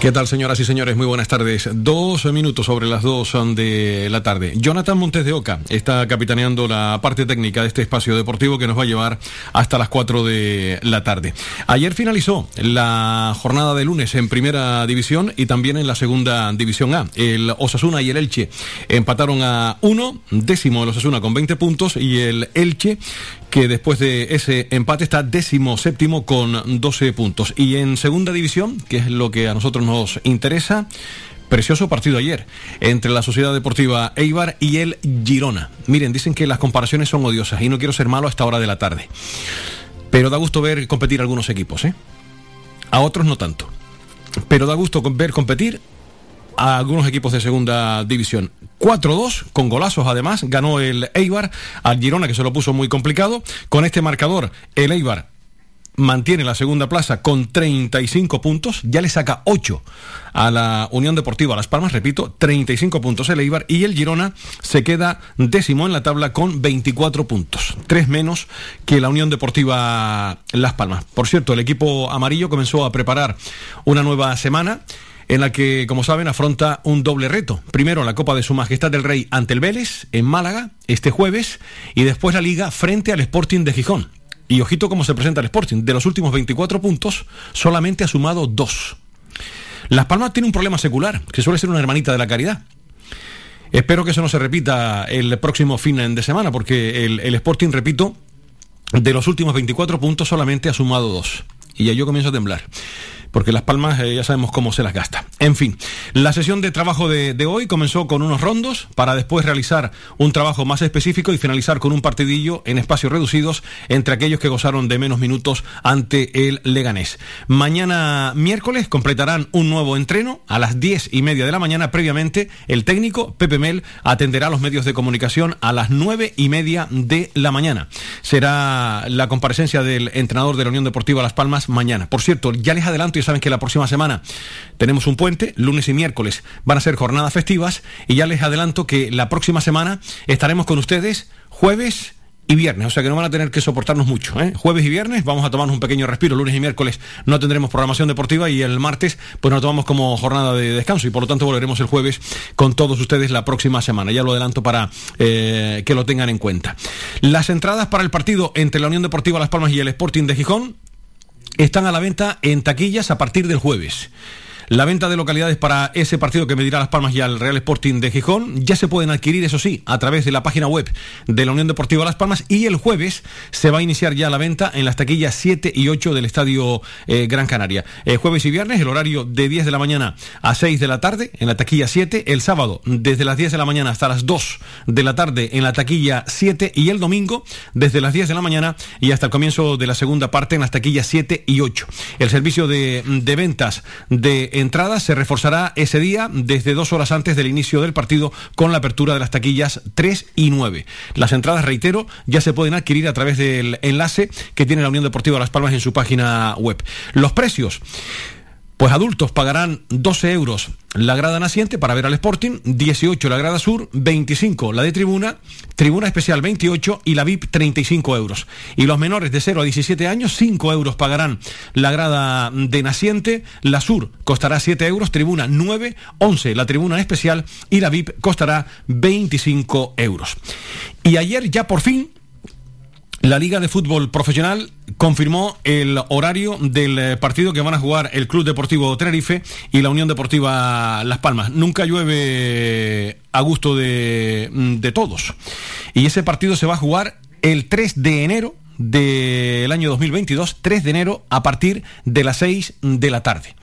¿Qué tal, señoras y señores? Muy buenas tardes. Dos minutos sobre las dos de la tarde. Jonathan Montes de Oca está capitaneando la parte técnica de este espacio deportivo que nos va a llevar hasta las cuatro de la tarde. Ayer finalizó la jornada de lunes en primera división y también en la segunda división A. El Osasuna y el Elche empataron a uno, décimo el Osasuna con 20 puntos y el Elche que después de ese empate está décimo séptimo con 12 puntos. Y en segunda división, que es lo que a nosotros nos interesa, precioso partido ayer entre la Sociedad Deportiva Eibar y el Girona. Miren, dicen que las comparaciones son odiosas y no quiero ser malo a esta hora de la tarde. Pero da gusto ver competir algunos equipos, ¿eh? A otros no tanto. Pero da gusto ver competir a algunos equipos de segunda división. 4-2, con golazos además, ganó el Eibar al Girona, que se lo puso muy complicado. Con este marcador, el Eibar mantiene la segunda plaza con 35 puntos, ya le saca 8 a la Unión Deportiva Las Palmas, repito, 35 puntos el Eibar y el Girona se queda décimo en la tabla con 24 puntos, tres menos que la Unión Deportiva Las Palmas. Por cierto, el equipo amarillo comenzó a preparar una nueva semana en la que, como saben, afronta un doble reto. Primero la Copa de Su Majestad del Rey ante el Vélez en Málaga este jueves y después la Liga frente al Sporting de Gijón. Y ojito cómo se presenta el Sporting. De los últimos 24 puntos, solamente ha sumado dos. Las Palmas tiene un problema secular, que suele ser una hermanita de la caridad. Espero que eso no se repita el próximo fin de semana, porque el, Sporting, repito, de los últimos 24 puntos solamente ha sumado dos. Y ya yo comienzo a temblar porque Las Palmas eh, ya sabemos cómo se las gasta. En fin, la sesión de trabajo de, hoy comenzó con unos rondos para después realizar un trabajo más específico y finalizar con un partidillo en espacios reducidos entre aquellos que gozaron de menos minutos ante el Leganés. Mañana miércoles completarán un nuevo entreno a las diez y media de la mañana. Previamente, el técnico Pepe Mel atenderá a los medios de comunicación a las nueve y media de la mañana. Será la comparecencia del entrenador de la Unión Deportiva Las Palmas mañana. Por cierto, ya les adelanto saben que la próxima semana tenemos un puente, lunes y miércoles van a ser jornadas festivas y ya les adelanto que la próxima semana estaremos con ustedes jueves y viernes, o sea que no van a tener que soportarnos mucho. ¿eh? Jueves y viernes vamos a tomarnos un pequeño respiro, lunes y miércoles no tendremos programación deportiva y el martes pues nos tomamos como jornada de descanso y por lo tanto volveremos el jueves con todos ustedes la próxima semana. Ya lo adelanto para eh, que lo tengan en cuenta. Las entradas para el partido entre la Unión Deportiva Las Palmas y el Sporting de Gijón están a la venta en taquillas a partir del jueves. La venta de localidades para ese partido que medirá Las Palmas y al Real Sporting de Gijón ya se pueden adquirir, eso sí, a través de la página web de la Unión Deportiva Las Palmas y el jueves se va a iniciar ya la venta en las taquillas 7 y 8 del Estadio eh, Gran Canaria. Eh, jueves y viernes el horario de 10 de la mañana a 6 de la tarde en la taquilla 7, el sábado desde las 10 de la mañana hasta las 2 de la tarde en la taquilla 7 y el domingo desde las 10 de la mañana y hasta el comienzo de la segunda parte en las taquillas 7 y 8. El servicio de, de ventas de entradas se reforzará ese día desde dos horas antes del inicio del partido con la apertura de las taquillas 3 y 9. Las entradas, reitero, ya se pueden adquirir a través del enlace que tiene la Unión Deportiva Las Palmas en su página web. Los precios. Pues adultos pagarán 12 euros la grada naciente para ver al Sporting, 18 la grada sur, 25 la de tribuna, tribuna especial 28 y la VIP 35 euros. Y los menores de 0 a 17 años, 5 euros pagarán la grada de naciente, la sur costará 7 euros, tribuna 9, 11 la tribuna especial y la VIP costará 25 euros. Y ayer ya por fin la Liga de Fútbol Profesional confirmó el horario del eh, partido que van a jugar el Club Deportivo Tenerife y la Unión Deportiva Las Palmas. Nunca llueve a gusto de, mm, de todos. Y ese partido se va a jugar el 3 de enero del año 2022, 3 de enero, a partir de las 6 de la tarde.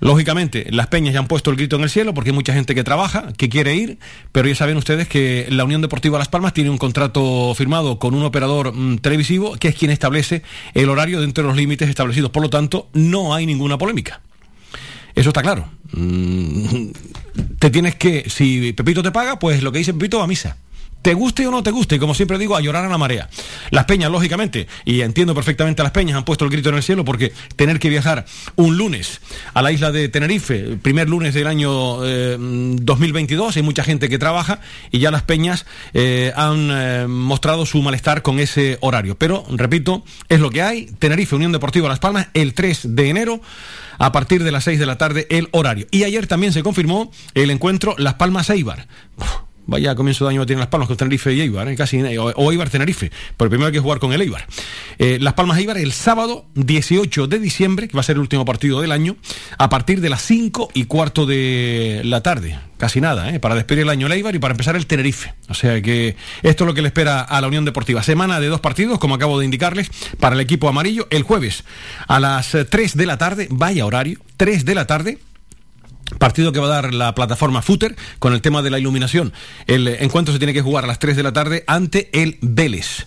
Lógicamente, las peñas ya han puesto el grito en el cielo porque hay mucha gente que trabaja, que quiere ir, pero ya saben ustedes que la Unión Deportiva Las Palmas tiene un contrato firmado con un operador mm, televisivo que es quien establece el horario dentro de los límites establecidos. Por lo tanto, no hay ninguna polémica. Eso está claro. Mm, te tienes que, si Pepito te paga, pues lo que dice Pepito va a misa. Te guste o no te guste, como siempre digo, a llorar a la marea. Las peñas, lógicamente, y entiendo perfectamente las peñas, han puesto el grito en el cielo porque tener que viajar un lunes a la isla de Tenerife, primer lunes del año 2022, hay mucha gente que trabaja y ya las peñas han mostrado su malestar con ese horario. Pero, repito, es lo que hay. Tenerife, Unión Deportiva Las Palmas, el 3 de enero a partir de las 6 de la tarde el horario. Y ayer también se confirmó el encuentro Las Palmas Eibar. Vaya comienzo de año tienen Las Palmas con Tenerife y Eibar, ¿eh? casi, o, Eibar Tenerife, pero primero hay que jugar con el Eibar. Eh, Las Palmas Eibar el sábado 18 de diciembre, que va a ser el último partido del año, a partir de las 5 y cuarto de la tarde. Casi nada, ¿eh? para despedir el año el Eibar y para empezar el Tenerife. O sea que esto es lo que le espera a la Unión Deportiva. Semana de dos partidos, como acabo de indicarles, para el equipo amarillo. El jueves a las 3 de la tarde, vaya horario, 3 de la tarde, Partido que va a dar la plataforma Footer con el tema de la iluminación. El encuentro se tiene que jugar a las 3 de la tarde ante el Vélez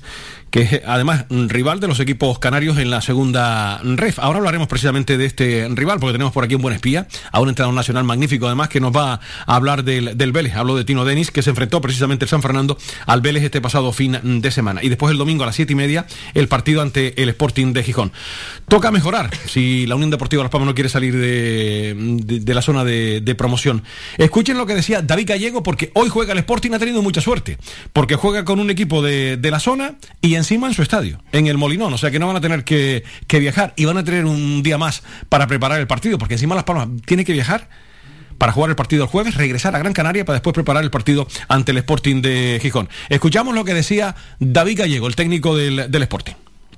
que es además rival de los equipos canarios en la segunda ref. Ahora hablaremos precisamente de este rival, porque tenemos por aquí un buen espía, a un entrenador nacional magnífico además, que nos va a hablar del, del Vélez. Hablo de Tino Denis, que se enfrentó precisamente el San Fernando al Vélez este pasado fin de semana. Y después el domingo a las siete y media, el partido ante el Sporting de Gijón. Toca mejorar si la Unión Deportiva Las Palmas no quiere salir de, de, la zona de, de, promoción. Escuchen lo que decía David Gallego, porque hoy juega el Sporting, ha tenido mucha suerte, porque juega con un equipo de, de la zona y encima en su estadio, en el Molinón, o sea que no van a tener que, viajar y van a tener un día más para preparar el partido, porque encima Las Palmas tiene que viajar para jugar el partido el jueves, regresar a Gran Canaria para después preparar el partido ante el Sporting de Gijón. Escuchamos lo que decía David Gallego, el técnico del, Sporting.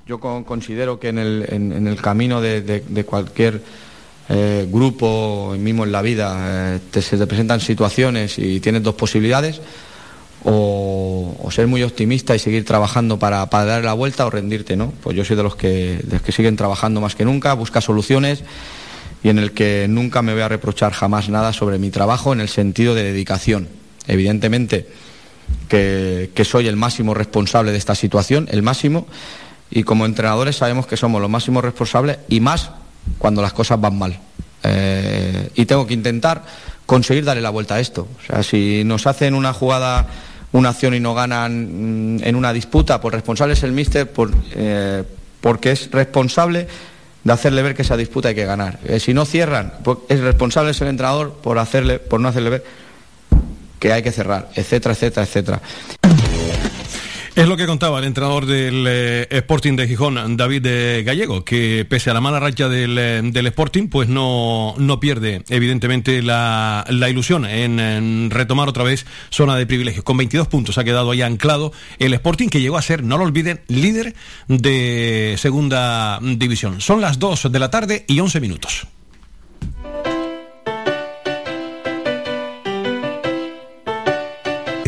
Yo considero que en el, en, el camino de, cualquier eh, grupo, mismo en la vida, eh, se te presentan situaciones y tienes dos posibilidades o, ser muy optimista y seguir trabajando para, para darle la vuelta o rendirte, ¿no? Pues yo soy de los que, de los que siguen trabajando más que nunca, busca soluciones y en el que nunca me voy a reprochar jamás nada sobre mi trabajo en el sentido de dedicación. Evidentemente que, que soy el máximo responsable de esta situación, el máximo, y como entrenadores sabemos que somos los máximos responsables y más cuando las cosas van mal. Eh, y tengo que intentar conseguir darle la vuelta a esto. O sea, si nos hacen una jugada una acción y no ganan mm, en una disputa, pues responsable es el míster por, eh, porque es responsable de hacerle ver que esa disputa hay que ganar. Eh, si no cierran, pues es responsable es el entrenador por hacerle, por no hacerle ver que hay que cerrar, etcétera, etcétera, etcétera. Es lo que contaba el entrenador del eh, Sporting de Gijón, David eh, Gallego, que pese a la mala racha del, eh, del Sporting, pues no, no pierde evidentemente la, la ilusión en, retomar otra vez zona de privilegios. Con 22 puntos ha quedado ahí anclado el Sporting, que llegó a ser, no lo olviden, líder de segunda división. Son las 2 de la tarde y 11 minutos.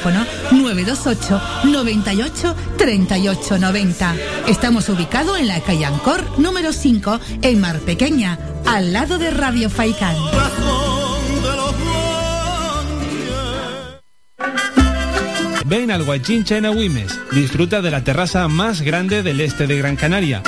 Teléfono 928 98 38 90. Estamos ubicados en la calle Ancor número 5 en Mar Pequeña, al lado de Radio Faicán. Ven al Guachincha en Agüimes. Disfruta de la terraza más grande del este de Gran Canaria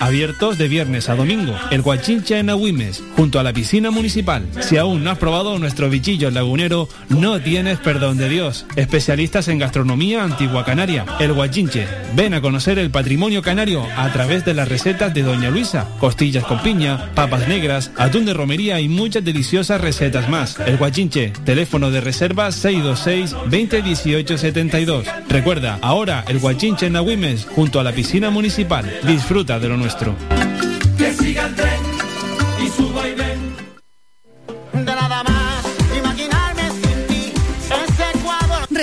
abiertos de viernes a domingo. El Guachincha en Agüimes, junto a la piscina municipal. Si aún no has probado nuestro bichillo lagunero, no tienes perdón de Dios. Especialistas en gastronomía antigua canaria. El Guachinche. Ven a conocer el patrimonio canario a través de las recetas de Doña Luisa. Costillas con piña, papas negras, atún de romería y muchas deliciosas recetas más. El Guachinche. Teléfono de reserva 626 2018 72. Recuerda, ahora el Guachinche en Agüimes, junto a la piscina municipal. Disfruta de lo nuestro. Que siga el tren y su vaivén.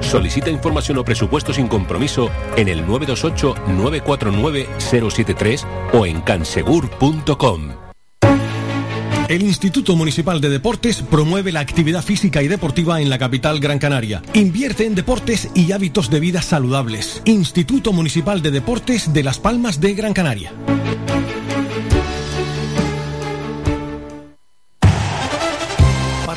Solicita información o presupuesto sin compromiso en el 928-949-073 o en cansegur.com. El Instituto Municipal de Deportes promueve la actividad física y deportiva en la capital Gran Canaria. Invierte en deportes y hábitos de vida saludables. Instituto Municipal de Deportes de Las Palmas de Gran Canaria.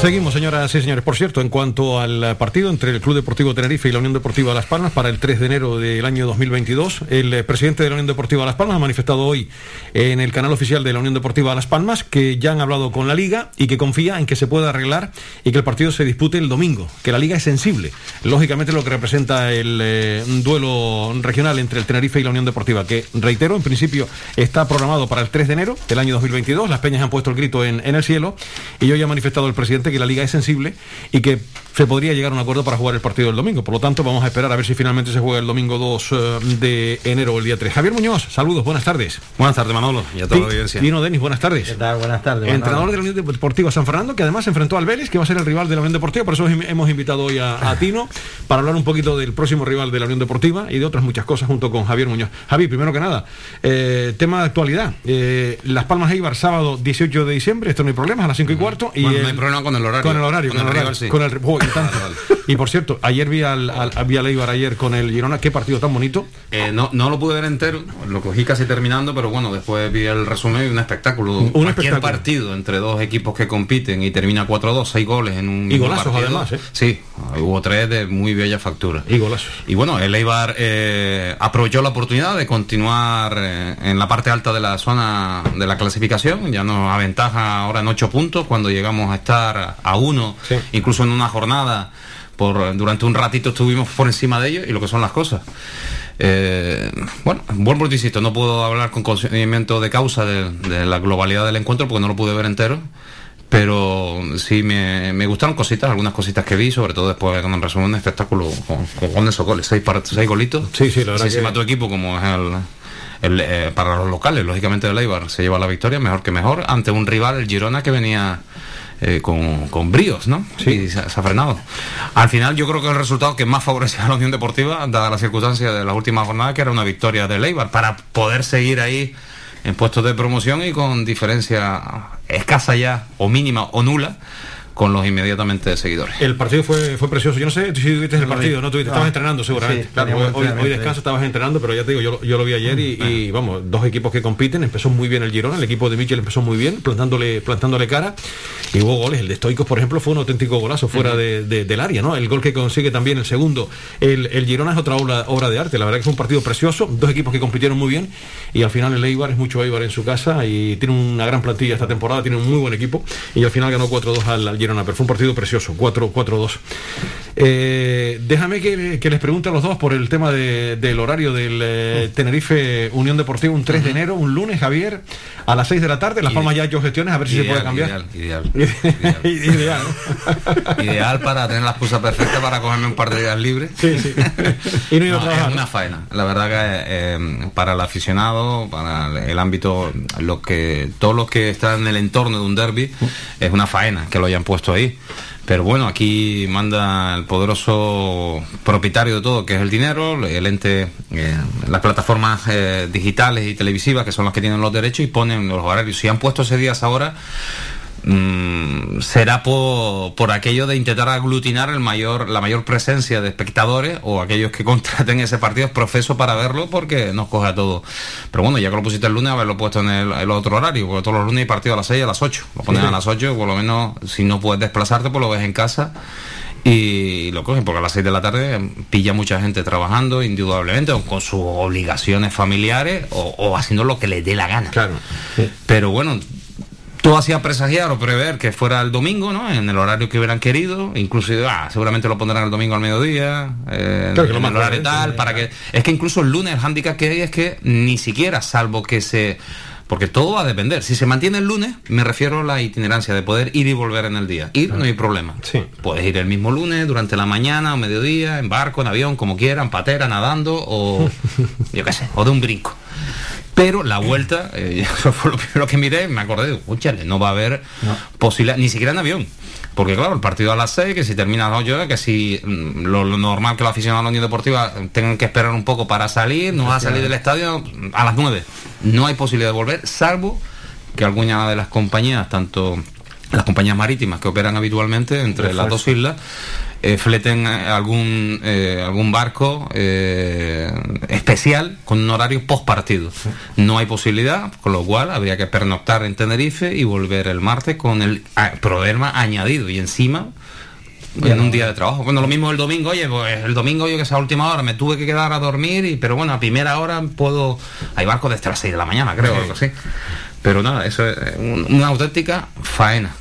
Seguimos, señoras y señores. Por cierto, en cuanto al partido entre el Club Deportivo Tenerife y la Unión Deportiva Las Palmas para el 3 de enero del año 2022, el eh, presidente de la Unión Deportiva Las Palmas ha manifestado hoy en el canal oficial de la Unión Deportiva Las Palmas que ya han hablado con la Liga y que confía en que se pueda arreglar y que el partido se dispute el domingo, que la Liga es sensible. Lógicamente lo que representa el eh, duelo regional entre el Tenerife y la Unión Deportiva, que reitero, en principio está programado para el 3 de enero del año 2022. Las peñas han puesto el grito en, en el cielo y hoy ha manifestado el presidente que la liga es sensible y que se podría llegar a un acuerdo para jugar el partido del domingo. Por lo tanto, vamos a esperar a ver si finalmente se juega el domingo 2 eh, de enero o el día 3. Javier Muñoz, saludos, buenas tardes. Buenas tardes, Manolo, y a toda la audiencia. Dino Denis, buenas tardes. ¿Qué tal? Buenas tardes. Entrenador de la Unión Deportiva San Fernando, que además se enfrentó al Vélez, que va a ser el rival de la Unión Deportiva. Por eso hemos invitado hoy a, a Tino para hablar un poquito del próximo rival de la Unión Deportiva y de otras muchas cosas junto con Javier Muñoz. Javi, primero que nada, eh, tema de actualidad. Eh, Las Palmas Eibar, sábado 18 de diciembre, esto no hay problemas, a las 5 y cuarto. Y Bueno, el- no hay problema con el horario. Con el horario, con, Con el, el horario. rival, sí. con el- oh, y, tanto. Y por cierto, ayer vi al, al, vi al Eibar ayer con el Girona, qué partido tan bonito. Eh, no, no lo pude ver entero, lo cogí casi terminando, pero bueno, después vi el resumen y un espectáculo. Un Cualquier espectáculo. partido entre dos equipos que compiten y termina 4-2, 6 goles en un Y golazos, partido. además, ¿eh? Sí, hubo tres de muy bella factura. Y golazos. Y bueno, el Eibar eh, aprovechó la oportunidad de continuar eh, en la parte alta de la zona de la clasificación. Ya nos aventaja ahora en 8 puntos cuando llegamos a estar a uno, incluso en una jornada. Por, durante un ratito estuvimos por encima de ellos y lo que son las cosas. Eh, bueno, vuelvo y insisto, no puedo hablar con conocimiento de causa de, de la globalidad del encuentro porque no lo pude ver entero. Pero sí me, me gustaron cositas, algunas cositas que vi, sobre todo después el resumen un espectáculo con, con, con esos goles, seis, par- seis golitos. Sí, sí, la verdad Si que- encima tu equipo, como es el, el, eh, para los locales, lógicamente el Eibar se lleva la victoria, mejor que mejor, ante un rival, el Girona, que venía eh, con, con bríos, ¿no? Sí. Y se, se ha frenado. Al final yo creo que el resultado que más favorecía a la Unión Deportiva, dada las circunstancias de la última jornada, que era una victoria del Eibar, para poder seguir ahí en puestos de promoción y con diferencia escasa ya, o mínima, o nula, con los inmediatamente seguidores. El partido fue, fue precioso. Yo no sé si tuviste el partido, no tuviste, Ah. estabas entrenando seguramente. Sí, claro, teníamos hoy, hoy descanso, estabas entrenando, pero ya te digo, yo, lo- yo lo vi ayer y, y, vamos, dos equipos que compiten. Empezó muy bien el Girona, el equipo de Michel empezó muy bien, plantándole, plantándole cara. Y hubo goles. El de Stoicos, por ejemplo, fue un auténtico golazo fuera de- de- del área, ¿no? El gol que consigue también el segundo. El, el Girona es otra obra, obra de arte. La verdad que fue un partido precioso. Dos equipos que compitieron muy bien. Y al final el Eibar es mucho Eibar en su casa y tiene una gran plantilla esta temporada, tiene un muy buen equipo. Y al final ganó 4-2 al, al Girona. Pero fue un partido precioso, 4 4-2. Eh, déjame que, que les pregunte a los dos por el tema de- del horario del eh, Tenerife Unión Deportiva un 3 de enero, un lunes, Javier, a las 6 de la tarde. Las Palmas ya hecho gestiones, a ver si se puede cambiar. Ideal, ideal. Ideal. Ideal para tener la excusa perfecta para cogerme un par de días libres. Sí, sí. Y no No, trabajar, es una faena. La verdad que eh, para el aficionado, para el ámbito, los que todos los que están en el entorno de un derby, es una faena que lo hayan puesto ahí. Pero bueno, aquí manda el poderoso propietario de todo, que es el dinero, el ente, eh, las plataformas eh, digitales y televisivas, que son las que tienen los derechos, y ponen los horarios. Si han puesto ese día a hora, mm, será por, por aquello de intentar aglutinar el mayor, la mayor presencia de espectadores o aquellos que contraten ese partido es profeso para verlo porque nos coge a todos. Pero bueno, ya que lo pusiste el lunes, haberlo puesto en el, el otro horario, porque todos los lunes hay partido a las 6 y a las 8. Lo ponen Sí. a las 8, por lo menos si no puedes desplazarte, pues lo ves en casa. Y lo cogen porque a las 6 de la tarde pilla mucha gente trabajando, indudablemente, o con sus obligaciones familiares o, o haciendo lo que les dé la gana. Claro. Pero bueno, todo hacía presagiar o prever que fuera el domingo, ¿no? En el horario que hubieran querido. Incluso, ah, seguramente lo pondrán el domingo al mediodía, eh, Claro, que lo en el horario tal, para que... Es que incluso el lunes el hándicap que hay es que ni siquiera, salvo que se... Porque todo va a depender. Si se mantiene el lunes, me refiero a la itinerancia de poder ir y volver en el día. Ir no hay problema. Puedes ir el mismo lunes, durante la mañana o mediodía, en barco, en avión, como quieran, patera, nadando o yo qué sé, o de un brinco. Pero la vuelta, eh, eso fue lo primero que miré, me acordé, escúchale, no va a haber posibilidad, ni siquiera en avión. Porque claro, el partido a las 6, que si termina a las 8, que si mm, lo, lo normal que los aficionados a la Unión Deportiva tengan que esperar un poco para salir, no va a salir del estadio a las 9. No hay posibilidad de volver, salvo que alguna de las compañías, tanto las compañías marítimas que operan habitualmente entre las dos islas, eh, fleten eh, algún eh, algún barco eh, especial con un horario post partido. No hay posibilidad, con lo cual habría que pernoctar en Tenerife y volver el martes con el problema añadido y encima en un día de trabajo. Bueno, lo mismo el domingo, oye, pues el domingo yo que sea a última hora me tuve que quedar a dormir, y, pero bueno, a primera hora puedo... Hay barcos desde las 6 de la mañana, creo, o algo así. Pero nada, eso es un- una auténtica faena.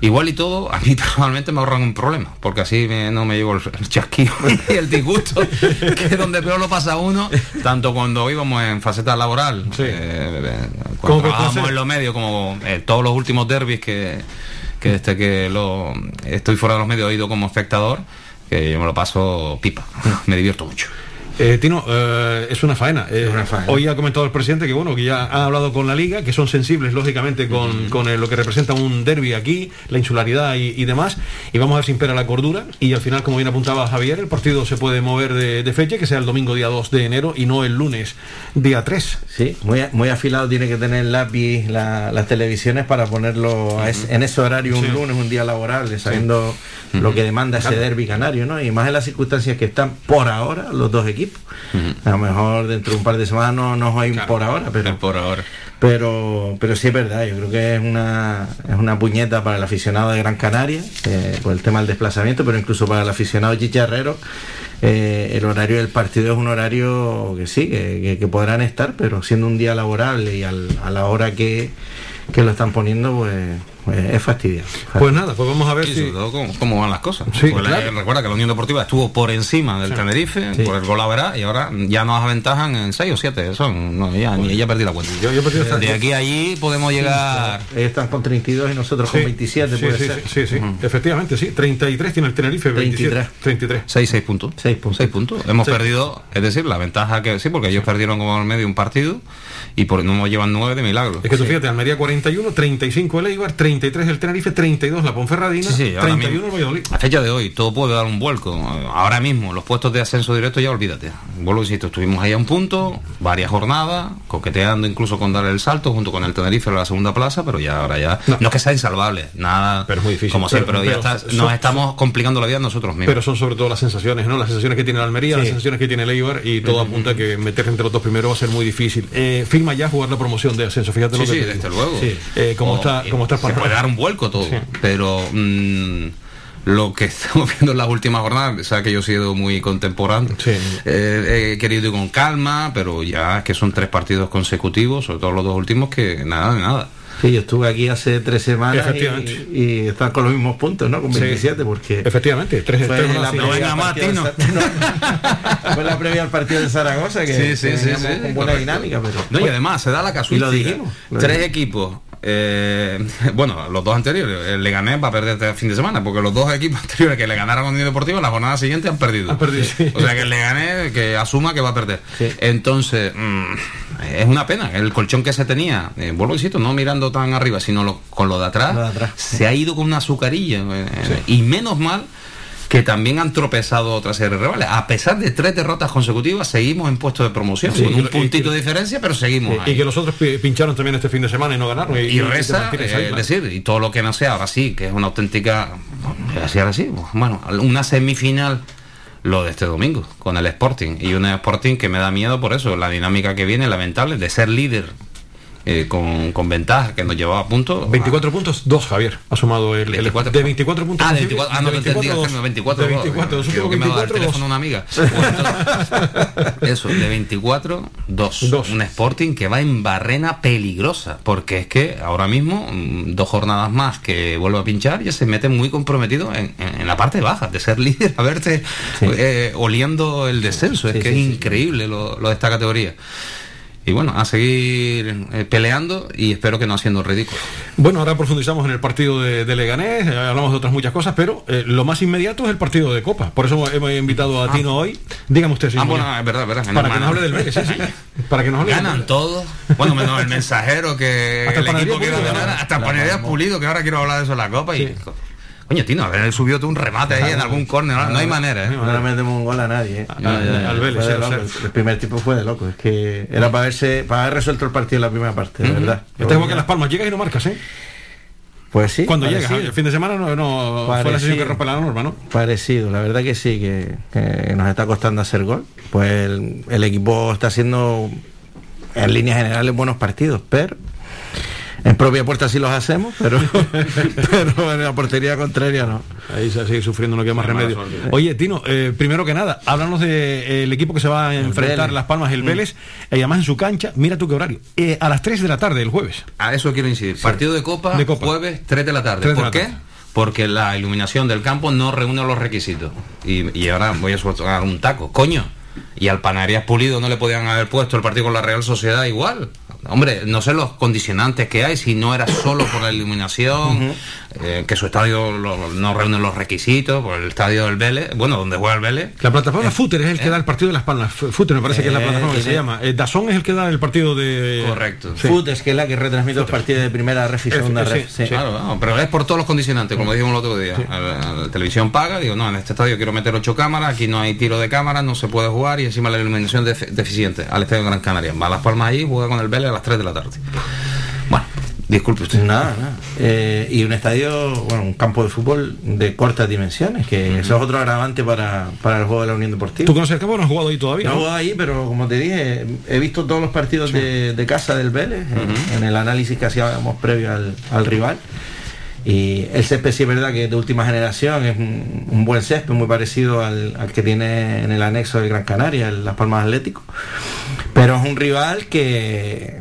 Igual y todo, a mí personalmente me ahorran un problema, porque así me- no me llevo el, chasquido y el disgusto, que es donde peor lo pasa uno, tanto cuando íbamos en faceta laboral, eh, Como cuando trabajábamos en los medios, como eh, todos los últimos derbis que, que este que lo estoy fuera de los medios oído como espectador, que yo me lo paso pipa, me divierto mucho. Eh, Tino, eh, es una faena. Eh, Hoy ha comentado el presidente que bueno que ya ha hablado con la liga, que son sensibles lógicamente con, con el- lo que representa un derby aquí, la insularidad y, y demás. Y vamos a ver si impera la cordura. Y al final, como bien apuntaba Javier, el partido se puede mover de, de fecha, que sea el domingo día 2 de enero y no el lunes día 3. Sí, muy, muy afilado tiene que tener el lápiz la- las televisiones para ponerlo a es- en ese horario un Sí. lunes, un día laborable, sabiendo lo que demanda ese derby canario, ¿no? Y más en las circunstancias que están por ahora los dos equipos. A lo mejor dentro de un par de semanas no nos hay un por ahora, pero por ahora. pero pero sí es verdad, yo creo que es una es una puñeta para el aficionado de Gran Canaria eh, por el tema del desplazamiento, pero incluso para el aficionado chicharrero eh, el horario del partido es un horario que sí, que, que- que podrán estar, pero siendo un día laborable y al- a la hora que, que lo están poniendo, pues, pues es fastidiado. Pues nada, pues vamos a ver Y si. sobre todo cómo, cómo van las cosas. Sí, Pues la- claro. Recuerda que la Unión Deportiva estuvo por encima del Sí. Tenerife, Sí. por el gol a verá, y ahora ya nos aventajan en 6 o 7. Son, no, ya, ni ella perdí la cuenta. Yo, yo perdí de aquí a allí podemos llegar. Ellos están con 32 y nosotros con Sí, 27, sí, puede sí, ser. sí, sí, sí. efectivamente, sí. 33 tiene el Tenerife, 27. 33. 6, 6 puntos. 6 puntos. Seis puntos. Hemos perdido, es decir, la ventaja que sí, porque ellos perdieron como en medio un partido y por, no nos llevan 9 de milagro. Es que tú fíjate, Almería 41, 35 el Eibar, 33 el Tenerife, 32 la Ponferradina, Sí, sí, ahora 31 mismo. el Valladolid. A fecha de hoy, todo puede dar un vuelco. Ahora mismo, los puestos de ascenso directo ya olvídate. Vuelvo, insisto, estuvimos ahí a un punto, varias jornadas, coqueteando incluso con dar el salto junto con el Tenerife a la segunda plaza, pero ya ahora ya. No, es que sea insalvable, nada. Pero es muy difícil. Como siempre, Pero- ya está- son- nos estamos complicando la vida nosotros mismos. Pero son sobre todo las sensaciones, ¿no? Las sensaciones que tiene el Almería, las sensaciones que tiene el Eibar y todo apunta a que meterse entre los dos primeros va a ser muy difícil. Eh, firma ya jugar la promoción de ascenso, fíjate lo que sí, desde luego. Eh, ¿Cómo O- está, cómo está el Se panorama? Puede dar un vuelco todo, Sí. pero mm, lo que estamos viendo en las últimas jornadas, sabes que yo he sido muy contemporáneo, eh, he querido ir con calma, pero ya es que son tres partidos consecutivos, sobre todo los dos últimos, que nada de nada. Sí, yo estuve aquí hace tres semanas Efectivamente. y, y están con los mismos puntos, ¿no? Con Sí. 27, porque... Efectivamente, tres, fue tres la al partido de- fue la previa al partido de Zaragoza, que, Sí, sí, sí, sí, con buena correcto. dinámica, pero... No, y además se da la casuística. Y lo dijimos, lo Tres dijimos. equipos. Eh, bueno, los dos anteriores, el Leganés va a perder este fin de semana, porque los dos equipos anteriores que le ganaron a Unión Deportiva, la jornada siguiente han perdido. Han perdido, sí. O sea que el Leganés que asuma que va a perder. Entonces, mm, es una pena. El colchón que se tenía, eh, vuelvo a insisto, no mirando tan arriba, sino lo- con lo de atrás, Lo de atrás. se ha ido con una azucarilla. eh, Y menos mal que también han tropezado otras series de rivales. A pesar de tres derrotas consecutivas, seguimos en puesto de promoción. Sí, con y un y- puntito de diferencia, pero seguimos Eh, ahí. y que los otros pi- pincharon también este fin de semana y no ganaron. Y, Y reza, eh, es decir, y todo lo que no sea ahora sí, que es una auténtica, así ahora sí, bueno, una semifinal lo de este domingo con el Sporting y un Sporting que me da miedo por eso, la dinámica que viene lamentable de ser líder eh, con, con ventaja que nos llevaba a punto 24 puntos, dos Javier ha sumado el, el- 24. de 24 puntos. Ah, de recibe, 24, ah, no, de te entendí, 24, Germán, 24, de 24, creo supongo que me va a dar el 24, teléfono una amiga. Bueno, entonces, eso, de 24, 2. Un Sporting que va en barrena peligrosa, porque es que ahora mismo, mm, dos jornadas más que vuelve a pinchar, ya se mete muy comprometido en, en- en la parte baja, de ser líder, a verte eh, oliendo el descenso. Es Sí, que sí, es sí. increíble lo, lo de esta categoría. Y bueno, a seguir eh, peleando y espero que no haciendo ridículo. Bueno, ahora profundizamos en el partido de, de Leganés, eh, hablamos de otras muchas cosas, pero eh, lo más inmediato es el partido de Copa. Por eso hemos invitado a Tino hoy. Dígame usted, señor Ah, bueno, es verdad, verdad. Para que nos hable del Vélez, sí, sí. Para que nos hable Ganan todos. Bueno, menos el mensajero que Hasta el. Pulido, que ahora quiero hablar de eso en la copa. Y, coño, Tino, a ver, subió tú un remate ahí en algún córner. No, no hay manera, ¿eh? No le metemos un gol a nadie. ¿eh? Al Vélez. El primer tipo fue de loco. Es que era para haberse, para haber resuelto el partido en la primera parte, de Ujú. verdad. Este juego que en Las Palmas llegas y no marcas, ¿eh? Pues sí. Cuando llegas, el fin de semana no, no fue la sesión que rompe la norma, ¿no? Parecido, la verdad que sí, que, que nos está costando hacer gol. Pues el, el equipo está haciendo en líneas generales buenos partidos, pero en propia puerta sí los hacemos, pero, pero en la portería contraria no. Ahí se sigue sufriendo, no queda más remedio. Oye, Tino, eh, primero que nada, háblanos del equipo que se va a enfrentar Vélez. Las Palmas, el Mm. Vélez, y además en su cancha, mira tú qué horario, eh, a las 3 de la tarde el jueves. A eso quiero incidir. Partido de copa, De Copa. jueves, 3 de la tarde. De ¿Por la qué? tarde. Porque la iluminación del campo no reúne los requisitos. Y, y ahora voy a soltar un taco. Coño, Y al Panarias Pulido no le podían haber puesto el partido con la Real Sociedad igual. Hombre, no sé los condicionantes que hay, si no era solo por la iluminación, eh, que su estadio lo- no reúne los requisitos, por el estadio del Vélez, bueno, donde juega el Vélez. La plataforma Footer es el que da el partido de Las Palmas. Footer me parece que es la Eh, plataforma que se llama. Eh, Dazón es el que da el partido de... Correcto. Sí. Foot es que es la que retransmite los partidos de primera ref y segunda Sí, ref. sí, sí. Claro, no, pero es por todos los condicionantes, como dijimos el otro día. La, la televisión paga, digo, no, en este estadio quiero meter ocho cámaras, aquí no hay tiro de cámaras, no se puede jugar y encima la iluminación deficiente al estadio de Gran Canaria. Va a Las Palmas ahí, juega con el Vélez a las 3 de la tarde. Bueno, disculpe usted. Nada, nada. Eh, y un estadio, bueno, un campo de fútbol de cortas dimensiones, que eso es otro agravante para, para el juego de la Unión Deportiva. ¿Tú conoces el campo? No has jugado ahí todavía, No he jugado ahí, pero como te dije, he visto todos los partidos de, de casa del Vélez en, en el análisis que hacíamos previo al, al rival. Y el césped sí es verdad que es de última generación, es un, buen césped, muy parecido al, al que tiene en el anexo de Gran Canaria, el Las Palmas Atlético. Pero es un rival que,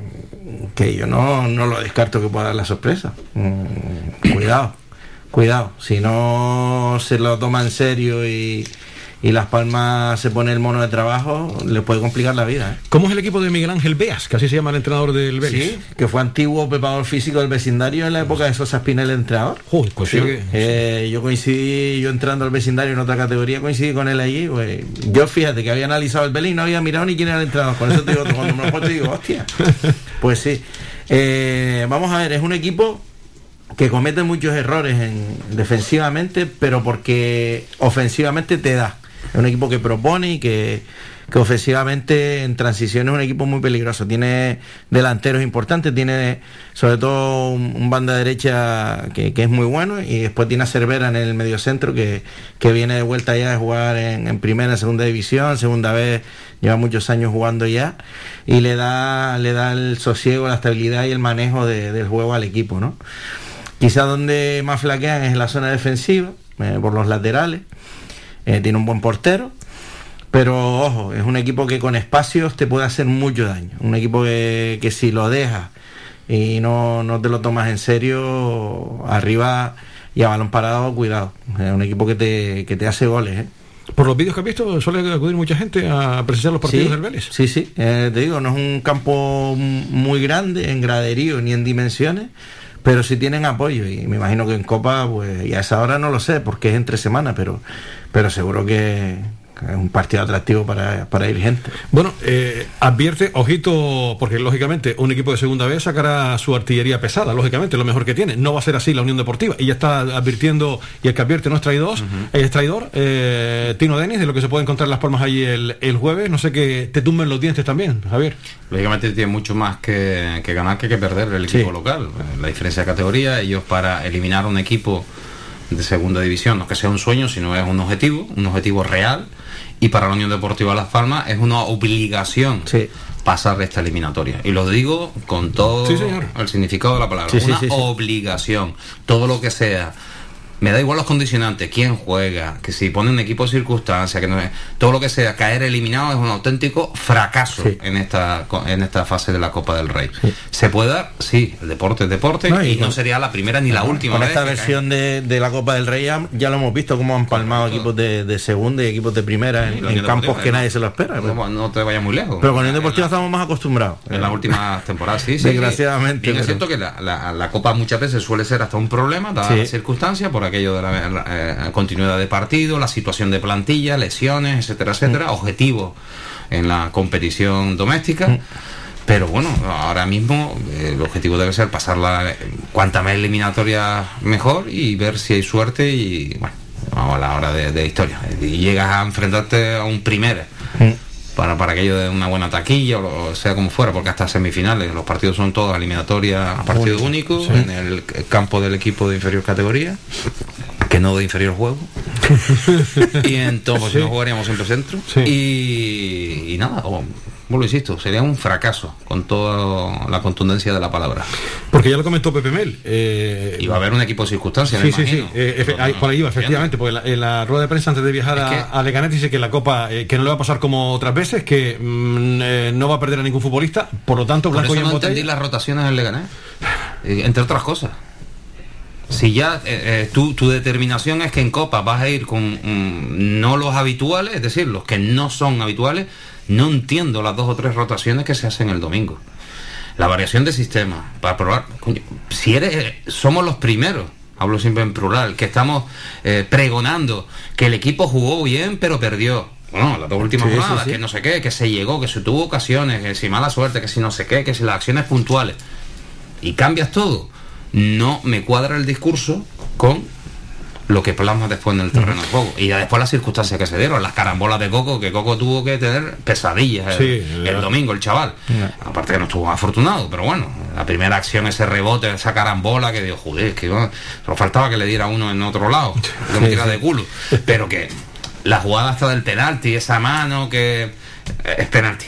que yo no, no lo descarto que pueda dar la sorpresa. Mm, cuidado, cuidado. Si no se lo toma en serio y, y Las Palmas se pone el mono de trabajo, le puede complicar la vida. ¿eh? ¿Cómo es el equipo de Miguel Ángel Beas, que así se llama el entrenador del Vélez? Sí, que fue antiguo preparador físico del vecindario en la época de Sosa Spinel, el entrenador. Joder, pues Sí, sí que- eh, yo coincidí, yo entrando al vecindario en otra categoría, coincidí con él allí. pues, yo fíjate que había analizado el Belén y no había mirado ni quién era el entrenador. Con eso te digo, cuando me lo puesto digo, hostia. Pues sí. Eh, vamos a ver, es un equipo que comete muchos errores en, defensivamente, pero porque ofensivamente te da. Es un equipo que propone y que, que ofensivamente en transición es un equipo muy peligroso. Tiene delanteros importantes, tiene sobre todo un, banda derecha que, que es muy bueno y después tiene a Cervera en el mediocentro que, que viene de vuelta ya de jugar en, en primera, segunda división, segunda vez, lleva muchos años jugando ya y le da, le da el sosiego, la estabilidad y el manejo de- del juego al equipo, ¿no? Quizá donde más flaquean es en la zona defensiva, eh, por los laterales. Eh, tiene un buen portero. Pero ojo, es un equipo que con espacios te puede hacer mucho daño. Un equipo que, que si lo dejas y no, no te lo tomas en serio, arriba y a balón parado, cuidado. Es un equipo que te, que te hace goles. ¿eh? Por los vídeos que has visto, suele acudir mucha gente a presenciar los partidos Sí, del Vélez. Sí, sí, eh, te digo, no es un campo muy grande en graderío ni en dimensiones, pero sí tienen apoyo y me imagino que en Copa, pues, y a esa hora no lo sé, porque es entre semana, pero, pero seguro que, que es un partido atractivo para, para ir gente. Bueno, eh, advierte, ojito, porque lógicamente un equipo de segunda vez sacará su artillería pesada, lógicamente, lo mejor que tiene. No va a ser así la Unión Deportiva. Y ya está advirtiendo, y el que advierte no es traidor, es traidor, eh, Tino Denis, de lo que se puede encontrar en Las Palmas allí el, el jueves. No sé que te tumben los dientes también, Javier. Lógicamente tiene mucho más que, que ganar que que perder el equipo Sí. local. Eh, La diferencia de categoría, ellos para eliminar a un equipo de segunda división, no que sea un sueño, sino es un objetivo, un objetivo real. Y para la Unión Deportiva Las Palmas es una obligación pasar esta eliminatoria. Y lo digo con todo Sí, el significado de la palabra. Una obligación. Todo lo que sea. Me da igual los condicionantes, quién juega, que si pone un equipo de circunstancia, que no es, todo lo que sea, caer eliminado es un auténtico fracaso en esta en esta fase de la Copa del Rey. ¿Se puede dar? Sí, el deporte es deporte No, y, y no sería la primera ni la última Con vez esta versión de, de la Copa del Rey ya, ya lo hemos visto cómo han palmado equipos de, de segunda y equipos de primera en, campos que eh, nadie se lo espera. No, no te vayas muy lejos. Pero con Unión Deportiva estamos más acostumbrados. En las últimas temporadas, sí, sí. Desgraciadamente, Bien, es pero- cierto que la, la- la Copa muchas veces suele ser hasta un problema, dadas las circunstancias, por aquello de la, la, eh, continuidad de partido, la situación de plantilla, lesiones, etcétera, etcétera, objetivos en la competición doméstica. Pero bueno, ahora mismo eh, el objetivo debe ser pasarla eh, cuanta más eliminatoria mejor y ver si hay suerte y bueno, vamos a la hora de, de historia. Y llegas a enfrentarte a un primera para, para aquello de una buena taquilla o sea como fuera, porque hasta semifinales los partidos son todos eliminatorias a partido único Sí. en el campo del equipo de inferior categoría, que no de inferior juego. y entonces pues, Sí. no jugaríamos siempre centro. Y, y nada, o- vuelvo insisto, sería un fracaso con toda la contundencia de la palabra. Porque ya lo comentó Pepe Mel. eh, Y va a haber un equipo de circunstancias, Sí, me sí, sí. eh, efe- ahí- por ahí va, efectivamente. Porque la- en la rueda de prensa antes de viajar a, a Leganés dice que la Copa, eh, que no le va a pasar como otras veces, que mm, eh, no va a perder a ningún futbolista. Por lo tanto, Por Blanco eso y en no entendí las rotaciones en Leganés, entre otras cosas. Si ya eh, eh, tu, tu, determinación es que en Copa vas a ir con mm, no los habituales, es decir, los que no son habituales, no entiendo las dos o tres rotaciones que se hacen el domingo. La variación de sistema, para probar. si eres, somos los primeros, hablo siempre en plural, que estamos eh, pregonando que el equipo jugó bien pero perdió. Bueno, las dos últimas jornadas, que no sé qué, que se llegó, que se tuvo ocasiones, que si mala suerte, que si no sé qué, que si las acciones puntuales. Y cambias todo. No me cuadra el discurso con lo que plasma después en el terreno de juego. Y ya después las circunstancias que se dieron, las carambolas de Coco, que Coco tuvo que tener pesadillas el, domingo, el chaval. Aparte que no estuvo afortunado, pero bueno, la primera acción, ese rebote, esa carambola que dio, joder, que solo faltaba que le diera uno en otro lado, que me tira de culo. Pero que la jugada hasta del penalti, esa mano que es penalti.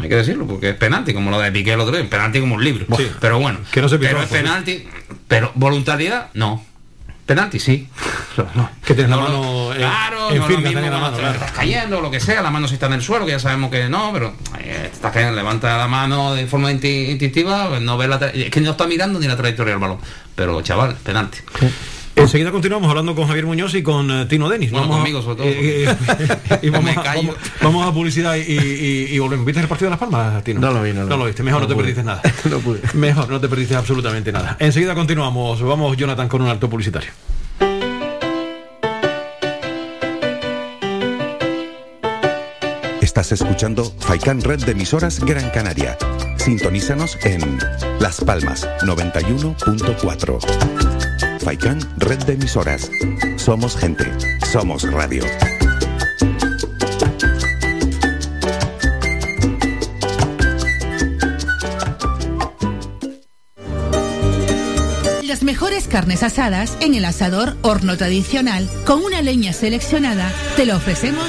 Hay que decirlo, porque es penalti, como lo de Piqué el otro día, penalti como un libro. pero bueno, que no se pero es penalti, pero voluntariedad, no. Penalti, sí. Que tienes la mano claro, en firme, la mano, estás cayendo, lo que sea, la mano si está en el suelo, que ya sabemos que no, pero eh, estás cayendo, levanta la mano de forma instintiva, no ve la es que no está mirando ni la trayectoria del balón. Pero chaval, penalti. Enseguida continuamos hablando con Javier Muñoz y con uh, Tino Denis. Bueno, vamos conmigo, sobre todo. Eh, eh, y vamos, a, vamos, a publicidad y, y, y, volvemos. ¿Viste el partido de Las Palmas, Tino? No lo vi, no, no lo viste. Mejor no, te perdiste nada. no pude. Mejor no te perdiste absolutamente nada. Enseguida continuamos. Vamos, Jonathan, con un alto publicitario. Estás escuchando Faikan Red de emisoras Gran Canaria. Sintonízanos en Las Palmas 91.4. Faikán, red de emisoras. Somos gente, somos radio. Las mejores carnes asadas en el asador horno tradicional con una leña seleccionada te lo ofrecemos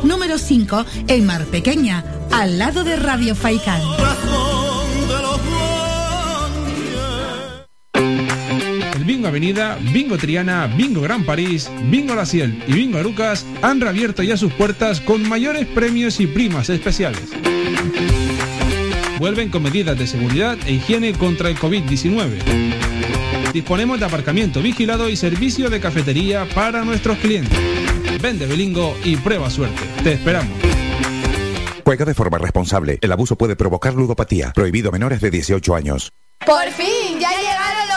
número 5 en Mar Pequeña, al lado de Radio Faicán. El Bingo Avenida, Bingo Triana, Bingo Gran París, Bingo La Ciel y Bingo Arucas han reabierto ya sus puertas con mayores premios y primas especiales. Vuelven con medidas de seguridad e higiene contra el COVID-19. Disponemos de aparcamiento vigilado y servicio de cafetería para nuestros clientes. Vende Belingo y prueba suerte. Te esperamos. Juega de forma responsable. El abuso puede provocar ludopatía. Prohibido menores de 18 años. ¡Por fin! ¡Ya llegaron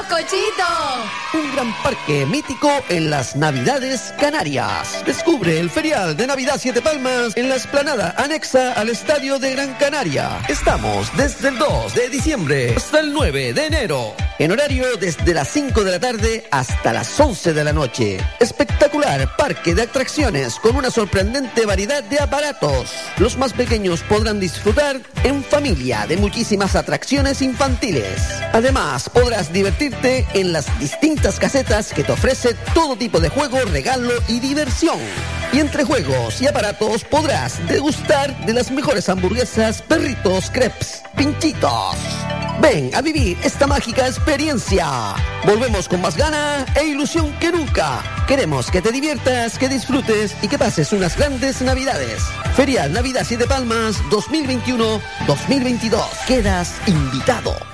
los cochitos! Un gran parque mítico en las Navidades Canarias. Descubre el ferial de Navidad Siete Palmas en la esplanada anexa al Estadio de Gran Canaria. Estamos desde el 2 de diciembre hasta el 9 de enero. En horario desde las 5 de la tarde hasta las 11 de la noche. Espectacular parque de atracciones con una sorprendente variedad de aparatos. Los más pequeños podrán disfrutar en familia de muchísimas atracciones infantiles. Además, podrás divertirte en las distintas casetas que te ofrece todo tipo de juego, regalo y diversión. Y entre juegos y aparatos podrás degustar de las mejores hamburguesas, perritos, crepes, pinchitos. Ven a vivir esta mágica experiencia. Volvemos con más gana e ilusión que nunca. Queremos que te diviertas, que disfrutes y que pases unas grandes navidades. Feria Navidad Siete Palmas 2021-2022. Quedas invitado.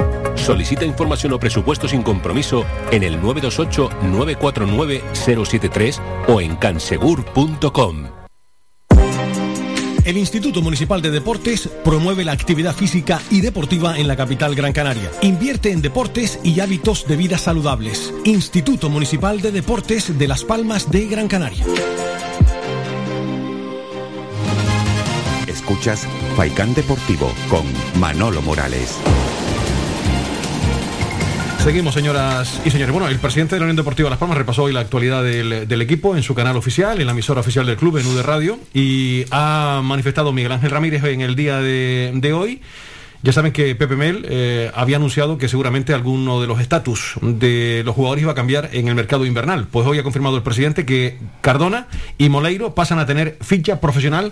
Solicita información o presupuesto sin compromiso en el 928-949-073 o en cansegur.com. El Instituto Municipal de Deportes promueve la actividad física y deportiva en la capital Gran Canaria. Invierte en deportes y hábitos de vida saludables. Instituto Municipal de Deportes de Las Palmas de Gran Canaria. Escuchas Faikán Deportivo con Manolo Morales. Seguimos, señoras y señores. Bueno, el presidente de la Unión Deportiva Las Palmas repasó hoy la actualidad del, equipo en su canal oficial, en la emisora oficial del club, en UD Radio, y ha manifestado Miguel Ángel Ramírez en el día de, de hoy. Ya saben que Pepe Mel eh, había anunciado que seguramente alguno de los estatus de los jugadores iba a cambiar en el mercado invernal. Pues hoy ha confirmado el presidente que Cardona y Moleiro pasan a tener ficha profesional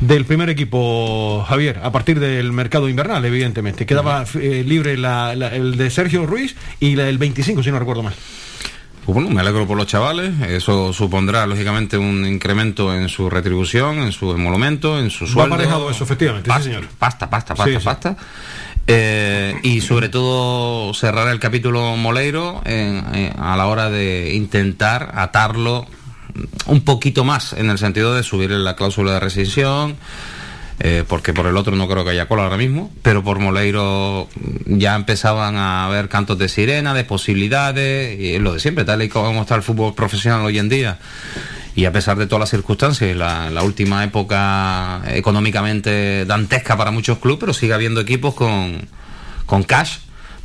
del primer equipo, Javier, a partir del mercado invernal, evidentemente. Quedaba eh, libre la- la- el de Sergio Ruiz y la del 25, si no recuerdo mal. Pues bueno, me alegro por los chavales. Eso supondrá, lógicamente, un incremento en su retribución, en su emolumento, en su Va sueldo. aparejado eso, efectivamente, sí, señor. Pasta, pasta, pasta, Sí, sí. pasta. Eh, y sobre todo cerrar el capítulo Moleiro en- en- a la hora de intentar atarlo un poquito más en el sentido de subir la cláusula de rescisión. eh, porque por el otro no creo que haya cola ahora mismo, pero por Moleiro ya empezaban a haber cantos de sirena, de posibilidades, y lo de siempre, tal y como está el fútbol profesional hoy en día. Y a pesar de todas las circunstancias, la, la última época económicamente dantesca para muchos clubes, pero sigue habiendo equipos con, con cash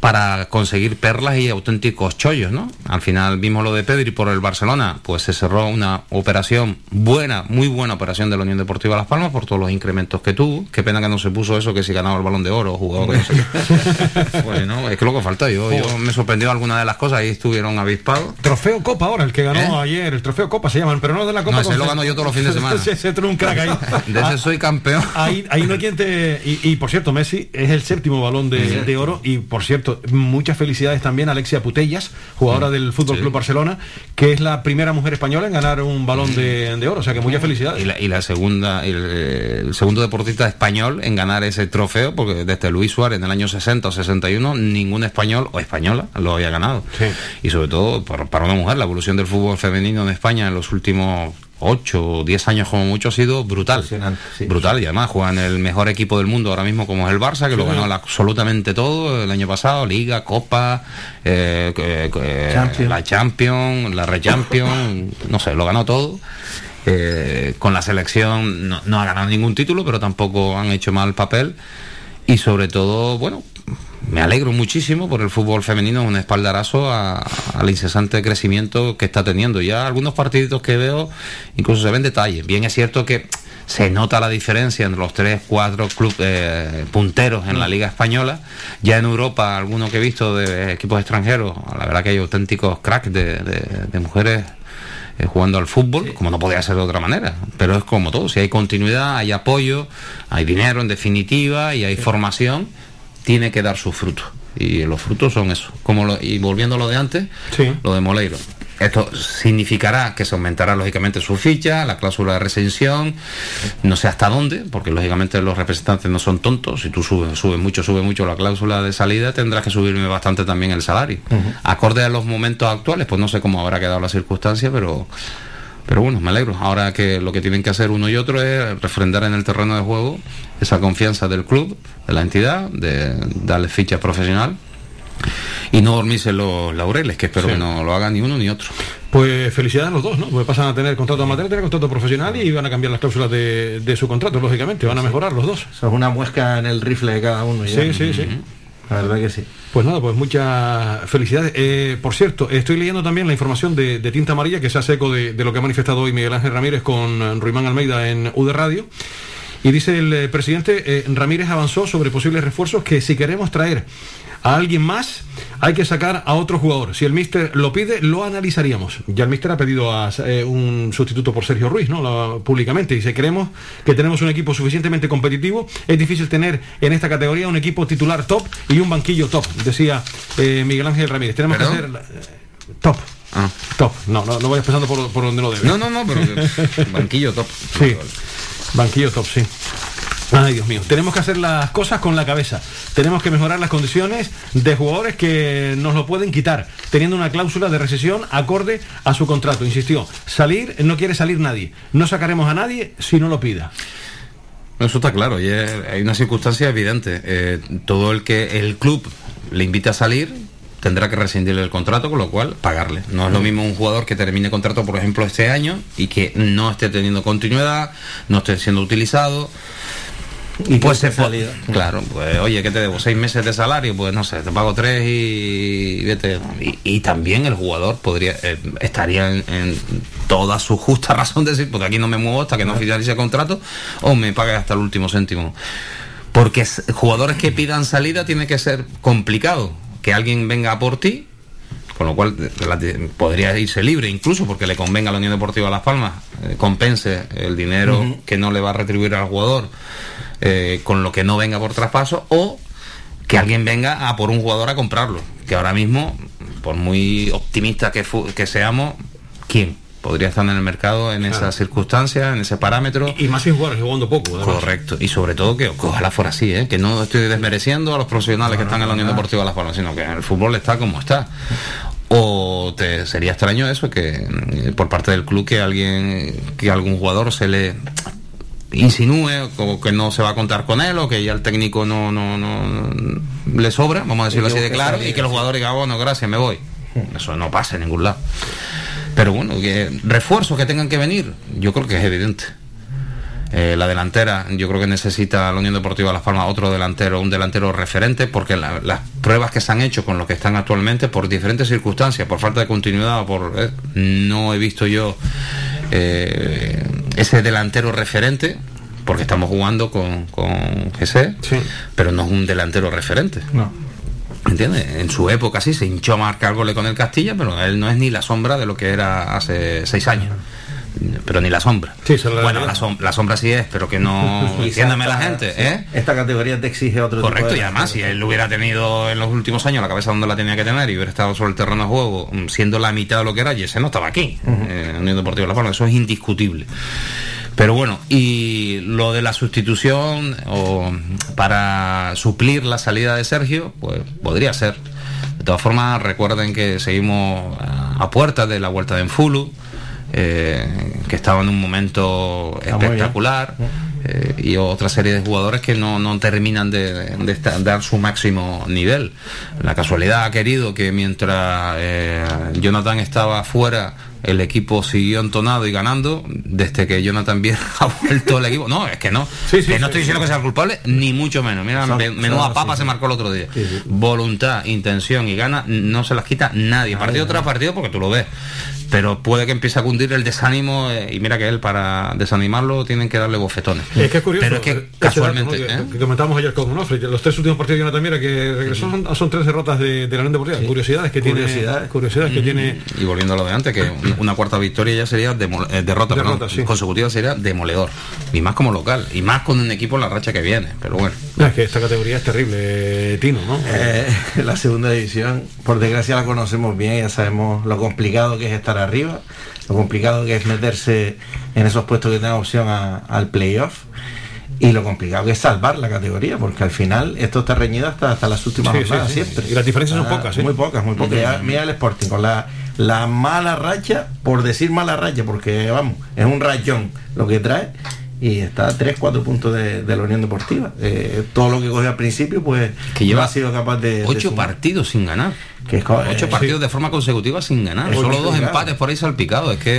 para conseguir perlas y auténticos chollos, ¿no? Al final vimos lo de Pedri por el Barcelona, pues se cerró una operación buena, muy buena operación de la Unión Deportiva Las Palmas por todos los incrementos que tuvo. Qué pena que no se puso eso, que si ganaba el balón de oro, jugador que no sé qué. Pues no, es que lo que falta, yo, yo me sorprendió alguna de las cosas, ahí estuvieron avispados. Trofeo Copa ahora, el que ganó ayer, el Trofeo Copa se llaman, pero no de la Copa. ¿Eh? No, ese lo gano yo todos los fines de semana. Ese- ese un crack ahí. De ese soy campeón. Ahí, ahí no hay quien te. Y, y, por cierto, Messi es el séptimo balón de, Sí. de oro. Y por cierto, muchas felicidades también a Alexia Putellas, jugadora del Fútbol Club Barcelona, que es la primera mujer española en ganar un balón de, de oro. O sea que muchas felicidades. Y la, y la segunda, el, el segundo deportista español en ganar ese trofeo, porque desde Luis Suárez en el año 60 o 61, ningún español o española lo había ganado. Y sobre todo por- para una mujer, la evolución del fútbol femenino en España en los últimos 8 o 10 años como mucho ha sido brutal. Brutal, y además juega en el mejor equipo del mundo ahora mismo como es el Barça, que lo ganó absolutamente todo el año pasado, Liga, Copa, eh, Champions. la Champions, la Rechampions, no sé, lo ganó todo. Eh, con la selección no, no ha ganado ningún título, pero tampoco han hecho mal papel. Y sobre todo, bueno, me alegro muchísimo por el fútbol femenino, un espaldarazo a- al incesante crecimiento que está teniendo. Ya algunos partiditos que veo, incluso se ven detalles. Bien es cierto que se nota la diferencia entre los tres, cuatro clubes eh, punteros en la Liga Española. Ya en Europa, algunos que he visto de equipos extranjeros, la verdad que hay auténticos cracks de, de- de mujeres eh, jugando al fútbol, como no podía ser de otra manera. Pero es como todo, si hay continuidad, hay apoyo, hay dinero en definitiva y hay formación, tiene que dar sus frutos. Y los frutos son eso. Como lo- y volviendo a lo de antes, lo de Moleiro. Esto significará que se aumentará lógicamente su ficha, la cláusula de recensión, no sé hasta dónde, porque lógicamente los representantes no son tontos. Si tú subes, subes mucho, sube mucho la cláusula de salida, tendrás que subirme bastante también el salario. Acorde a los momentos actuales, pues no sé cómo habrá quedado la circunstancia, pero pero bueno, me alegro. Ahora que lo que tienen que hacer uno y otro es refrendar en el terreno de juego esa confianza del club, de la entidad, de darle ficha profesional y no dormirse en los laureles, que espero Sí. que no lo hagan ni uno ni otro. Pues felicidades a los dos, ¿no? Porque pasan a tener contrato amateur, tener contrato profesional y van a cambiar las cláusulas de, de su contrato, lógicamente. Van a mejorar los dos. Eso es una muesca en el rifle de cada uno. ya. Sí, sí, sí. La verdad que sí. Pues nada, pues muchas felicidades. Eh, por cierto, estoy leyendo también la información de, de Tinta Amarilla que se hace eco de, de lo que ha manifestado hoy Miguel Ángel Ramírez con Ruimán Almeida en UD Radio. Y dice el eh, presidente, eh, Ramírez avanzó sobre posibles refuerzos que si queremos traer a alguien más, hay que sacar a otro jugador. Si el míster lo pide, lo analizaríamos. Ya el míster ha pedido a, eh, un sustituto por Sergio Ruiz, ¿no? La- públicamente. Y si creemos que tenemos un equipo suficientemente competitivo, es difícil tener en esta categoría un equipo titular top y un banquillo top, decía eh, Miguel Ángel Ramírez. Tenemos que eh, top. Top. No, no, no vayas pensando por, por donde no debe. No, no, no, pero banquillo top. Sí. Banquillo top, sí. Ay, Dios mío. Tenemos que hacer las cosas con la cabeza. Tenemos que mejorar las condiciones de jugadores que nos lo pueden quitar, teniendo una cláusula de recesión acorde a su contrato. Insistió, salir, no quiere salir nadie. No sacaremos a nadie si no lo pida. Eso está claro, hay una circunstancia evidente. Eh, todo el que el club le invite a salir tendrá que rescindirle el contrato, con lo cual pagarle. No es lo mismo un jugador que termine contrato, por ejemplo, este año y que no esté teniendo continuidad, no esté siendo utilizado. Y pues se po- salida. Claro, pues oye, ¿qué te debo? ¿Seis meses de salario? Pues no sé, te pago tres y vete. Y, y también el jugador podría eh, estaría en, en toda su justa razón de decir, pues aquí no me muevo hasta que no finalice el contrato o me pague hasta el último céntimo. Porque jugadores que pidan salida tiene que ser complicado. Que alguien venga por ti, con lo cual podría irse libre incluso porque le convenga a la Unión Deportiva Las Palmas, eh, compense el dinero que no le va a retribuir al jugador eh, con lo que no venga por traspaso o que alguien venga a por un jugador a comprarlo. Que ahora mismo, por muy optimista que, que seamos, ¿quién? Podría estar en el mercado en esas circunstancias, en ese parámetro. Y más sin jugar, jugando poco. además. Correcto, y sobre todo que ojalá fuera así, ¿eh? que no estoy desmereciendo a los profesionales que están en la Unión Deportiva Las Palmas, sino que el fútbol está como está. O te sería extraño eso, que mm, por parte del club que alguien, que algún jugador se le insinúe o que no se va a contar con él o que ya el técnico no, no, no le sobra, vamos a decirlo así de claro, y que el jugador diga, "Ah, bueno, gracias, me voy. Eso no pasa en ningún lado. Pero bueno, que refuerzos que tengan que venir, yo creo que es evidente. Eh, la delantera, yo creo que necesita la Unión Deportiva Las Palmas otro delantero, un delantero referente, porque la- las pruebas que se han hecho con los que están actualmente, por diferentes circunstancias, por falta de continuidad, por eh, no he visto yo eh, ese delantero referente, porque estamos jugando con, con GC, pero no es un delantero referente. No. ¿Entiendes? En su época sí se hinchó a marcar goles con el Castilla, pero él no es ni la sombra de lo que era hace seis años. Pero ni la sombra. bueno, la, som- la sombra sí es, pero que no. Entiéndame la gente, sí. ¿eh? Esta categoría te exige otro tipo Correcto, de y además, si él hubiera tenido en los últimos años la cabeza donde la tenía que tener y hubiera estado sobre el terreno de juego, mm, siendo la mitad de lo que era, y ese no estaba aquí, en Unión Deportiva La Palma, eso es indiscutible. Pero bueno, y lo de la sustitución o para suplir la salida de Sergio, pues podría ser. De todas formas, recuerden que seguimos a puertas de la vuelta de Enfulu, eh, que estaba en un momento espectacular, eh, y otra serie de jugadores que no, no terminan de, de esta- dar su máximo nivel. La casualidad ha querido que mientras eh, Jonathan estaba fuera, el equipo siguió entonado y ganando, desde que Jonathan Vier ha vuelto el equipo. No, es que no. que no estoy diciendo que sea el culpable, ni mucho menos. Mira, me- menuda papa sí, se sí. marcó el otro día. Voluntad, intención y gana no se las quita nadie. Partido tras partido porque tú lo ves. Pero puede que empiece a cundir el desánimo eh, y mira que él para desanimarlo tienen que darle bofetones. Es que es curioso. Pero es que ese casualmente... dato, ¿no? ¿eh? que, que comentábamos ayer con Onofre, los tres últimos partidos de Jonathan Mira que regresó son, son tres derrotas de, de la Unión Deportiva. Curiosidades que Curiosidades. tiene. Curiosidades que tiene. Y volviendo a lo de antes, que una cuarta victoria ya sería demo- eh, derrota, Derrota, perdón, sí. consecutiva sería demoledor. Y más como local. Y más con un equipo en la racha que viene. Pero bueno. No, es que esta categoría es terrible, Tino, ¿no? Eh, la segunda división, por desgracia la conocemos bien, ya sabemos lo complicado que es estar arriba, lo complicado que es meterse en esos puestos que tengan opción a- al playoff y lo complicado que es salvar la categoría, porque al final esto está reñido hasta, hasta las últimas Sí, sí, jornadas sí. siempre. Y las diferencias son Ah, pocas, ¿eh? Muy pocas, muy pocas. Ya, mira el Sporting con la, la mala racha, por decir mala racha, porque vamos, es un rayón lo que trae. Y está a 3, 4 puntos de, de la Unión Deportiva. Eh, todo lo que cogió al principio, pues Que lleva no ha sido capaz de. de Ocho sumar. partidos sin ganar. Que es Ocho eh, partidos de forma consecutiva sin ganar. Es Solo dos empates por ahí salpicados. Es que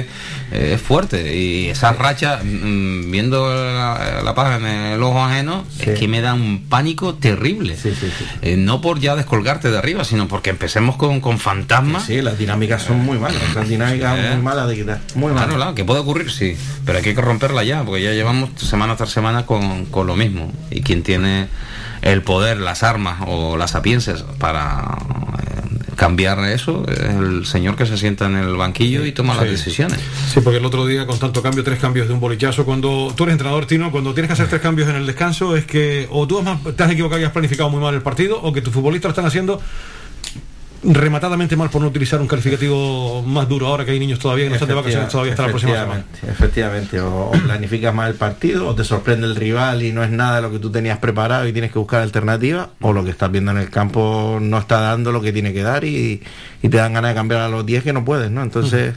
eh, es fuerte. Y esa racha, mm, viendo la, la paja en el ojo ajeno, es que me da un pánico terrible. Eh, no por ya descolgarte de arriba, sino porque empecemos con, con fantasmas. Sí, las dinámicas son muy malas. Las dinámicas muy malas de quitar. Muy malas. Claro, claro, que puede ocurrir, sí, pero hay que romperla ya, porque ya llevamos semana tras semana con, con lo mismo. Y quien tiene el poder, las armas o las sapiencias para cambiar eso es el señor que se sienta en el banquillo y toma las decisiones. Sí, porque el otro día con tanto cambio, tres cambios de un bolichazo, cuando tú eres entrenador, Tino, cuando tienes que hacer tres cambios en el descanso, es que o tú has te has equivocado y has planificado muy mal el partido, o que tus futbolistas lo están haciendo rematadamente mal por no utilizar un calificativo más duro ahora que hay niños todavía que no están de vacaciones todavía hasta la próxima semana. Efectivamente. O, o planificas mal el partido, o te sorprende el rival y no es nada lo que tú tenías preparado y tienes que buscar alternativas, o lo que estás viendo en el campo no está dando lo que tiene que dar y, y te dan ganas de cambiar a los 10 que no puedes, ¿no? Entonces.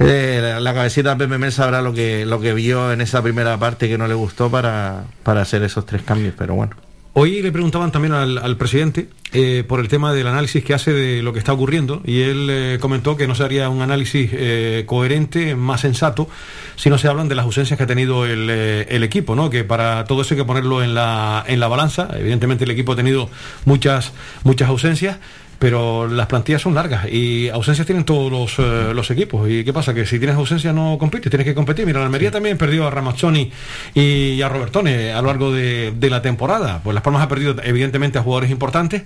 eh, la, la cabecita de Pepe Mel sabrá lo que lo que vio en esa primera parte que no le gustó para, para hacer esos tres cambios, pero bueno. Hoy le preguntaban también al, al presidente eh, por el tema del análisis que hace de lo que está ocurriendo y él eh, comentó que no se haría un análisis eh, coherente, más sensato, si no se hablan de las ausencias que ha tenido el, el equipo, ¿no? que para todo eso hay que ponerlo en la, en la balanza. Evidentemente el equipo ha tenido muchas, muchas ausencias. Pero las plantillas son largas y ausencias tienen todos los, eh, los equipos. ¿Y qué pasa? Que si tienes ausencia no compites, tienes que competir. Mira, la Almería también perdió a Ramazzoni y a Robertone a lo largo de, de la temporada. Pues Las Palmas ha perdido evidentemente a jugadores importantes.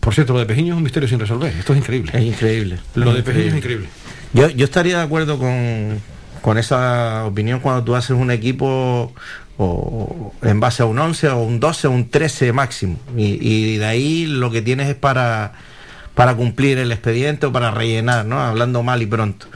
Por cierto, lo de Pejiño es un misterio sin resolver. Esto es increíble. Es increíble. Lo de Pejiño es increíble. Yo, yo estaría de acuerdo con, con esa opinión cuando tú haces un equipo o, en base a un 11 o un 12 o un 13 máximo. Y, y de ahí lo que tienes es para, para cumplir el expediente o para rellenar, ¿no? Hablando mal y pronto.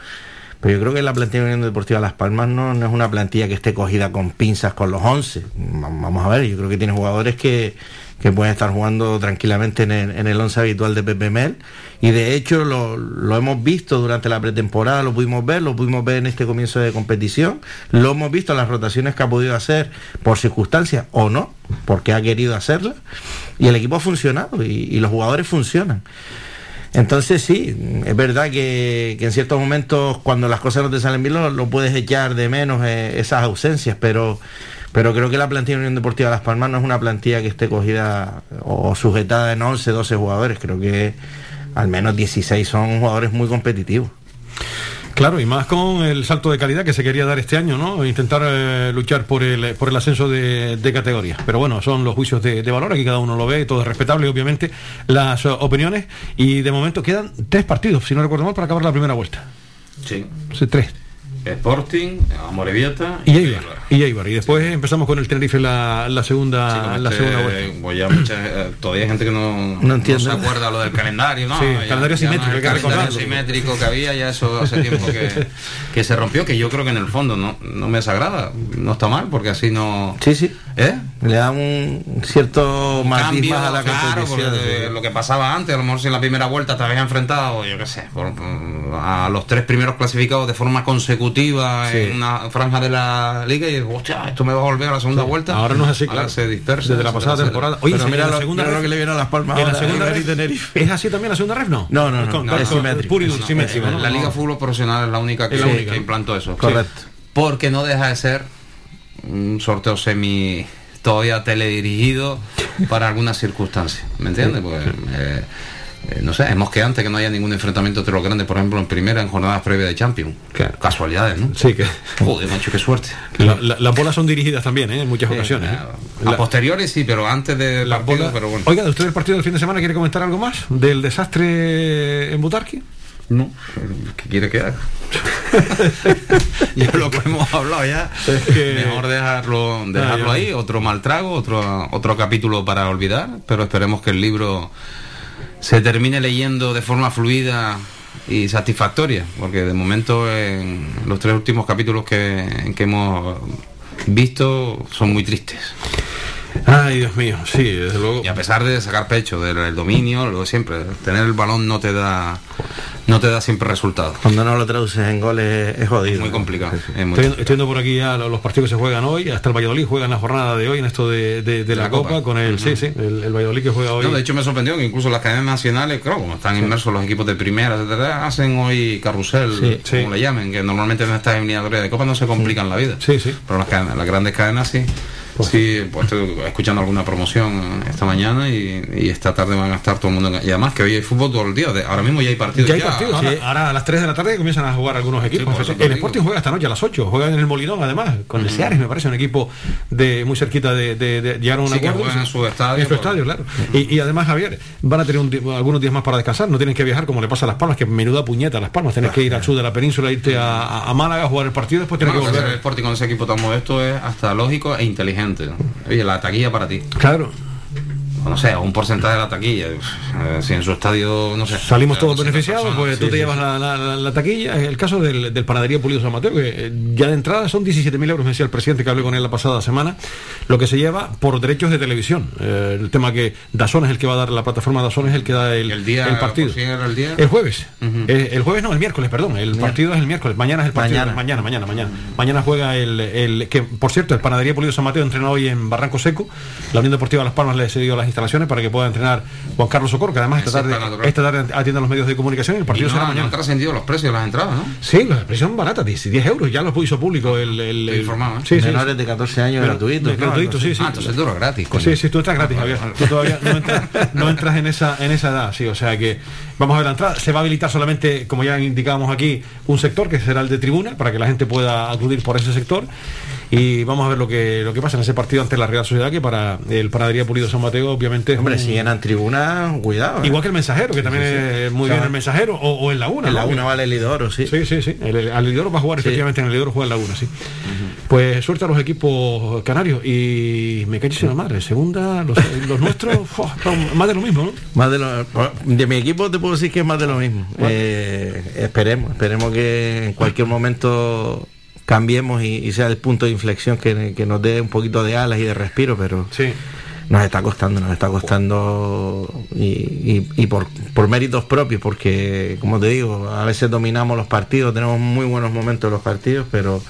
Pero yo creo que la plantilla de Unión Deportiva Las Palmas no, es una plantilla que esté cogida con pinzas con los 11. Va- Vamos a ver, yo creo que tiene jugadores que, que pueden estar jugando tranquilamente en el, en el 11 habitual de Pepe Mel. Y de hecho lo, lo hemos visto durante la pretemporada, lo pudimos ver, lo pudimos ver en este comienzo de competición, lo hemos visto en las rotaciones que ha podido hacer por circunstancias o no, porque ha querido hacerlas. Y el equipo ha funcionado y los jugadores funcionan. Entonces sí, es verdad que, que en ciertos momentos cuando las cosas no te salen bien lo, puedes echar de menos eh, esas ausencias, pero, pero creo que la plantilla de Unión Deportiva Las Palmas no es una plantilla que esté cogida o sujetada en 11, 12 jugadores, creo que al menos 16 son jugadores muy competitivos. Claro, y más con el salto de calidad que se quería dar este año, ¿no? Intentar eh, luchar por el, por el ascenso de, de categoría. Pero bueno, son los juicios de, de valor, aquí cada uno lo ve, todo es respetable, obviamente, las eh, opiniones. Y de momento quedan tres partidos, si no recuerdo mal, para acabar la primera vuelta. Sí. Sí, tres. Sporting, Amorebieta Y Eibar. Y Eibar. Y después empezamos con el Tenerife la, la segunda, la Este, segunda vuelta. mucha, eh, todavía hay gente que no, No entiende. se acuerda lo del calendario, ¿no? Sí, Ya- calendario ya no simétrico, el calendario simétrico que había, ya eso hace tiempo que, que se rompió, que yo creo que en el fondo no, no me desagrada, no está mal, porque así no... Sí, sí. ¿Eh? Le da un cierto matiz Cambio, más a la claro, de lo que pasaba antes, a lo mejor si en la primera vuelta te habías enfrentado, yo qué sé, por- a los tres primeros clasificados de forma consecutiva Sí. en una franja de la liga y dices, hostia, esto me va a volver a la segunda vuelta. Ahora no es así, Ahora claro. se dispersa. Desde la pasada temporada. Oye, mira la segunda lo ref- que le viene a Las Palmas en la ahora, segunda ref- Tenerife. ¿Es así también la segunda ref? No. No, no, no, Con- no, No, no. La Liga Fútbol Profesional es la única que, implantó eso. Correcto. Porque no deja de ser un sorteo semi todavía teledirigido para algunas circunstancias. ¿Me entiendes? Pues, eh, eh, no sé, hemos que antes que no haya ningún enfrentamiento entre los grandes, por ejemplo, en primera, en jornadas previas de Champions. Casualidades, ¿no? Sí, que. Joder, macho, qué suerte. La- la- las bolas son dirigidas también, ¿eh? en muchas ocasiones. ¿eh? A La- posteriores sí, pero antes de las bolas- pero bueno. Oiga, ¿de usted el partido del fin de semana quiere comentar algo más? ¿Del desastre en Butarque? No, ¿qué quiere que haga? ya lo que hemos hablado ya. Mejor dejarlo, dejarlo Ah, ahí, otro mal trago, otro, otro capítulo para olvidar, pero esperemos que el libro se termine leyendo de forma fluida y satisfactoria, porque de momento en los tres últimos capítulos que, que hemos visto son muy tristes. Ay, Dios mío, sí, desde luego. Y a pesar de sacar pecho del, del dominio, luego siempre, tener el balón no te da no te da siempre resultados. Cuando no lo traduces en goles es jodido. Muy complicado. es muy Estoy, complicado. estoy viendo por aquí ya los partidos que se juegan hoy, hasta el Valladolid juega en la jornada de hoy en esto de, de- de la, la Copa, Copa. con el, sí, sí, el, el Valladolid que juega hoy. No, de hecho me sorprendió que incluso las cadenas nacionales, claro, como están inmersos los equipos de primera, etcétera, hacen hoy carrusel, Sí, como le llamen, que normalmente en estas eliminatorias de Copa no se complican la vida. Sí, sí. Pero las, cadenas- las grandes cadenas sí. Sí, pues estoy escuchando alguna promoción esta mañana y, y esta tarde van a estar todo el mundo. Y además que hoy hay fútbol todo el día. ahora mismo ya hay partidos. Ya hay partidos, ahora, ahora a las 3 de la tarde comienzan a jugar algunos equipos. te el digo. Sporting juega esta noche a las 8, juega en el Molinón además, con el Seares me parece un equipo de muy cerquita de, de, de llegar a un Sí, que acuerdo. juegan en su estadio, En su por- estadio, claro. Y, y además, Javier, van a tener un algunos días más para descansar, no tienen que viajar como le pasa a Las Palmas, que menuda puñeta a Las Palmas, tienes que ir al sur de la península, irte a, a- a Málaga, jugar el partido, después tienes Bueno, que hacer el volver. Sporting con ese equipo tan modesto es hasta lógico e inteligente. Oye, la taquilla para ti. Claro. No sé, un porcentaje de la taquilla. eh, si en su estadio, no sé. Salimos todos 200 beneficiados, personas, pues tú te sí, llevas sí. La, la- la- la taquilla. El caso del, del Panadería Pulido San Mateo, que eh, ya de entrada son 17.000 euros, me decía el presidente que hablé con él la pasada semana, lo que se lleva por derechos de televisión. Eh, el tema que Dazón es el que va a dar, la plataforma Dazón es el que da el, El día, el partido. ¿por si era el día? El jueves. Eh, el jueves no, el miércoles, perdón. El partido es el miércoles. Mañana es el partido. Mañana. Mañana, mañana, mañana. Mañana juega el, el- que, por cierto, el Panadería Pulido San Mateo entrenó hoy en Barranco Seco. La Unión Deportiva Las Palmas le ha cedido las instalaciones para que pueda entrenar Juan Carlos Socorro, que además esta tarde, esta tarde atiende a los medios de comunicación y el Y partido no, será no mañana. han trascendido los precios de las entradas, ¿no? Sí, la presión barata, 10, 10 euros, ya lo hizo público el... el, el- informado, ¿eh? sí, sí, Menores sí. de 14 años Pero- gratuitos. ¿no? gratuito, sí, sí. Ah, entonces duro gratis. coño. Sí, sí, tú entras gratis, Javier. Tú todavía no entras, no entras en esa en esa edad, sí. O sea que vamos a ver la entrada. Se va a habilitar solamente, como ya indicábamos aquí, un sector que será el de tribuna para que la gente pueda acudir por ese sector. Y vamos a ver lo que lo que pasa en ese partido ante la Real Sociedad, que para el Panadería Pulido San Mateo, obviamente. Hombre, un- si llenan tribuna, cuidado. ¿eh? Igual que el mensajero, que también Sí, sí. es muy bien el mensajero, o, o el Laguna. En ¿no? la una vale el Lidoro, sí. Sí, sí, sí. El, el, va a jugar, efectivamente, en el Lidoro juega el Laguna, sí. Pues suerte a los equipos canarios. Y me calles en la madre. Segunda, los, los nuestros, más de lo mismo, ¿no? Más de, lo- de mi equipo te puedo decir que es más de lo mismo. Eh, esperemos, esperemos que en cualquier momento cambiemos y, y sea el punto de inflexión que, que nos dé un poquito de alas y de respiro, pero Sí. nos está costando, nos está costando y, y- y por, por méritos propios, porque como te digo, a veces dominamos los partidos, tenemos muy buenos momentos en los partidos, pero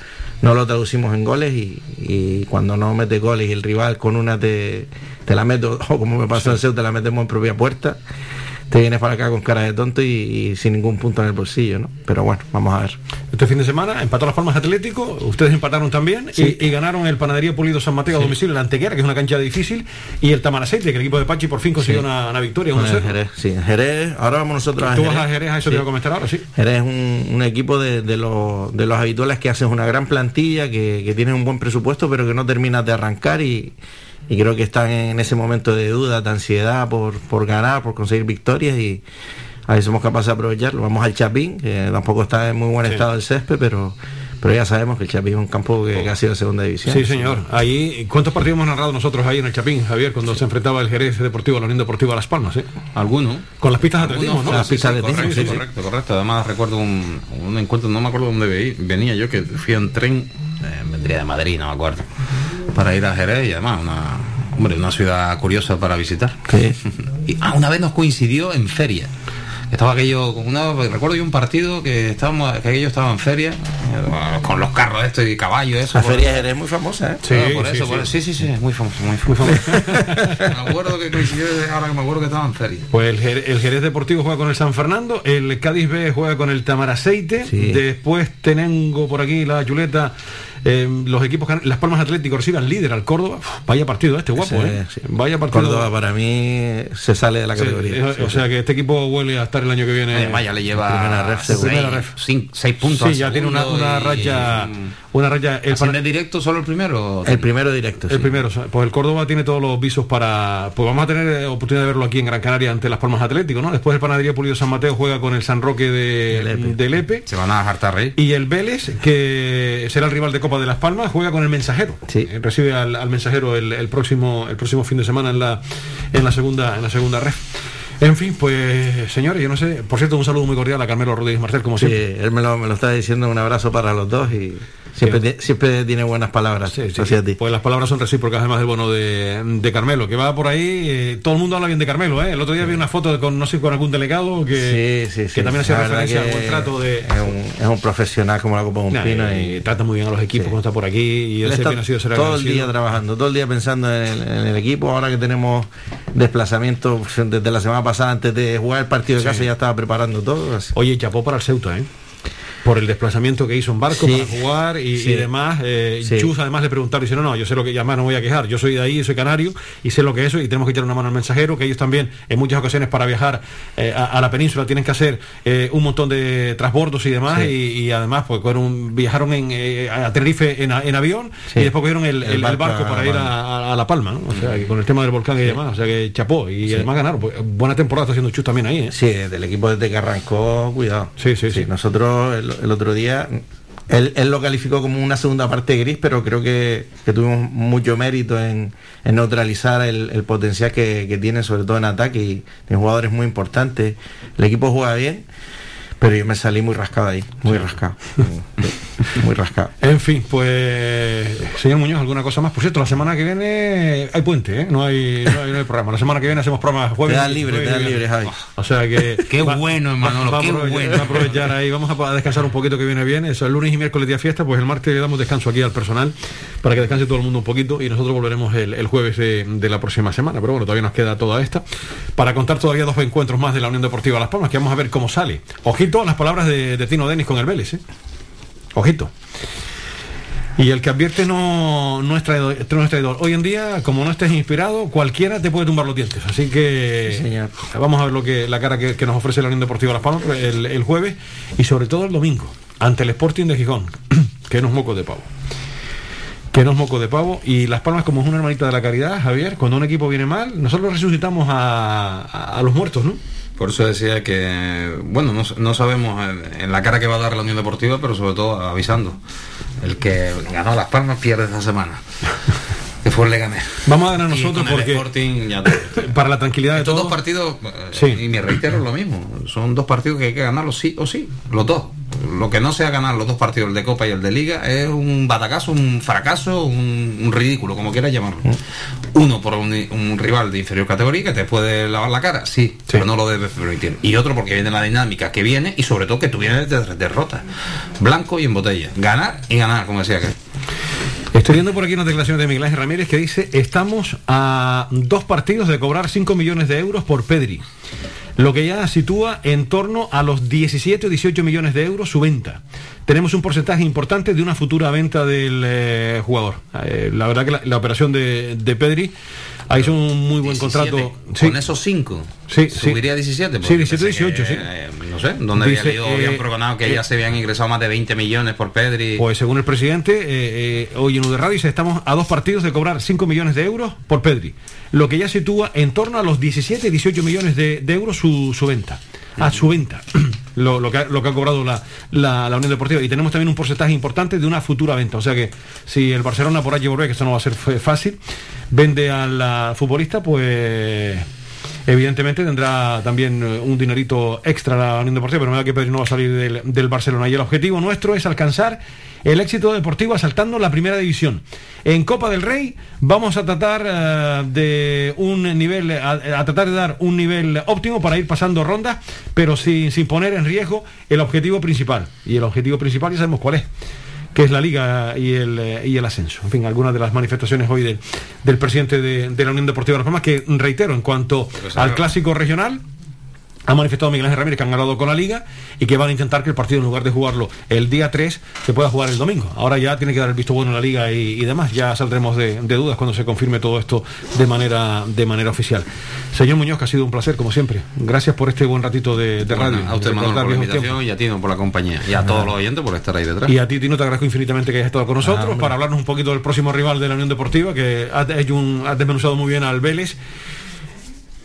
no lo traducimos en goles y, y cuando no mete goles y el rival con una te, te la mete, o como me pasó en Ceuta, te la metemos en propia puerta, te vienes para acá con cara de tonto y, y sin ningún punto en el bolsillo, ¿no? Pero bueno, vamos a ver. Este fin de semana empató Las Palmas Atlético, ustedes empataron también Sí. y, y ganaron el Panadería Pulido San Mateo a domicilio, la Antequera, que es una cancha difícil, y el Tamaraceite, que el equipo de Pachi por fin consiguió Sí. una, una victoria, Con 1-0. el Jerez, sí, en Jerez, ahora vamos nosotros a Tú Jerez. vas a Jerez, a eso te iba a comentar ahora, sí. Jerez es un, un equipo de, de los, de los habituales que hacen una gran plantilla, que, que tienen un buen presupuesto, pero que no terminan de arrancar y, y creo que están en ese momento de duda, de ansiedad por, por ganar, por conseguir victorias y a ver si somos capaces de aprovecharlo. Vamos al Chapín, que tampoco está en muy buen Sí. estado el césped, pero, pero ya sabemos que el Chapín es un campo que, que ha sido de segunda división. Sí, señor. Ahí, ¿cuántos partidos hemos narrado nosotros ahí en el Chapín, Javier, cuando se enfrentaba el Jerez Deportivo la Unión Deportiva Las Palmas? ¿eh? Alguno. Con las pistas de atletismo, ¿no? Las Sí, pistas sí, de atletismo, correcto, sí, sí. correcto, correcto. Además recuerdo un, un encuentro, no me acuerdo dónde veí- venía yo, que fui en tren, eh, vendría de Madrid, no me acuerdo, para ir a Jerez y además una, hombre, una ciudad curiosa para visitar. Sí. Y, ah, una vez nos coincidió en feria. Estaba aquello, una, recuerdo yo un partido que estábamos, que aquello estaba en feria, eh, con los carros estos y caballos, eso. La feria de Jerez es muy famosa, ¿eh? Sí, por eso, por eso. sí, sí, sí, es muy famoso, muy famoso. me acuerdo que coincidió, ahora que me acuerdo que estaba en feria. Pues el Jerez Deportivo juega con el San Fernando, el Cádiz B juega con el Tamaraceite, Sí. después tengo por aquí la chuleta, eh, los equipos, can- Las Palmas Atlético reciban líder al Córdoba, Uf, vaya partido este guapo, ¿eh? sí. Vaya partido. Córdoba para mí se sale de la categoría. eh, o sea que este equipo huele a estar el año que viene. Además ya le lleva Primera ref, seis, seguro. Primera ref. seis puntos. Sí, ya tiene una, una y- una raya. El, ¿Asciende directo solo el primero? El primero directo. el sí. primero, pues el Córdoba tiene todos los visos para. Pues vamos a tener eh, oportunidad de verlo aquí en Gran Canaria ante Las Palmas Atlético, ¿no? Después el Panadería Pulido San Mateo juega con el San Roque de, Del Epe. del Epe. Se van a hartar rey. Y el Vélez, que será el rival de Copa de Las Palmas, juega con el Mensajero. Sí. Eh, Recibe al, al Mensajero el, el próximo el próximo fin de semana en la en la segunda en la segunda red. En fin, pues señores, yo no sé. Por cierto, un saludo muy cordial a Carmelo Rodríguez Marcel, como Sí, siempre. él me lo, me lo está diciendo, un abrazo para los dos y Siempre, siempre tiene buenas palabras Sí, sí, hacia sí. ti. Pues las palabras son recíprocas, además del bueno de, de Carmelo, que va por ahí, eh, todo el mundo habla bien de Carmelo, ¿eh? El otro día vi una foto con, no sé, con algún delegado que, que también verdad referencia al buen trato de... Es un, es un profesional como la Copa de un Nah, Pino y y trata muy bien a los equipos cuando está por aquí y Él él está ha sido ser todo el día trabajando, todo el día pensando en el, en el equipo. Ahora que tenemos desplazamiento desde la semana pasada, antes de jugar el partido de casa, ya estaba preparando todo. así. Oye, chapó para el Ceuta, ¿eh? Por el desplazamiento que hizo en barco Sí. para jugar y, Sí. y demás. Eh, Sí. Chus además le preguntaron y dice, no, no, yo sé lo que además no voy a quejar, yo soy de ahí, soy canario y sé lo que es eso y tenemos que echar una mano al mensajero, que ellos también en muchas ocasiones para viajar eh, a, a la península tienen que hacer eh, un montón de transbordos y demás y, y además pues fueron- viajaron en, eh, a Tenerife en, en avión y después cogieron el, El el- el barco, a para ir a, La Palma, ¿no? O sea, que con el tema del volcán y demás, o sea que chapó y además ganaron. Pues, buena temporada está haciendo Chus también ahí, ¿eh? Sí, del equipo desde que arrancó, cuidado. Sí, sí, sí. Nosotros el, otro día, él, él lo calificó como una segunda parte gris, pero creo que, que tuvimos mucho mérito en, en neutralizar el, el potencial que, que tiene, sobre todo en ataque, y tiene jugadores muy importantes. El equipo juega bien, pero yo me salí muy rascado ahí, muy rascado. muy rascado. En fin, pues señor Muñoz, ¿alguna cosa más? Por cierto, la semana que viene hay puente, ¿eh? No hay, no hay, no hay programa. La semana que viene hacemos programas jueves. Te dan libre, jueves te dan y libre. Javi. O sea que... Qué bueno, Manolo, va a qué aprovechar- bueno. a aprovechar ahí, vamos a descansar un poquito que viene bien. Eso, el lunes y miércoles día fiesta, pues el martes le damos descanso aquí al personal para que descanse todo el mundo un poquito y nosotros volveremos el, el jueves de, de la próxima semana. Pero bueno, todavía nos queda toda esta para contar todavía dos encuentros más de la Unión Deportiva Las Palmas, que vamos a ver cómo sale. Ojito a las palabras de, de Tino Denis con el Vélez, ¿eh? Ojito. Y el que advierte no, no, es traidor, no es traidor. Hoy en día, como no estés inspirado, cualquiera te puede tumbar los dientes. Así que Sí, señor. vamos a ver lo que la cara que, que nos ofrece la Unión Deportiva Las Palmas el, el jueves y sobre todo el domingo, ante el Sporting de Gijón, que no es moco de pavo. Que no es moco de pavo. Y Las Palmas, como es una hermanita de la caridad, Javier, cuando un equipo viene mal, nosotros resucitamos a, a- a los muertos, ¿no? Por eso decía que, bueno, no, no sabemos en, en la cara que va a dar la Unión Deportiva, pero sobre todo avisando. El que ganó Las Palmas pierde esta semana. Que fue el Leganés. Vamos a ganar Y nosotros porque Sporting ya te- para la tranquilidad de Estos todos. dos partidos, eh, Sí. y me reitero lo mismo, son dos partidos que hay que ganarlos sí o sí, los dos. Lo que no sea ganar los dos partidos, el de Copa y el de Liga, es un batacazo, un fracaso, un, un ridículo, como quieras llamarlo. Uno por un, un rival de inferior categoría que te puede lavar la cara, sí, pero no lo debes permitir. Y otro porque viene la dinámica que viene y sobre todo que tú vienes de derrotas. Blanco y en botella. Ganar y ganar, como decía que. Estoy viendo por aquí unas declaraciones de Miguel Ángel Ramírez que dice, estamos a dos partidos de cobrar 5 millones de euros por Pedri, lo que ya sitúa en torno a los 17 o 18 millones de euros su venta. Tenemos un porcentaje importante de una futura venta del eh, jugador. Eh, la verdad que la, la operación de, de Pedri ha hecho un muy buen 17. contrato. Con esos cinco. Sí, Subiría sí. a 17. Sí, porque 17, pensé 18, que, sí. eh, no sé, ¿dónde había Dice, leído? habían eh, proclamado que eh, ya se habían ingresado más de 20 millones por Pedri. Pues según el presidente, eh, eh, hoy en UD Radio dice, estamos a dos partidos de cobrar 5 millones de euros por Pedri, lo que ya sitúa en torno a los 17, 18 millones de, de euros su, su venta. A su venta, lo, que ha, lo que ha cobrado la, la, Unión Deportiva. Y tenemos también un porcentaje importante de una futura venta. O sea que si el Barcelona por allí volver, que esto no va a ser fácil, vende al futbolista, pues evidentemente tendrá también eh, un dinerito extra la Unión Deportiva, pero me da que Pedri no va a salir del, Barcelona. Y el objetivo nuestro es alcanzar el éxito deportivo asaltando la primera división. En Copa del Rey vamos a tratar eh, de un nivel, a, a tratar de dar un nivel óptimo para ir pasando rondas, pero sin, sin poner en riesgo el objetivo principal. Y el objetivo principal ya sabemos cuál es que es la liga y el, eh, y el ascenso. En fin, algunas de las manifestaciones hoy del, del presidente de, de la Unión Deportiva de Las Palmas, que reitero, en cuanto al clásico regional, ha manifestado Miguel Ángel Ramírez que han ganado con la liga y que van a intentar que el partido, en lugar de jugarlo el día 3, se pueda jugar el domingo. Ahora ya tiene que dar el visto bueno en la liga y, y demás. Ya saldremos de, de dudas cuando se confirme todo esto de manera, de manera oficial. Señor Muñoz, que ha sido un placer, como siempre. Gracias por este buen ratito de, de radio. a usted, Manuel, por la invitación y a Tino por la compañía. Y a todos los oyentes por estar ahí detrás. Y a ti, Tino, te agradezco infinitamente que hayas estado con nosotros Ah, hombre. para hablarnos un poquito del próximo rival de la Unión Deportiva, que ha, un- ha desmenuzado muy bien al Vélez.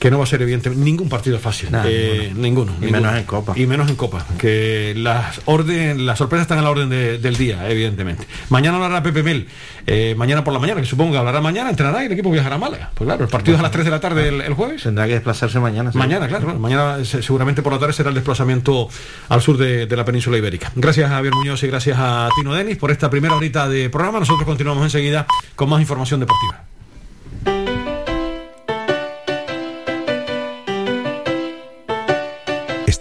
Que no va a ser evidentemente ningún partido fácil. Eh, ninguno. Y menos en Copa. Y menos en Copa. Que las orden, las sorpresas están a la orden del día, evidentemente. Mañana hablará Pepe Mel. Eh, mañana por la mañana, que supongo que hablará mañana, entrenará y el equipo viajará a Málaga. Pues claro, el partido es a las 3 de la tarde el, jueves. Tendrá que desplazarse mañana. Mañana, claro, Mañana seguramente por la tarde será el desplazamiento al sur de, de la península ibérica. Gracias a Javier Muñoz y gracias a Tino Denis por esta primera horita de programa. Nosotros continuamos enseguida con más información deportiva.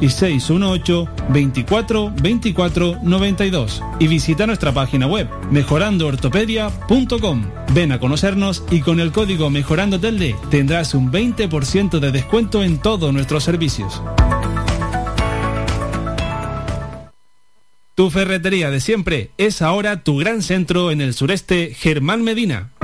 y 618 24 24 92 y visita nuestra página web mejorandoortopedia.com. Ven a conocernos y con el código Mejorando Telde tendrás un 20% de descuento en todos nuestros servicios. Tu ferretería de siempre es ahora tu gran centro en el sureste Germán Medina.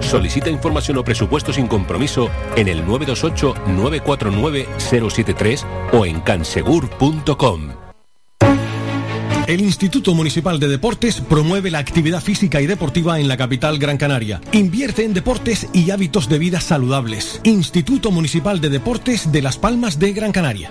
Solicita información o presupuesto sin compromiso en el 928-949-073 o en cansegur.com. El Instituto Municipal de Deportes promueve la actividad física y deportiva en la capital Gran Canaria. Invierte en deportes y hábitos de vida saludables. Instituto Municipal de Deportes de Las Palmas de Gran Canaria.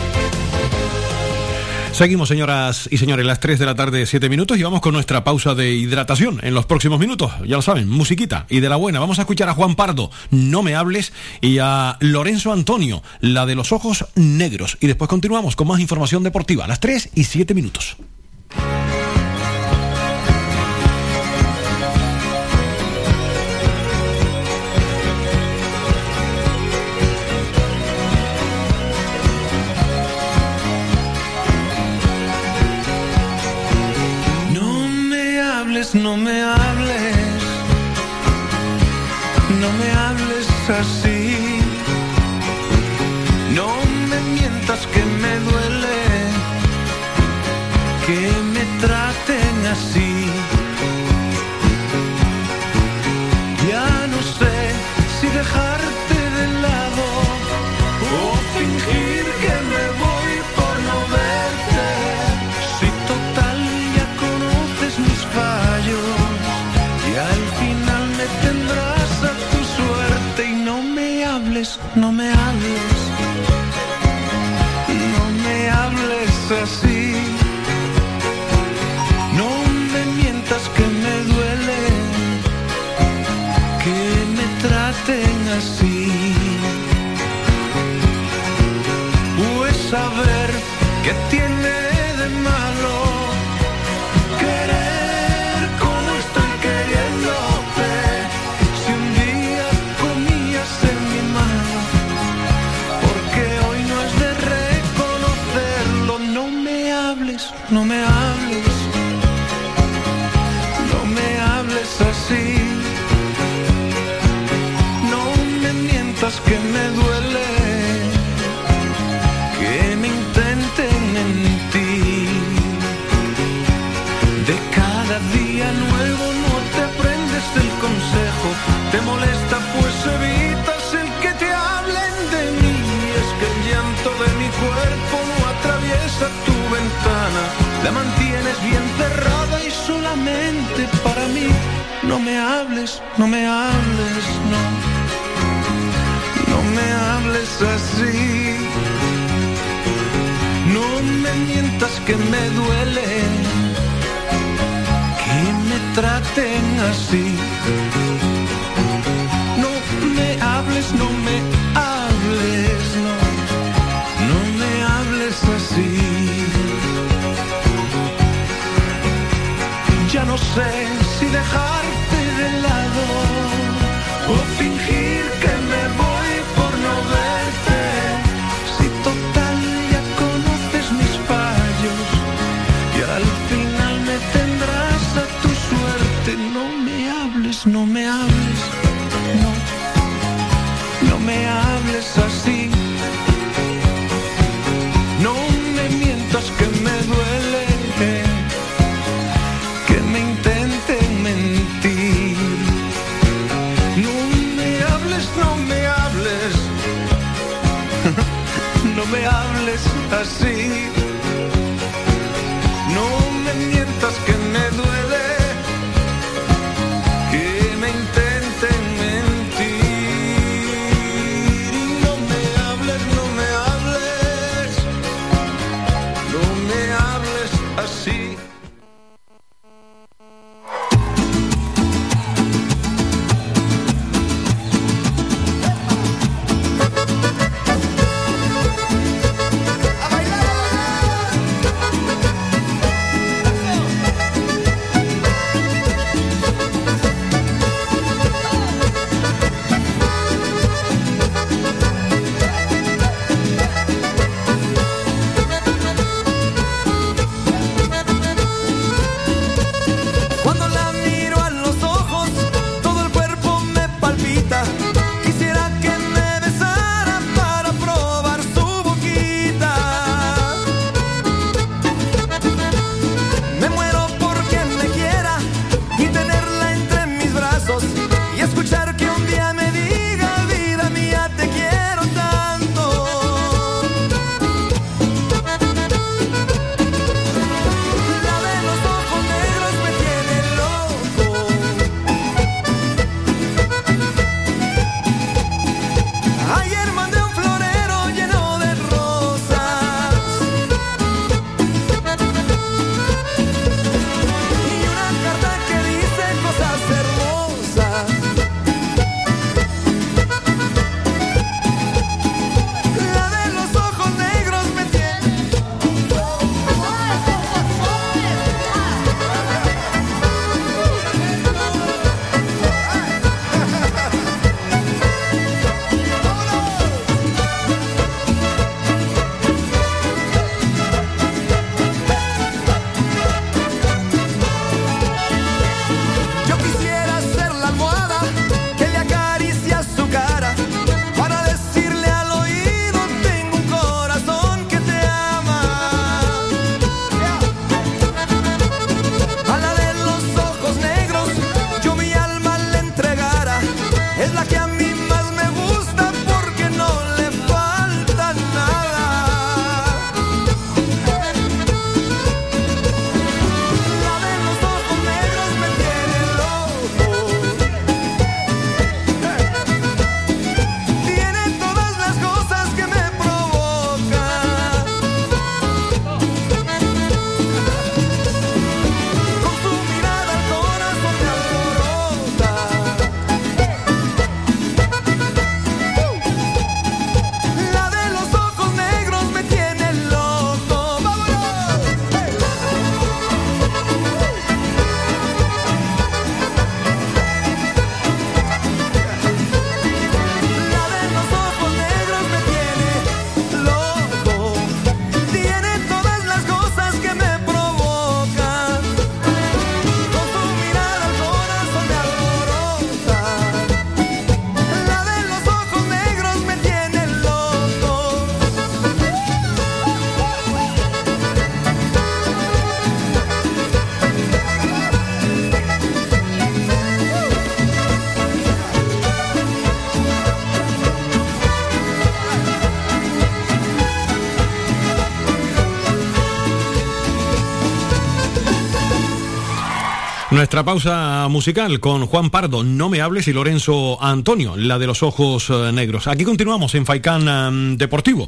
Seguimos, señoras y señores, las 3 de la tarde, 7 minutos, y vamos con nuestra pausa de hidratación en los próximos minutos. Ya lo saben, musiquita y de la buena. Vamos a escuchar a Juan Pardo, No me hables, y a Lorenzo Antonio, la de los ojos negros. Y después continuamos con más información deportiva, a las 3 y 7 minutos. No me hables, no me hables así. No me mientas que me duele, que me traten así. Ya no sé que me duele que me intenten en ti. De cada día nuevo no te aprendes el consejo, te molesta pues evitas el que te hablen de mí. Es que el llanto de mi cuerpo no atraviesa tu ventana, la mantienes bien cerrada y solamente para mí. No me hables, no me hables, no. Me hables así. No me mientas que me duele que me traten así. Nuestra pausa musical con Juan Pardo, No me hables y Lorenzo Antonio, la de los ojos eh, negros. Aquí continuamos en Faicán em, Deportivo.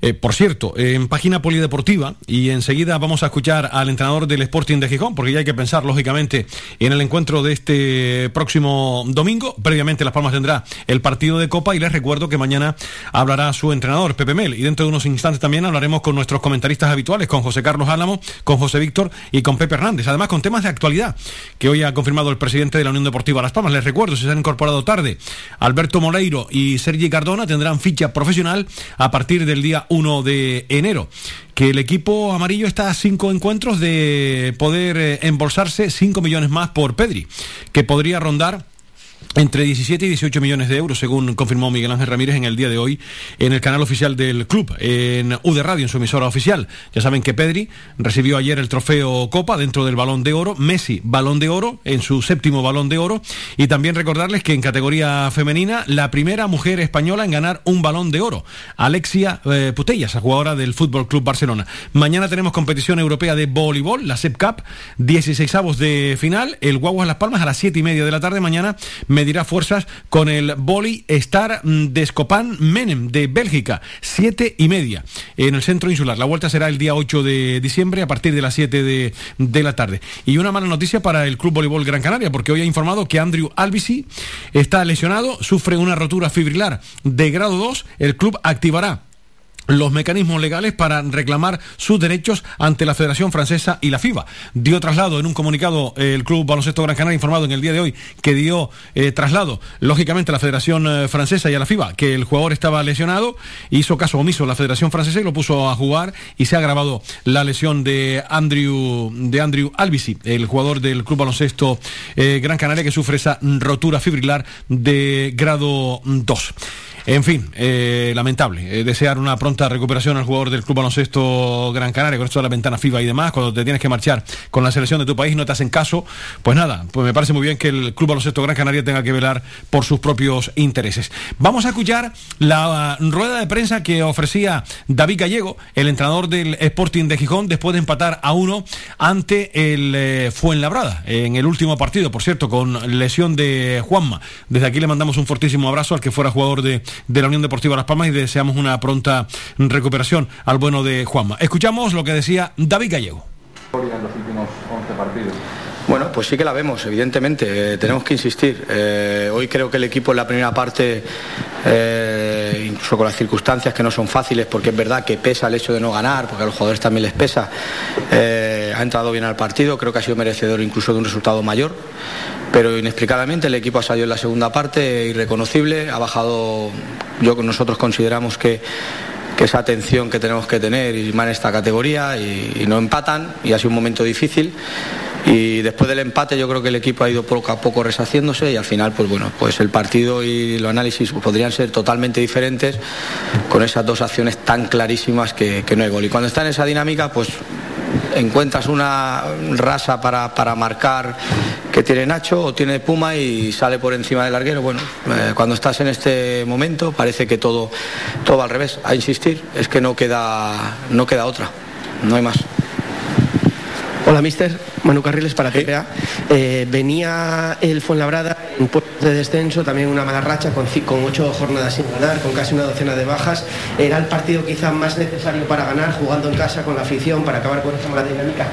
Eh, por cierto, en página polideportiva y enseguida vamos a escuchar al entrenador del Sporting de Gijón, porque ya hay que pensar lógicamente en el encuentro de este próximo domingo. Previamente Las Palmas tendrá el partido de Copa y les recuerdo que mañana hablará su entrenador, Pepe Mel, y dentro de unos instantes también hablaremos con nuestros comentaristas habituales, con José Carlos Álamo, con José Víctor y con Pepe Hernández. Además, con temas de actualidad que hoy ha confirmado el presidente de la Unión Deportiva Las Palmas. Les recuerdo, si se han incorporado tarde, Alberto Moleiro y Sergi Cardona tendrán ficha profesional a partir del día 1 de enero. Que el equipo amarillo está a cinco encuentros de poder eh, embolsarse 5 millones más por Pedri, que podría rondar entre 17 y 18 millones de euros, según confirmó Miguel Ángel Ramírez en el día de hoy en el canal oficial del club, en UD Radio, en su emisora oficial. Ya saben que Pedri recibió ayer el trofeo Copa dentro del Balón de Oro, Messi Balón de Oro en su séptimo Balón de Oro y también recordarles que en categoría femenina la primera mujer española en ganar un Balón de Oro, Alexia eh, Putellas, jugadora del Fútbol Club Barcelona. Mañana tenemos competición europea de voleibol, la SEP Cup, 16 avos de final, el Guaguas Las Palmas a las 7 y media de la tarde mañana dirá fuerzas con el Boli Star de Escopan Menem de Bélgica, siete y media en el centro insular. La vuelta será el día 8 de diciembre a partir de las 7 de, de la tarde. Y una mala noticia para el Club Voleibol Gran Canaria, porque hoy ha informado que Andrew Albisi está lesionado, sufre una rotura fibrilar de grado 2. El club activará los mecanismos legales para reclamar sus derechos ante la Federación Francesa y la FIBA. Dio traslado en un comunicado el Club Baloncesto Gran Canaria informado en el día de hoy que dio eh, traslado lógicamente a la Federación eh, Francesa y a la FIBA que el jugador estaba lesionado, hizo caso omiso la Federación Francesa y lo puso a jugar y se ha agravado la lesión de Andrew de Albisi, el jugador del Club Baloncesto eh, Gran Canaria que sufre esa rotura fibrilar de grado 2. En fin, eh, lamentable. Eh, desear una pronta recuperación al jugador del Club Baloncesto Gran Canaria con esto de la ventana FIBA y demás. Cuando te tienes que marchar con la selección de tu país no te hacen caso. Pues nada, pues me parece muy bien que el Club Baloncesto Gran Canaria tenga que velar por sus propios intereses. Vamos a escuchar la rueda de prensa que ofrecía David Gallego, el entrenador del Sporting de Gijón, después de empatar a uno ante el eh, Fuenlabrada en el último partido, por cierto, con lesión de Juanma. Desde aquí le mandamos un fortísimo abrazo al que fuera jugador de de la Unión Deportiva Las Palmas y deseamos una pronta recuperación al bueno de Juanma. Escuchamos lo que decía David Gallego. Bueno, pues sí que la vemos, evidentemente. Eh, tenemos que insistir. Eh, hoy creo que el equipo en la primera parte, eh, incluso con las circunstancias que no son fáciles, porque es verdad que pesa el hecho de no ganar, porque a los jugadores también les pesa, ha entrado bien al partido. Creo que ha sido merecedor incluso de un resultado mayor. Pero inexplicablemente el equipo ha salido en la segunda parte irreconocible, ha bajado, yo nosotros consideramos que esa atención que tenemos que tener y más en esta categoría y, no empatan y ha sido un momento difícil. Y después del empate yo creo que el equipo ha ido poco a poco reshaciéndose y al final pues bueno pues el partido y los análisis podrían ser totalmente diferentes con esas dos acciones tan clarísimas que no hay gol. Y cuando está en esa dinámica pues encuentras una raza para, para, marcar que tiene Nacho o tiene Puma y sale por encima del larguero. Bueno, eh, cuando estás en este momento parece que todo, todo va al revés. A insistir, es que no queda, no queda otra, no hay más. Hola, mister. Manu Carriles para TPA. Eh, venía el Fuenlabrada en puesto de descenso, también una mala racha, con, con ocho jornadas sin ganar, con casi una docena de bajas. Era el partido quizá más necesario para ganar, jugando en casa con la afición, para acabar con esta mala dinámica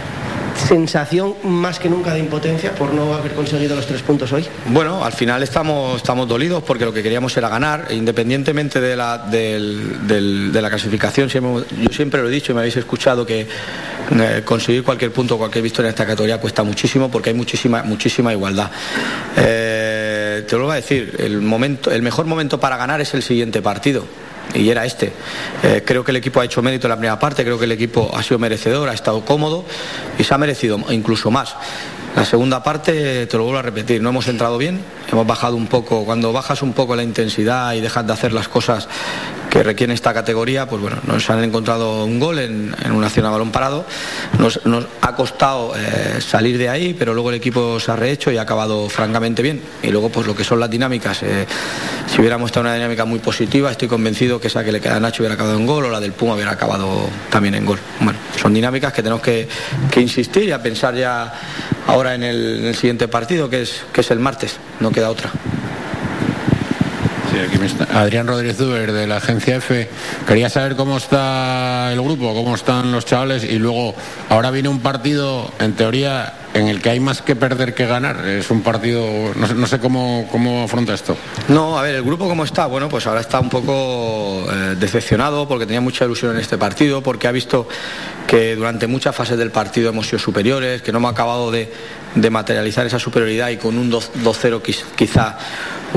sensación más que nunca de impotencia por no haber conseguido los tres puntos hoy? Bueno, al final estamos, estamos dolidos porque lo que queríamos era ganar, independientemente de la, de la clasificación. yo siempre lo he dicho y me habéis escuchado que eh, conseguir cualquier punto, cualquier victoria en esta categoría cuesta muchísimo porque hay muchísima, muchísima igualdad. Eh, te lo voy a decir, el, momento, el mejor momento para ganar es el siguiente partido y era este. Eh, creo que el equipo ha hecho mérito en la primera parte, creo que el equipo ha sido merecedor, ha estado cómodo y se ha merecido incluso más. La segunda parte, te lo vuelvo a repetir, no hemos entrado bien, hemos bajado un poco, cuando bajas un poco la intensidad y dejas de hacer las cosas que requieren esta categoría, pues bueno, nos han encontrado un gol en, una acción a balón parado. Nos, ha costado eh, salir de ahí, pero luego el equipo se ha rehecho y ha acabado francamente bien. Y luego, pues lo que son las dinámicas, eh, si hubiéramos estado en una dinámica muy positiva, estoy convencido que esa que le queda a Nacho hubiera acabado en gol o la del Puma hubiera acabado también en gol. Bueno, son dinámicas que tenemos que, insistir y a pensar ya ahora en el, siguiente partido, que es, que es el martes. No queda otra. Adrián Rodríguez Duber de la agencia F. Quería saber cómo está el grupo, cómo están los chavales y luego ahora viene un partido en teoría en el que hay más que perder que ganar. Es un partido, no sé, cómo, cómo afronta esto. No, a ver, el grupo cómo está. Bueno, pues ahora está un poco eh, decepcionado porque tenía mucha ilusión en este partido, porque ha visto que durante muchas fases del partido hemos sido superiores, que no hemos acabado de, de materializar esa superioridad y con un 2-0 quizá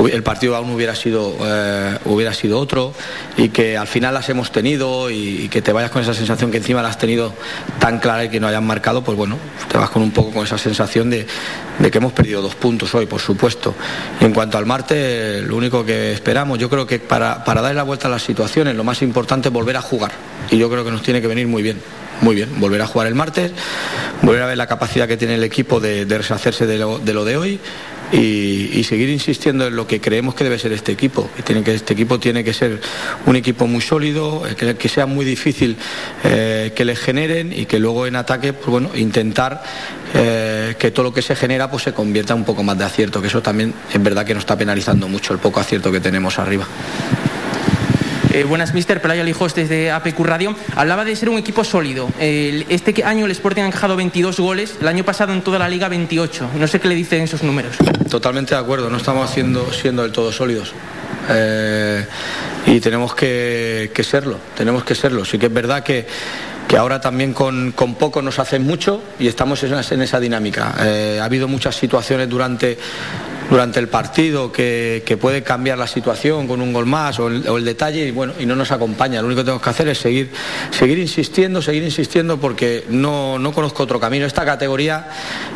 el partido aún hubiera sido, eh, hubiera sido otro y que al final las hemos tenido y, que te vayas con esa sensación que encima la has tenido tan clara y que no hayan marcado, pues bueno, te vas con un poco con esa sensación de, que hemos perdido dos puntos hoy, por supuesto. Y en cuanto al martes, lo único que esperamos, yo creo que para, para darle la vuelta a las situaciones, lo más importante es volver a jugar. Y yo creo que nos tiene que venir muy bien muy bien, volver a jugar el martes, volver a ver la capacidad que tiene el equipo de, de deshacerse de de lo, de hoy y, seguir insistiendo en lo que creemos que debe ser este equipo. Que tiene que, este equipo tiene que ser un equipo muy sólido, que, sea muy difícil eh, que le generen y que luego en ataque, pues bueno, intentar eh, que todo lo que se genera pues se convierta un poco más de acierto, que eso también es verdad que nos está penalizando mucho el poco acierto que tenemos arriba. Eh, buenas, mister. Pelaya Lijos desde APQ Radio. Hablaba de ser un equipo sólido. este año el Sporting ha encajado 22 goles, el año pasado en toda la liga 28. No sé qué le dicen esos números. Totalmente de acuerdo, no estamos siendo del todo sólidos. Eh, y tenemos que, serlo, tenemos que serlo. Sí que es verdad que, ahora también con, poco nos hacen mucho y estamos en, esa dinámica. Eh, ha habido muchas situaciones durante durante el partido que, puede cambiar la situación con un gol más o el, detalle y bueno y no nos acompaña. Lo único que tenemos que hacer es seguir, seguir insistiendo, seguir insistiendo porque no, conozco otro camino. Esta categoría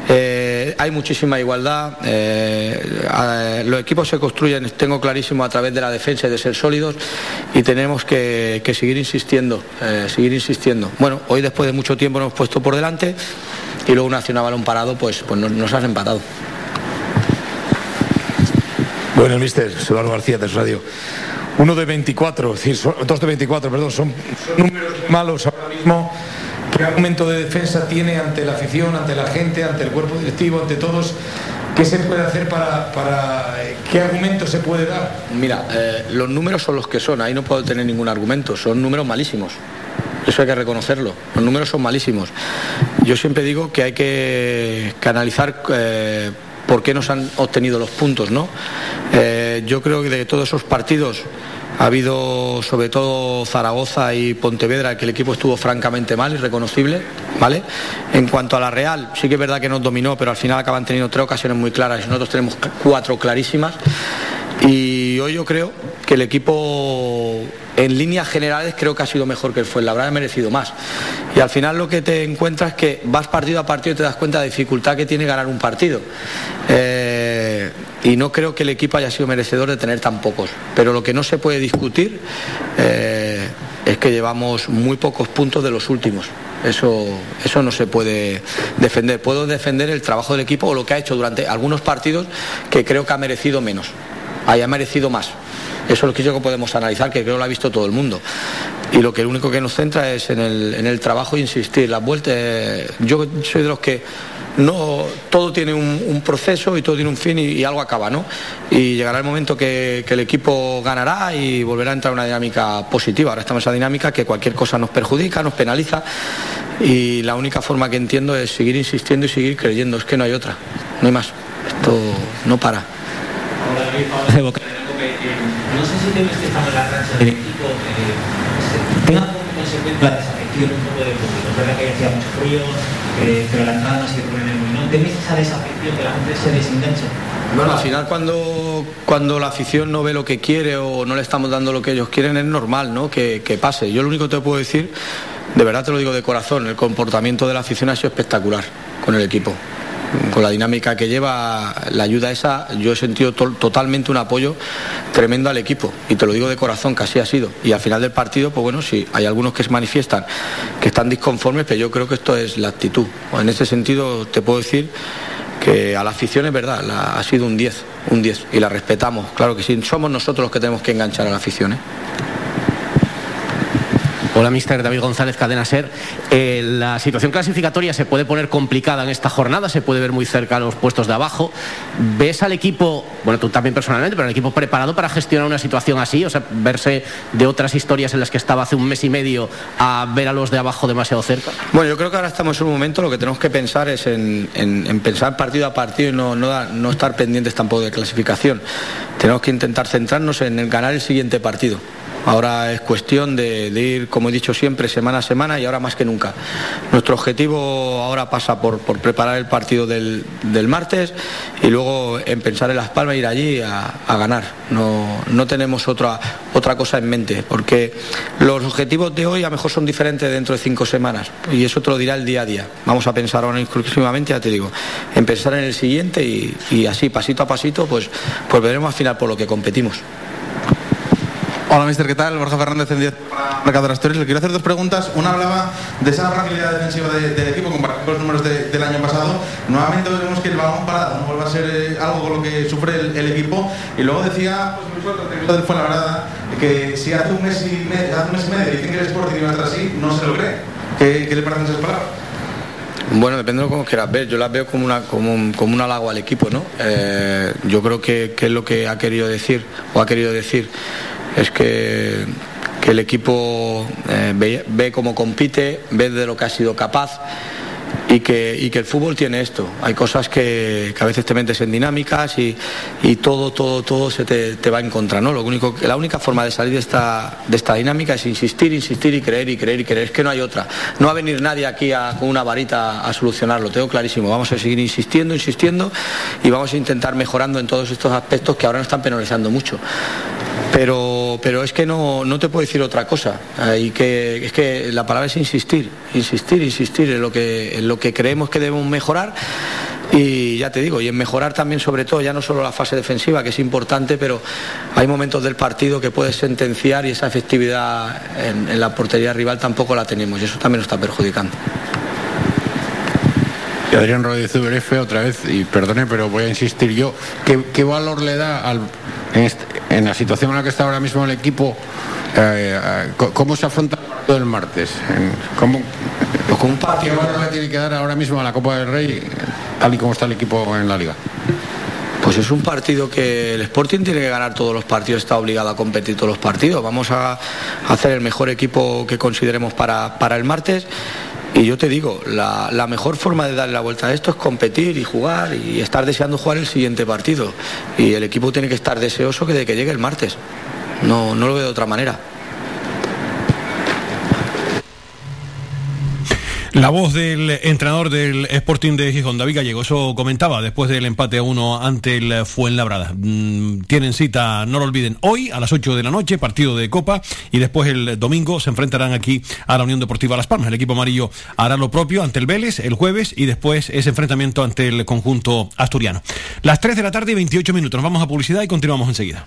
eh, hay muchísima igualdad. Eh, los equipos se construyen, tengo clarísimo, a través de la defensa y de ser sólidos y tenemos que, seguir insistiendo, eh, seguir insistiendo. Bueno, hoy después de mucho tiempo nos hemos puesto por delante y luego una acción balón parado pues, pues nos, nos has empatado. Bueno, mister, Eduardo García de Radio. Uno de 24, decir, dos de 24, perdón, son, números malos ahora mismo. ¿Qué argumento de defensa tiene ante la afición, ante la gente, ante el cuerpo directivo, ante todos? ¿Qué se puede hacer para, qué argumento se puede dar? Mira, eh, los números son los que son, ahí no puedo tener ningún argumento, son números malísimos. Eso hay que reconocerlo. Los números son malísimos. Yo siempre digo que hay que canalizar eh, por qué nos han obtenido los puntos, ¿no? Eh, yo creo que de todos esos partidos ha habido sobre todo Zaragoza y Pontevedra que el equipo estuvo francamente mal, irreconocible, ¿vale? En cuanto a la Real, sí que es verdad que nos dominó, pero al final acaban teniendo tres ocasiones muy claras y nosotros tenemos cuatro clarísimas. Y hoy yo creo que el equipo en líneas generales creo que ha sido mejor que el Fuenlabrada, ha merecido más. Y al final lo que te encuentras es que vas partido a partido y te das cuenta de la dificultad que tiene ganar un partido. Eh, y no creo que el equipo haya sido merecedor de tener tan pocos. Pero lo que no se puede discutir eh, es que llevamos muy pocos puntos de los últimos. Eso, eso no se puede defender. Puedo defender el trabajo del equipo o lo que ha hecho durante algunos partidos que creo que ha merecido menos, haya merecido más. Eso es lo que yo que podemos analizar, que creo que lo ha visto todo el mundo. Y lo que el único que nos centra es en el, en el trabajo e insistir. Las vueltas, yo soy de los que no todo tiene un, proceso y todo tiene un fin y, algo acaba, ¿no? Y llegará el momento que, el equipo ganará y volverá a entrar una dinámica positiva. Ahora estamos en esa dinámica que cualquier cosa nos perjudica, nos penaliza y la única forma que entiendo es seguir insistiendo y seguir creyendo. Es que no hay otra, no hay más. Esto no para no sé si temes que estamos en la racha del equipo, eh, tenga como consecuencia la desafección un poco del público. Es verdad que hacía mucho frío, eh, pero la entrada no ha sido problema muy. ¿No tenéis esa desafección que la gente se desenganche? Bueno, al final cuando, cuando la afición no ve lo que quiere o no le estamos dando lo que ellos quieren es normal ¿no? que, que pase. Yo lo único que te puedo decir, de verdad te lo digo de corazón, el comportamiento de la afición ha sido espectacular con el equipo con la dinámica que lleva, la ayuda esa, yo he sentido totalmente un apoyo tremendo al equipo. Y te lo digo de corazón, que así ha sido. Y al final del partido, pues bueno, sí, hay algunos que se manifiestan que están disconformes, pero yo creo que esto es la actitud. En ese sentido, te puedo decir que a la afición es verdad, ha sido un 10, un 10, y la respetamos. Claro que sí, somos nosotros los que tenemos que enganchar a la afición. ¿eh? Hola, mister David González, Cadena Ser. Eh, la situación clasificatoria se puede poner complicada en esta jornada, se puede ver muy cerca los puestos de abajo. ¿Ves al equipo, bueno, tú también personalmente, pero el equipo preparado para gestionar una situación así? O sea, verse de otras historias en las que estaba hace un mes y medio a ver a los de abajo demasiado cerca. Bueno, yo creo que ahora estamos en un momento, lo que tenemos que pensar es en, pensar partido a partido y no estar pendientes tampoco de clasificación. Tenemos que intentar centrarnos en ganar el siguiente partido Ahora es cuestión de, ir, como he dicho siempre, semana a semana y ahora más que nunca. Nuestro objetivo ahora pasa por, preparar el partido del, martes y luego en pensar en Las Palmas, ir allí a, ganar. No, no tenemos otra, otra cosa en mente, porque los objetivos de hoy a lo mejor son diferentes dentro de cinco semanas y eso te lo dirá el día a día. Vamos a pensar ahora exclusivamente, ya te digo, en pensar en el siguiente y, así, pasito a pasito, pues, pues veremos al final por lo que competimos. Hola, mister, ¿qué tal? Borja Fernández en 10 Mercado de Asturias. Le quiero hacer dos preguntas. Una hablaba de esa fragilidad defensiva del equipo comparado con los números del año pasado. Nuevamente vemos que el balón parado no vuelve a ser eh, algo con lo que sufre el, equipo. Y luego decía, pues, fue la verdad, que si hace un mes y medio, hace un mes y medio dicen que el Sporting iba a estar así, no se lo cree. ¿Qué, le parecen esas palabras? Bueno, depende de cómo quieras ver. Yo las veo como, una, como, como un halago al equipo, ¿no? Eh, yo creo que, que, es lo que ha querido decir, o ha querido decir es que, el equipo eh, ve, cómo compite, ve de lo que ha sido capaz y que, y que el fútbol tiene esto. Hay cosas que, a veces te metes en dinámicas y, todo, todo, todo se te, va en contra. ¿no? Lo único, la única forma de salir de esta, de esta dinámica es insistir, insistir y creer y creer y creer. Es que no hay otra. No va a venir nadie aquí con una varita a solucionarlo, tengo clarísimo. Vamos a seguir insistiendo, insistiendo y vamos a intentar mejorando en todos estos aspectos que ahora nos están penalizando mucho pero, pero es que no, no te puedo decir otra cosa. Y que, es que la palabra es insistir, insistir, insistir en que, en lo que creemos que debemos mejorar. Y ya te digo, y en mejorar también sobre todo, ya no solo la fase defensiva, que es importante, pero hay momentos del partido que puedes sentenciar y esa efectividad en, la portería rival tampoco la tenemos y eso también nos está perjudicando. Adrián Rodríguez F otra vez, y perdone, pero voy a insistir yo, ¿qué, qué valor le da en, la situación en la que está ahora mismo el equipo, eh, eh, ¿cómo se afronta el martes? ¿Cómo, ¿Con un partido le tiene que dar ahora mismo a la Copa del Rey, tal y como está el equipo en la liga? Pues es un partido que el Sporting tiene que ganar todos los partidos, está obligado a competir todos los partidos. Vamos a hacer el mejor equipo que consideremos para el martes. Y yo te digo, la, la, mejor forma de darle la vuelta a esto es competir y jugar y estar deseando jugar el siguiente partido. Y el equipo tiene que estar deseoso que de que llegue el martes. No, no lo veo de otra manera. La voz del entrenador del Sporting de Gijón, David Gallego, eso comentaba después del empate a uno ante el Fuenlabrada. Mm, tienen cita, no lo olviden, hoy a las 8 de la noche, partido de Copa, y después el domingo se enfrentarán aquí a la Unión Deportiva Las Palmas. El equipo amarillo hará lo propio ante el Vélez el jueves y después ese enfrentamiento ante el conjunto asturiano. Las 3 de la tarde y 28 minutos. Nos vamos a publicidad y continuamos enseguida.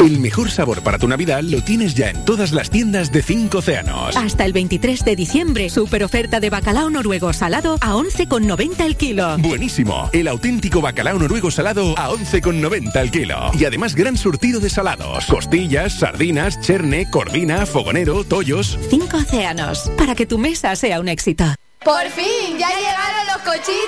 El mejor sabor para tu Navidad lo tienes ya en todas las tiendas de 5 océanos. Hasta el 23 de diciembre, super oferta de bacalao noruego salado a 11,90 el kilo. Buenísimo. El auténtico bacalao noruego salado a 11,90 el kilo. Y además gran surtido de salados. Costillas, sardinas, cherne, corvina, fogonero, tollos. 5 océanos. Para que tu mesa sea un éxito. ¡Por fin! ¡Ya llegaron los cochitos!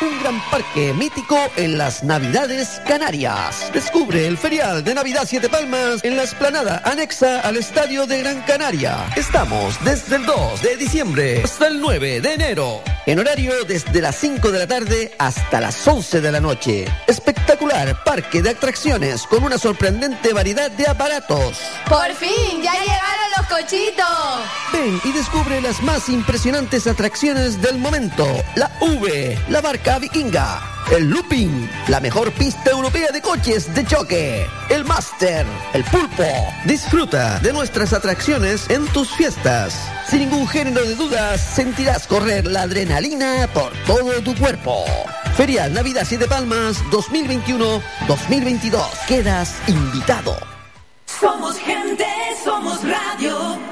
Un gran parque mítico en las Navidades Canarias. Descubre el ferial de Navidad Siete Palmas en la esplanada anexa al Estadio de Gran Canaria. Estamos desde el 2 de diciembre hasta el 9 de enero. En horario desde las 5 de la tarde hasta las 11 de la noche. Espectacular parque de atracciones con una sorprendente variedad de aparatos. ¡Por fin! ¡Ya llegaron los cochitos! Ven y descubre las más impresionantes atracciones atracciones del momento. La V, la barca vikinga, el looping, la mejor pista europea de coches de choque, el Master, el pulpo. Disfruta de nuestras atracciones en tus fiestas. Sin ningún género de dudas, sentirás correr la adrenalina por todo tu cuerpo. Feria Navidad Siete Palmas 2021-2022. Quedas invitado. Somos gente, somos radio.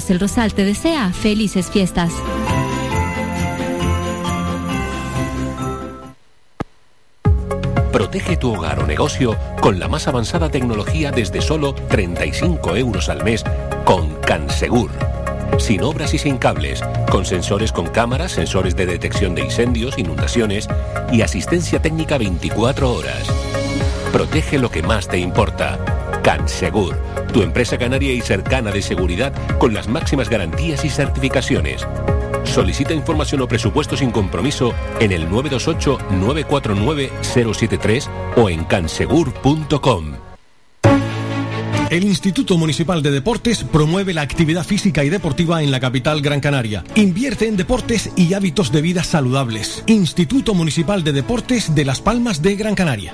El Rosal te desea felices fiestas. Protege tu hogar o negocio con la más avanzada tecnología desde solo 35 euros al mes con Cansegur. Sin obras y sin cables, con sensores con cámaras, sensores de detección de incendios, inundaciones y asistencia técnica 24 horas. Protege lo que más te importa. Cansegur, tu empresa canaria y cercana de seguridad con las máximas garantías y certificaciones. Solicita información o presupuesto sin compromiso en el 928-949-073 o en cansegur.com. El Instituto Municipal de Deportes promueve la actividad física y deportiva en la capital Gran Canaria. Invierte en deportes y hábitos de vida saludables. Instituto Municipal de Deportes de Las Palmas de Gran Canaria.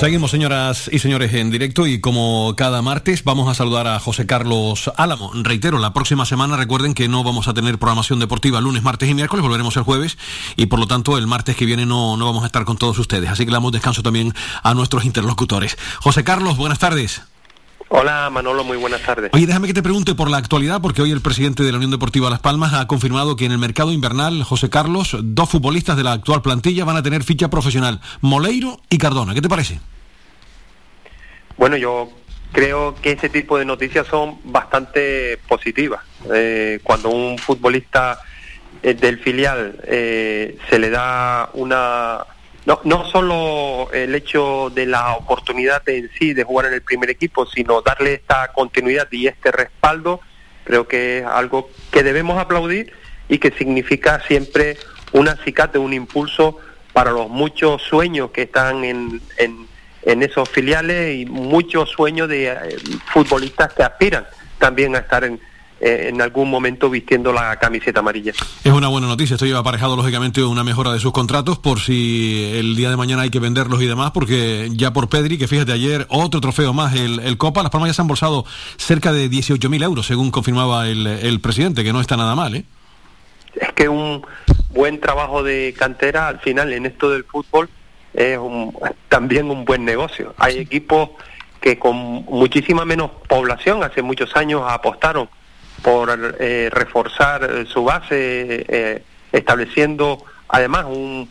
Seguimos, señoras y señores, en directo y como cada martes vamos a saludar a José Carlos Álamo. Reitero, la próxima semana recuerden que no vamos a tener programación deportiva lunes, martes y miércoles, volveremos el jueves y por lo tanto el martes que viene no, no vamos a estar con todos ustedes. Así que le damos descanso también a nuestros interlocutores. José Carlos, buenas tardes. Hola Manolo, muy buenas tardes. Oye, déjame que te pregunte por la actualidad, porque hoy el presidente de la Unión Deportiva Las Palmas ha confirmado que en el mercado invernal, José Carlos, dos futbolistas de la actual plantilla van a tener ficha profesional, Moleiro y Cardona. ¿Qué te parece? Bueno, yo creo que ese tipo de noticias son bastante positivas. Eh, cuando un futbolista eh, del filial eh, se le da una... No, no solo el hecho de la oportunidad en sí de jugar en el primer equipo, sino darle esta continuidad y este respaldo, creo que es algo que debemos aplaudir y que significa siempre un acicate, un impulso para los muchos sueños que están en, en esos filiales y muchos sueños de eh, futbolistas que aspiran también a estar en, eh, en algún momento vistiendo la camiseta amarilla. Es una buena noticia, esto lleva aparejado lógicamente una mejora de sus contratos por si el día de mañana hay que venderlos y demás, porque ya por Pedri, que fíjate ayer otro trofeo más, el, el Copa, las Palmas ya se han bolsado cerca de 18.000 euros, según confirmaba el, el presidente, que no está nada mal, ¿eh? Es que un buen trabajo de cantera al final en esto del fútbol es también un buen negocio. Hay equipos que con muchísima menos población hace muchos años apostaron por eh, reforzar eh, su base, eh, estableciendo además un,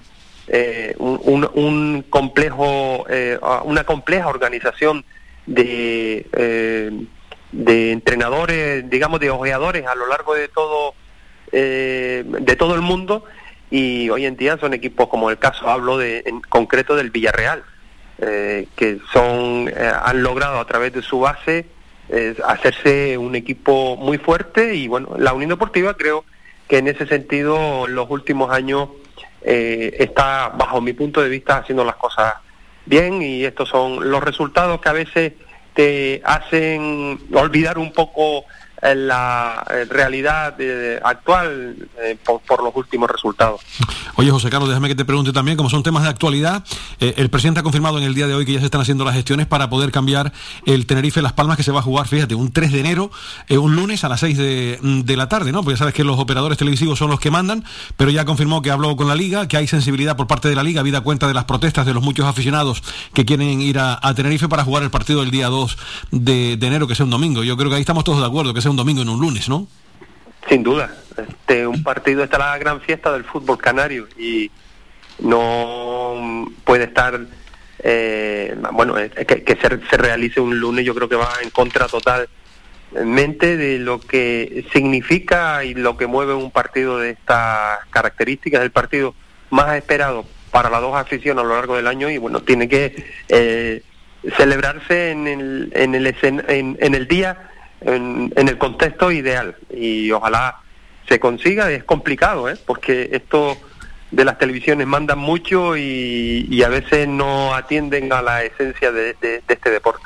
un, un, complejo, una compleja organización de, de entrenadores, digamos, de ojeadores a lo largo de todo, de todo el mundo. Y hoy en día son equipos como el caso hablo de en concreto del Villarreal eh, que son eh, han logrado a través de su base eh, hacerse un equipo muy fuerte y bueno la Unión Deportiva creo que en ese sentido en los últimos años está bajo mi punto de vista haciendo las cosas bien y estos son los resultados que a veces te hacen olvidar un poco la eh, realidad eh, actual eh, por, los últimos resultados. Oye, José Carlos, déjame que te pregunte también, como son temas de actualidad, el presidente ha confirmado en el día de hoy que ya se están haciendo las gestiones para poder cambiar el Tenerife Las Palmas que se va a jugar, fíjate, un 3 de enero, un lunes a las 6 de, de, la tarde, ¿no? Porque ya sabes que los operadores televisivos son los que mandan, pero ya confirmó que habló con la liga, que hay sensibilidad por parte de la liga, habida cuenta de las protestas de los muchos aficionados que quieren ir a, Tenerife para jugar el partido del día 2 de, enero, que sea un domingo. Yo creo que ahí estamos todos de acuerdo, que un domingo en un lunes, ¿no? Sin duda. Este, un partido está la gran fiesta del fútbol canario y no puede estar, eh, bueno, que, se, realice un lunes yo creo que va en contra total mente de lo que significa y lo que mueve un partido de estas características, el partido más esperado para las dos aficiones a lo largo del año y bueno, tiene que eh, celebrarse en el, en el, en el día, en, el contexto ideal y ojalá se consiga, es complicado, ¿eh? porque esto de las televisiones mandan mucho y, y a veces no atienden a la esencia de, este deporte.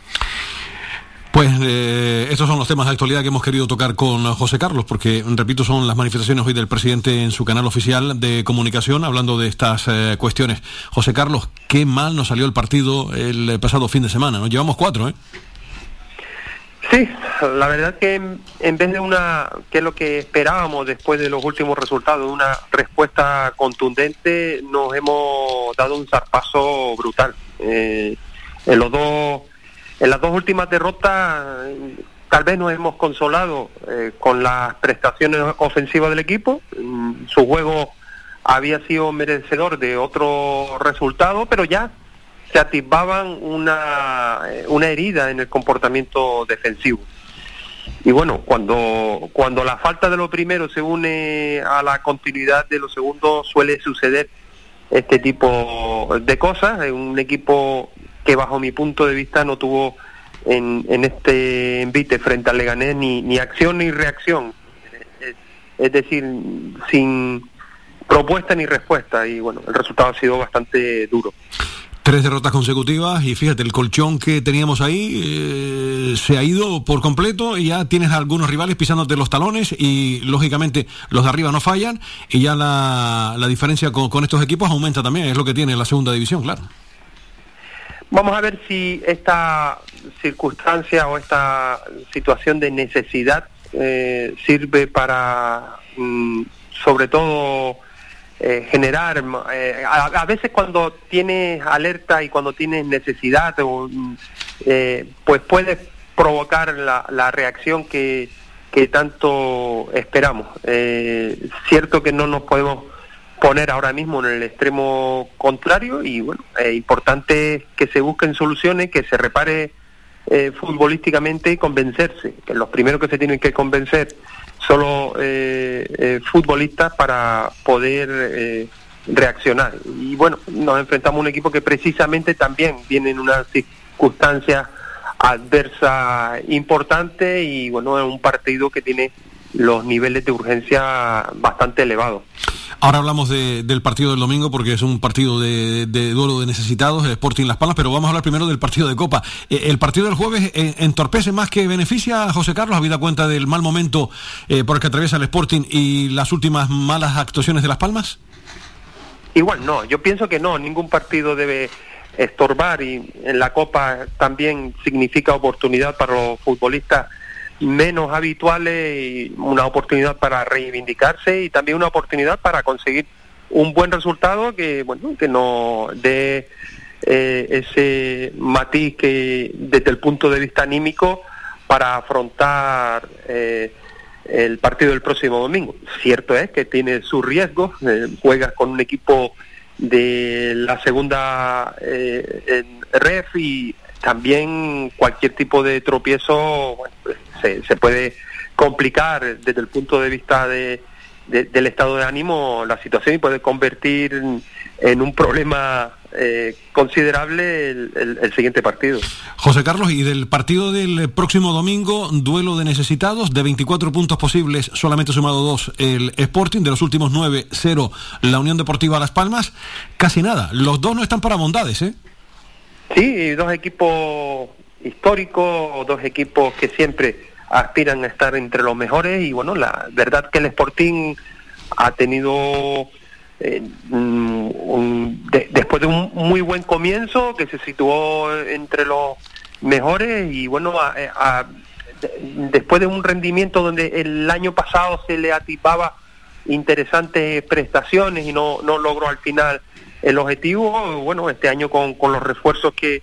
Pues eh, estos son los temas de actualidad que hemos querido tocar con José Carlos, porque, repito, son las manifestaciones hoy del presidente en su canal oficial de comunicación hablando de estas eh, cuestiones. José Carlos, qué mal nos salió el partido el pasado fin de semana, Nos llevamos cuatro, ¿eh? Sí, la verdad que en, vez de una, que es lo que esperábamos después de los últimos resultados, una respuesta contundente, nos hemos dado un zarpazo brutal. Eh, en los dos en las dos últimas derrotas tal vez nos hemos consolado eh, con las prestaciones ofensivas del equipo. Mm, su juego había sido merecedor de otro resultado, pero ya se atisbaban una, eh, una herida en el comportamiento defensivo. Y bueno, cuando, cuando la falta de lo primero se une a la continuidad de lo segundo, suele suceder este tipo de cosas. Un equipo que bajo mi punto de vista no tuvo en, en este envite frente al Leganés ni, ni acción ni reacción. Es, es decir, sin propuesta ni respuesta y bueno, el resultado ha sido bastante duro. Tres derrotas consecutivas y fíjate, el colchón que teníamos ahí eh, se ha ido por completo y ya tienes algunos rivales pisándote los talones y lógicamente los de arriba no fallan y ya la, la diferencia con, con estos equipos aumenta también, es lo que tiene la segunda división, claro. Vamos a ver si esta circunstancia o esta situación de necesidad eh, sirve para, mm, sobre todo, eh, generar, eh, a, veces cuando tienes alerta y cuando tienes necesidad, o, eh, pues puedes provocar la, la reacción que, que, tanto esperamos. Eh, cierto que no nos podemos poner ahora mismo en el extremo contrario y bueno, es importante que se busquen soluciones, que se repare futbolísticamente y convencerse, que los primeros que se tienen que convencer son los eh, eh, futbolistas para poder eh, reaccionar. Y bueno, nos enfrentamos a un equipo que precisamente también viene en una circunstancia adversa importante y bueno, es un partido que tiene los niveles de urgencia bastante elevados. Ahora hablamos de, del partido del domingo porque es un partido de, de, duelo de necesitados, el Sporting Las Palmas, pero vamos a hablar primero del partido de Copa. Eh, ¿El partido del jueves eh, entorpece más que beneficia a José Carlos, habida cuenta del mal momento eh, por el que atraviesa el Sporting y las últimas malas actuaciones de Las Palmas? Igual no, yo pienso que no, ningún partido debe estorbar y en la Copa también significa oportunidad para los futbolistas menos habituales y una oportunidad para reivindicarse y también una oportunidad para conseguir un buen resultado que bueno que no dé eh, ese matiz que desde el punto de vista anímico para afrontar eh, el partido del próximo domingo. Cierto es que tiene sus riesgos, eh, juegas con un equipo de la segunda eh, ref y también cualquier tipo de tropiezo bueno, pues, se, se, puede complicar desde el punto de vista de, de, del estado de ánimo la situación y puede convertir en, un problema eh, considerable el, el, el, siguiente partido. José Carlos, y del partido del próximo domingo, duelo de necesitados, de 24 puntos posibles, solamente sumado dos el Sporting, de los últimos 9, 0 la Unión Deportiva Las Palmas, casi nada. Los dos no están para bondades, ¿eh? Sí, dos equipos históricos, dos equipos que siempre aspiran a estar entre los mejores y bueno, la verdad que el Sporting ha tenido eh, un, de, después de un muy buen comienzo que se situó entre los mejores y bueno, a, a, después de un rendimiento donde el año pasado se le atipaba interesantes prestaciones y no, no logró al final el objetivo, bueno, este año con, con los refuerzos que,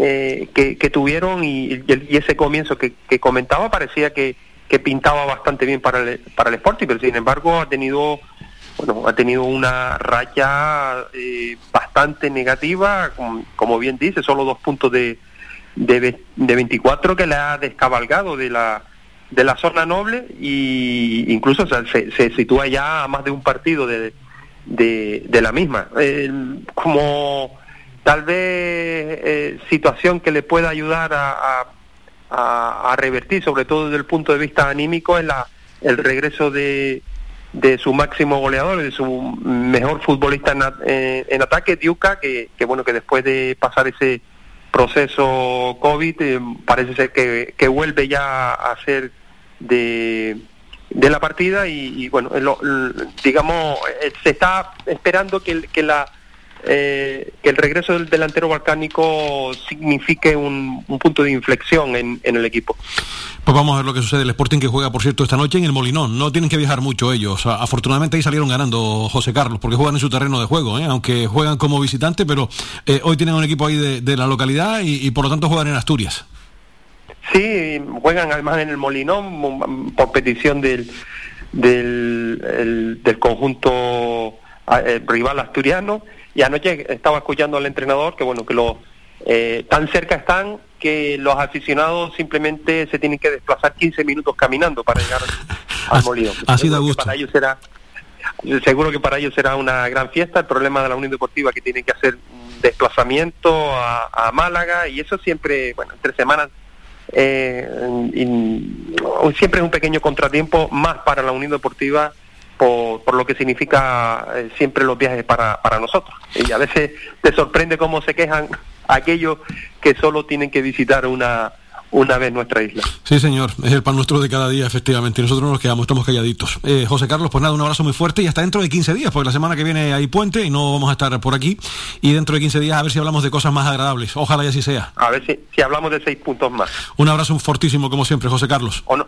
eh, que, que, tuvieron y, y, ese comienzo que, que comentaba parecía que, que, pintaba bastante bien para el, para el Sporting, pero sin embargo ha tenido bueno ha tenido una raya eh, bastante negativa, como, bien dice, solo dos puntos de, de, de 24 que le ha descabalgado de la de la zona noble y incluso se, se, sitúa ya a más de un partido de, de, la misma. Eh, como tal vez eh, situación que le pueda ayudar a, revertir, sobre todo desde el punto de vista anímico, es la, el regreso de, de su máximo goleador, de su mejor futbolista en, eh, en ataque, Diuca, que, bueno, que después de pasar ese proceso COVID, eh, parece ser que, que, vuelve ya a ser de, de la partida y, bueno, digamos, eh, se está esperando que, que la eh, que el regreso del delantero balcánico signifique un, punto de inflexión en, el equipo. Pues vamos a ver lo que sucede. El Sporting que juega, por cierto, esta noche en el Molinón. No tienen que viajar mucho ellos. Afortunadamente ahí salieron ganando José Carlos, porque juegan en su terreno de juego, ¿eh? aunque juegan como visitante, pero eh, hoy tienen un equipo ahí de, la localidad y, por lo tanto juegan en Asturias. Sí, juegan además en el Molinón por petición del, del, del conjunto rival asturiano y anoche estaba escuchando al entrenador que bueno que lo eh, tan cerca están que los aficionados simplemente se tienen que desplazar 15 minutos caminando para llegar al molino. Así da gusto. Para ellos será seguro que para ellos será una gran fiesta. El problema de la Unión Deportiva que tienen que hacer desplazamiento a, Málaga y eso siempre, bueno, entre semanas eh, siempre es un pequeño contratiempo más para la Unión Deportiva por, lo que significa eh, siempre los viajes para, para nosotros. Y a veces te sorprende cómo se quejan aquellos que solo tienen que visitar una, una vez nuestra isla. Sí, señor, es el pan nuestro de cada día, efectivamente. Y nosotros nos quedamos, estamos calladitos. Eh, José Carlos, pues nada, un abrazo muy fuerte y hasta dentro de 15 días, porque la semana que viene hay puente y no vamos a estar por aquí. Y dentro de 15 días a ver si hablamos de cosas más agradables. Ojalá y así sea. A ver si, si hablamos de seis puntos más. Un abrazo fortísimo, como siempre, José Carlos. O no,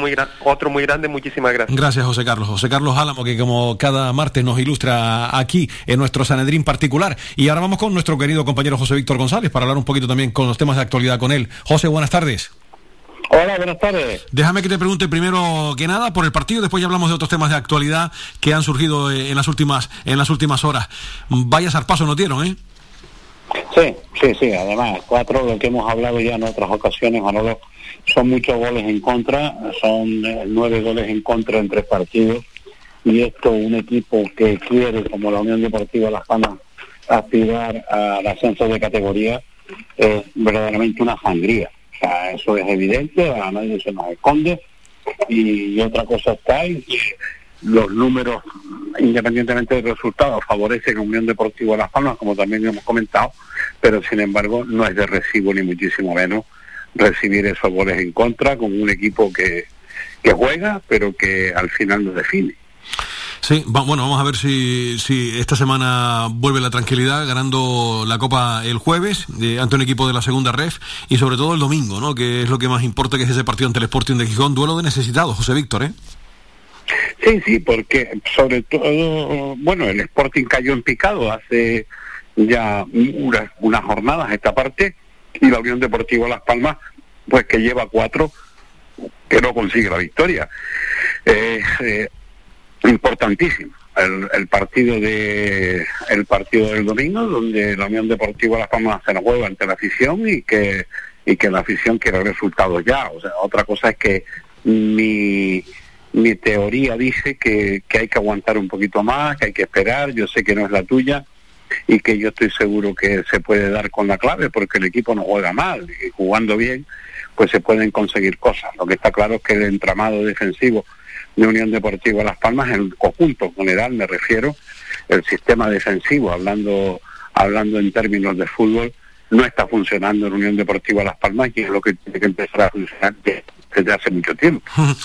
muy otro muy grande, muchísimas gracias. Gracias, José Carlos. José Carlos Álamo, que como cada martes nos ilustra aquí en nuestro Sanedrín particular. Y ahora vamos con nuestro querido compañero José Víctor González para hablar un poquito también con los temas de actualidad con él. José, buenas tardes. Hola, buenas tardes. Déjame que te pregunte primero que nada por el partido, después ya hablamos de otros temas de actualidad que han surgido eh, en las últimas en las últimas horas. Vaya zarpazo no dieron, ¿eh? Sí, sí, sí. Además, cuatro, lo que hemos hablado ya en otras ocasiones, Manolo, son muchos goles en contra, son eh, nueve goles en contra en tres partidos. Y esto, un equipo que quiere, como la Unión Deportiva Las Palmas, aspirar al ascenso de categoría, es verdaderamente una sangría. O sea, eso es evidente, a nadie se nos esconde. Y, otra cosa está y los números, independientemente del resultado, favorecen a Unión Deportiva Las Palmas, como también hemos comentado, pero sin embargo no es de recibo ni muchísimo menos recibir esos goles en contra con un equipo que, que juega, pero que al final lo define. Sí, bueno, vamos a ver si, si esta semana vuelve la tranquilidad ganando la Copa el jueves eh, ante un equipo de la segunda ref y sobre todo el domingo, ¿no? que es lo que más importa, que es ese partido ante el Sporting de Gijón, duelo de necesitados, José Víctor. ¿eh? Sí, sí, porque sobre todo, bueno, el Sporting cayó en picado hace ya unas, unas jornadas esta parte y la Unión Deportiva Las Palmas, pues que lleva cuatro que no consigue la victoria. Eh, eh, importantísimo. El, el, partido de el partido del domingo donde la Unión Deportiva Las Palmas se la juega ante la afición y que y que la afición quiere resultados ya. O sea otra cosa es que mi mi teoría dice que, que hay que aguantar un poquito más que hay que esperar. Yo sé que no es la tuya y que yo estoy seguro que se puede dar con la clave porque el equipo no juega mal y jugando bien pues se pueden conseguir cosas. Lo que está claro es que el entramado defensivo de Unión Deportiva Las Palmas, en conjunto general me refiero, el sistema defensivo, hablando, hablando en términos de fútbol, no está funcionando en Unión Deportiva Las Palmas y es lo que tiene que empezar a funcionar desde hace mucho tiempo.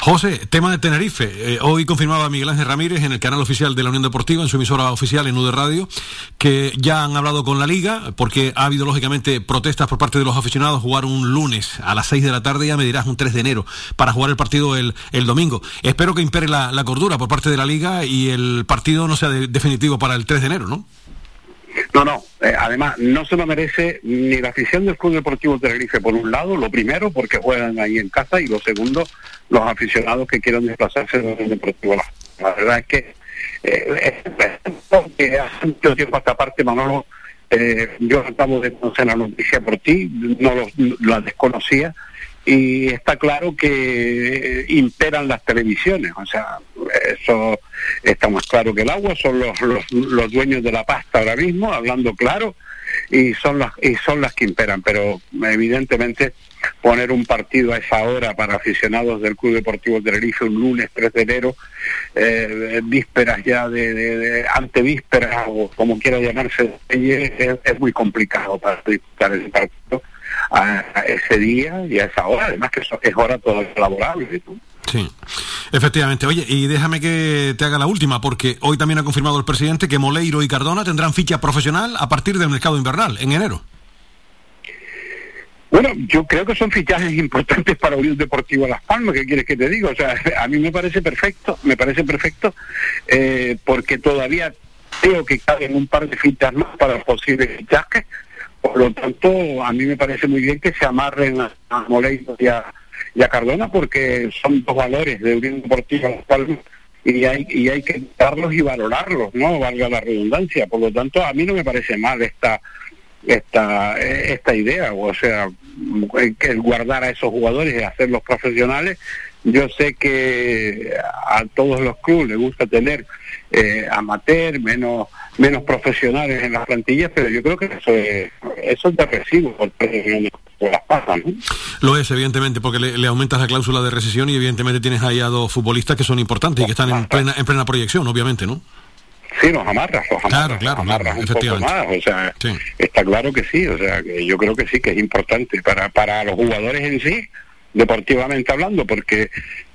José, tema de Tenerife. Eh, hoy confirmaba Miguel Ángel Ramírez en el canal oficial de la Unión Deportiva, en su emisora oficial en UD Radio, que ya han hablado con la liga, porque ha habido lógicamente protestas por parte de los aficionados. Jugar un lunes a las 6 de la tarde, ya me dirás un 3 de enero, para jugar el partido el, el domingo. Espero que impere la, cordura por parte de la liga y el partido no sea definitivo para el 3 de enero, ¿no? No, no. Eh, además, no se lo merece ni la afición del Club Deportivo Tenerife, por un lado, lo primero, porque juegan ahí en casa, y lo segundo, los aficionados que quieran desplazarse del Deportivo. La verdad es que, eh, hace mucho tiempo esta parte, Manolo, eh, yo acabo de conocer la noticia por ti, no lo, la desconocía, y está claro que eh, imperan las televisiones, o sea, eso está más claro que el agua, son los, los, los dueños de la pasta ahora mismo, hablando claro, y son las y son las que imperan pero evidentemente poner un partido a esa hora para aficionados del Club Deportivo Tenerife un lunes 3 de enero eh, vísperas ya de, de, de, antevísperas o como quiera llamarse es, es muy complicado para disputar ese partido a, a, ese día y a esa hora además que eso es hora todavía laborable ¿no? Sí, efectivamente. Oye, y déjame que te haga la última, porque hoy también ha confirmado el presidente que Moleiro y Cardona tendrán ficha profesional a partir del mercado invernal, en enero. Bueno, yo creo que son fichajes importantes para Unión Deportivo Las Palmas, ¿qué quieres que te diga? O sea, a mí me parece perfecto, me parece perfecto, eh, porque todavía creo que caben un par de fichas más para posibles fichajes, por lo tanto, a mí me parece muy bien que se amarren a, a y a Cardona porque son dos valores de Unión Deportiva y hay, y hay que darlos y valorarlos, ¿no? Valga la redundancia. Por lo tanto, a mí no me parece mal esta esta esta idea, o sea, el guardar a esos jugadores y hacerlos profesionales. Yo sé que a todos los clubes les gusta tener eh, amateur, menos menos profesionales en las plantillas, pero yo creo que eso es, eso es de recibo por las pasas, ¿no? Lo es, evidentemente, porque le, le, aumentas la cláusula de recesión y evidentemente tienes ahí a dos futbolistas que son importantes y que están en plena, en plena proyección, obviamente, ¿no? Sí, los amarras, los amarras, claro, claro, los amarras un poco más, o sea, sí. está claro que sí, o sea, que yo creo que sí, que es importante para, para los jugadores en sí, deportivamente hablando, porque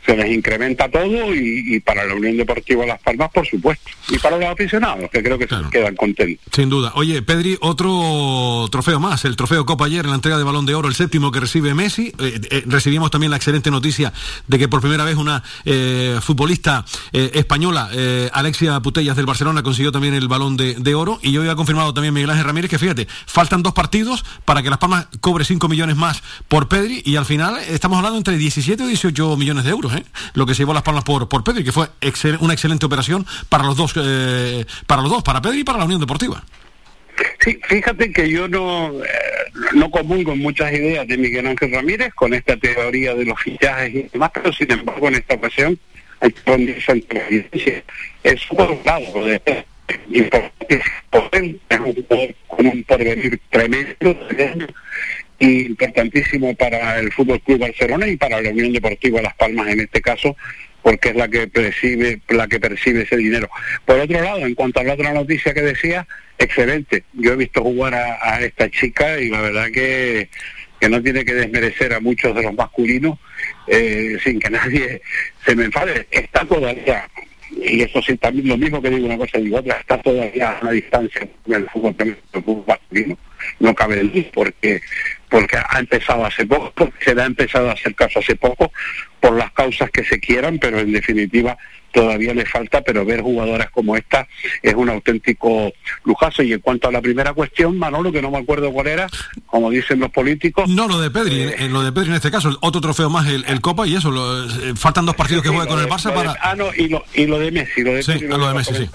se les incrementa todo y, y, para la Unión Deportiva Las Palmas, por supuesto. Y para los aficionados, que creo que claro. se quedan contentos. Sin duda. Oye, Pedri, otro trofeo más, el trofeo Copa ayer en la entrega de Balón de Oro, el séptimo que recibe Messi. Eh, eh, recibimos también la excelente noticia de que por primera vez una eh, futbolista española, Alexia Putellas del Barcelona, consiguió también el Balón de, de, Oro. Y hoy ha confirmado también Miguel Ángel Ramírez que, fíjate, faltan dos partidos para que Las Palmas cobre 5 millones más por Pedri y al final estamos hablando entre 17 o 18 millones de euros. ¿eh? Lo que se llevó las palmas por, por Pedri, que fue excel, una excelente operación para los dos, eh, para los dos, para Pedri y para la Unión Deportiva. Sí, fíjate que yo no, eh, no comulgo en muchas ideas de Miguel Ángel Ramírez con esta teoría de los fichajes y demás, pero sin embargo en esta ocasión hay que ponerse en evidencia. Es un lado, de importante, es un con un porvenir tremendo, importantísimo para el Fútbol Club Barcelona y para la Unión Deportiva Las Palmas en este caso porque es la que percibe la que percibe ese dinero. Por otro lado, en cuanto a la otra noticia que decía, excelente. Yo he visto jugar a, esta chica y la verdad que que no tiene que desmerecer a muchos de los masculinos eh, sin que nadie se me enfade. Está todavía y eso sí también lo mismo que digo una cosa digo otra está todavía a una distancia del fútbol, del fútbol masculino no cabe duda porque porque ha empezado hace poco porque se le ha empezado a hacer caso hace poco por las causas que se quieran pero en definitiva todavía le falta, pero ver jugadoras como esta es un auténtico lujazo. Y en cuanto a la primera cuestión, Manolo, que no me acuerdo cuál era, como dicen los políticos. No, lo de Pedri, eh, lo de Pedri en este caso, otro trofeo más, el, el Copa y eso. Lo, eh, faltan dos partidos sí, que juegue con el Barça para. ah, no, y lo, y lo de Messi, lo de, sí, lo, lo de Messi, sí.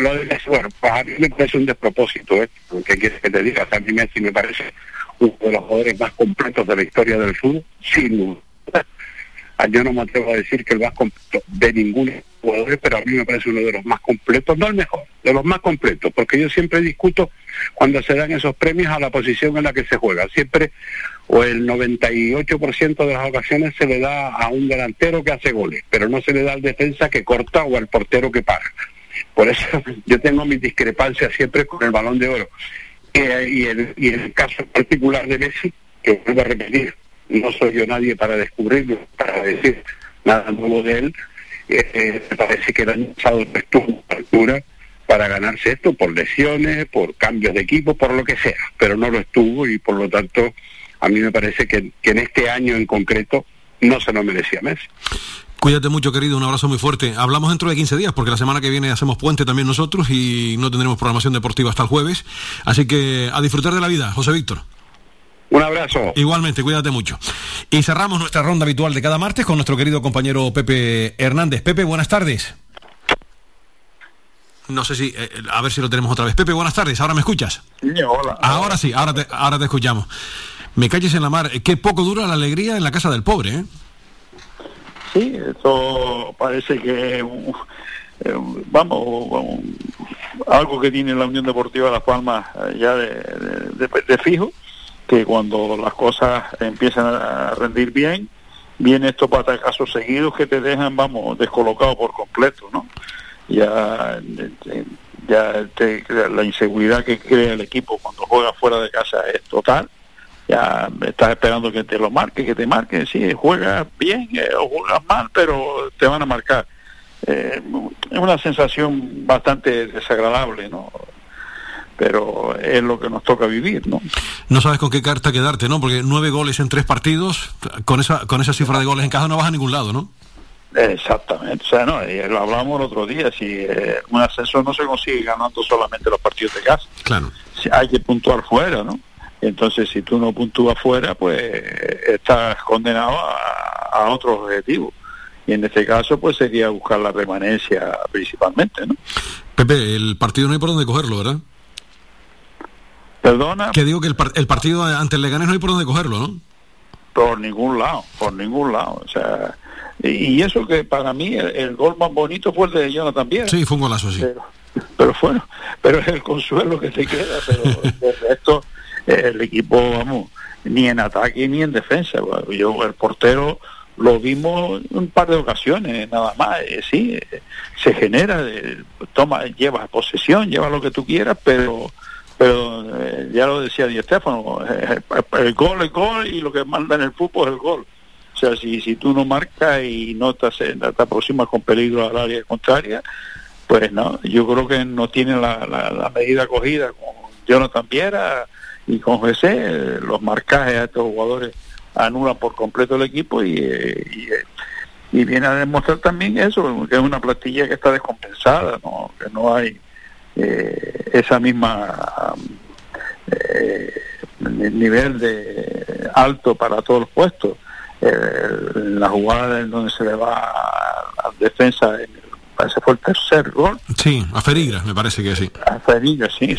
Lo, de Messi, bueno, pues a mí me parece un despropósito, ¿eh? ¿Qué quieres que te diga? A mí Messi me parece uno de los jugadores más completos de la historia del fútbol, sin duda yo no me atrevo a decir que el más completo de ningún jugador, pero a mí me parece uno de los más completos, no el mejor, de los más completos, porque yo siempre discuto cuando se dan esos premios a la posición en la que se juega. Siempre, o el 98% de las ocasiones se le da a un delantero que hace goles, pero no se le da al defensa que corta o al portero que para. Por eso yo tengo mis discrepancias siempre con el balón de oro. Eh, y, el, el caso particular de Messi, que vuelvo a repetir, no soy yo nadie para descubrirlo, para decir nada nuevo de él, eh, me parece que el año pasado estuvo altura para ganarse esto por lesiones, por cambios de equipo, por lo que sea, pero no lo estuvo y por lo tanto a mí me parece que, que en este año en concreto no se lo merecía Messi. Cuídate mucho, querido, un abrazo muy fuerte. Hablamos dentro de 15 días, porque la semana que viene hacemos puente también nosotros y no tendremos programación deportiva hasta el jueves. Así que a disfrutar de la vida, José Víctor. Un abrazo. Igualmente, cuídate mucho. Y cerramos nuestra ronda habitual de cada martes con nuestro querido compañero Pepe Hernández. Pepe, buenas tardes. No sé si, eh, a ver si lo tenemos otra vez. Pepe, buenas tardes. ¿Ahora me escuchas? Sí, hola. Ahora sí, ahora te, ahora te escuchamos. Me calles en la mar. Qué poco dura la alegría en la casa del pobre, ¿eh? Sí, eso parece que eh, vamos, algo que tiene la Unión Deportiva Las Palmas eh, ya de, de- de- de fijo, que cuando las cosas empiezan a rendir bien, viene estos patacazos seguidos que te dejan, vamos, descolocado por completo, ¿no? Ya, ya te- la inseguridad que crea el equipo cuando juega fuera de casa es total ya estás esperando que te lo marque, que te marque, sí, juegas bien eh, o juegas mal, pero te van a marcar. Eh, es una sensación bastante desagradable, ¿no? Pero es lo que nos toca vivir, ¿no? No sabes con qué carta quedarte, ¿no? Porque nueve goles en tres partidos, con esa, con esa cifra de goles en casa no vas a ningún lado, ¿no? Exactamente, o sea, no, y lo hablamos el otro día, si eh, un ascenso no se consigue ganando solamente los partidos de casa, Claro. Si hay que puntuar fuera, ¿no? Entonces, si tú no puntúas fuera, pues estás condenado a, a otro objetivo. Y en este caso, pues sería buscar la permanencia principalmente, ¿no? Pepe, el partido no hay por dónde cogerlo, ¿verdad? Perdona, Que digo que el, par- el partido ante el Leganés no hay por dónde cogerlo, ¿no? por ningún lado, por ningún lado. O sea, y, y eso que para mí el, el gol más bonito fue el de Jonathan Viera. Sí, fue un golazo, sí. Pero, pero bueno, pero es el consuelo que te queda, pero de resto el equipo, vamos, ni en ataque ni en defensa. Yo, el portero lo vimos un par de ocasiones, nada más, eh, sí, eh, se genera, eh, toma, lleva posesión, lleva lo que tú quieras, pero pero eh, ya lo decía Di Stéfano, eh, el gol es gol y lo que manda en el fútbol es el gol. O sea, si, si tú no marcas y no te, te aproximas con peligro al área contraria, pues no, yo creo que no tienen la, la- medida cogida con Jonathan Viera y con José, los marcajes a estos jugadores anulan por completo el equipo y, eh, y, eh, y viene a demostrar también eso, que es una plantilla que está descompensada, ¿no? que no hay eh, esa misma eh, ni- nivel de alto para todos los puestos. Eh, la jugada en donde se le va a la defensa, en el- parece fue el tercer gol, Sí, a Ferigra, me parece que sí. a Feringa, sí.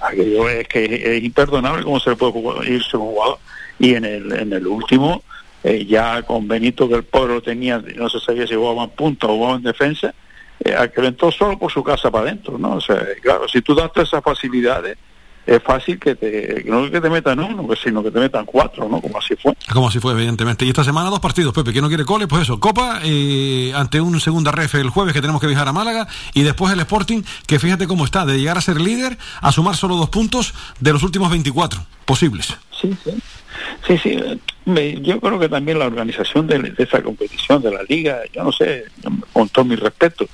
Aquello es que es imperdonable cómo se le puede jugar- irse un jugador. Y en el, en el último, eh, ya con Benito, que el pobre lo tenía, no se sabía si jugaba en punta o jugaba en defensa, eh, que entró solo por su casa para adentro, ¿no? O sea, claro, si tú das todas esas facilidades, es fácil que te, no que te metan uno, sino que te metan cuatro, ¿no? Como así fue. Como así fue, evidentemente. Y esta semana dos partidos, Pepe. que no quiere cole? Pues eso, Copa eh, ante un segunda ref el jueves que tenemos que viajar a Málaga y después el Sporting, que fíjate cómo está, de llegar a ser líder a sumar solo dos puntos de los últimos 24 posibles. Sí, sí. Sí, sí. me- yo creo que también la organización de, de esa competición, de la liga, yo no sé, con todo mi respeto,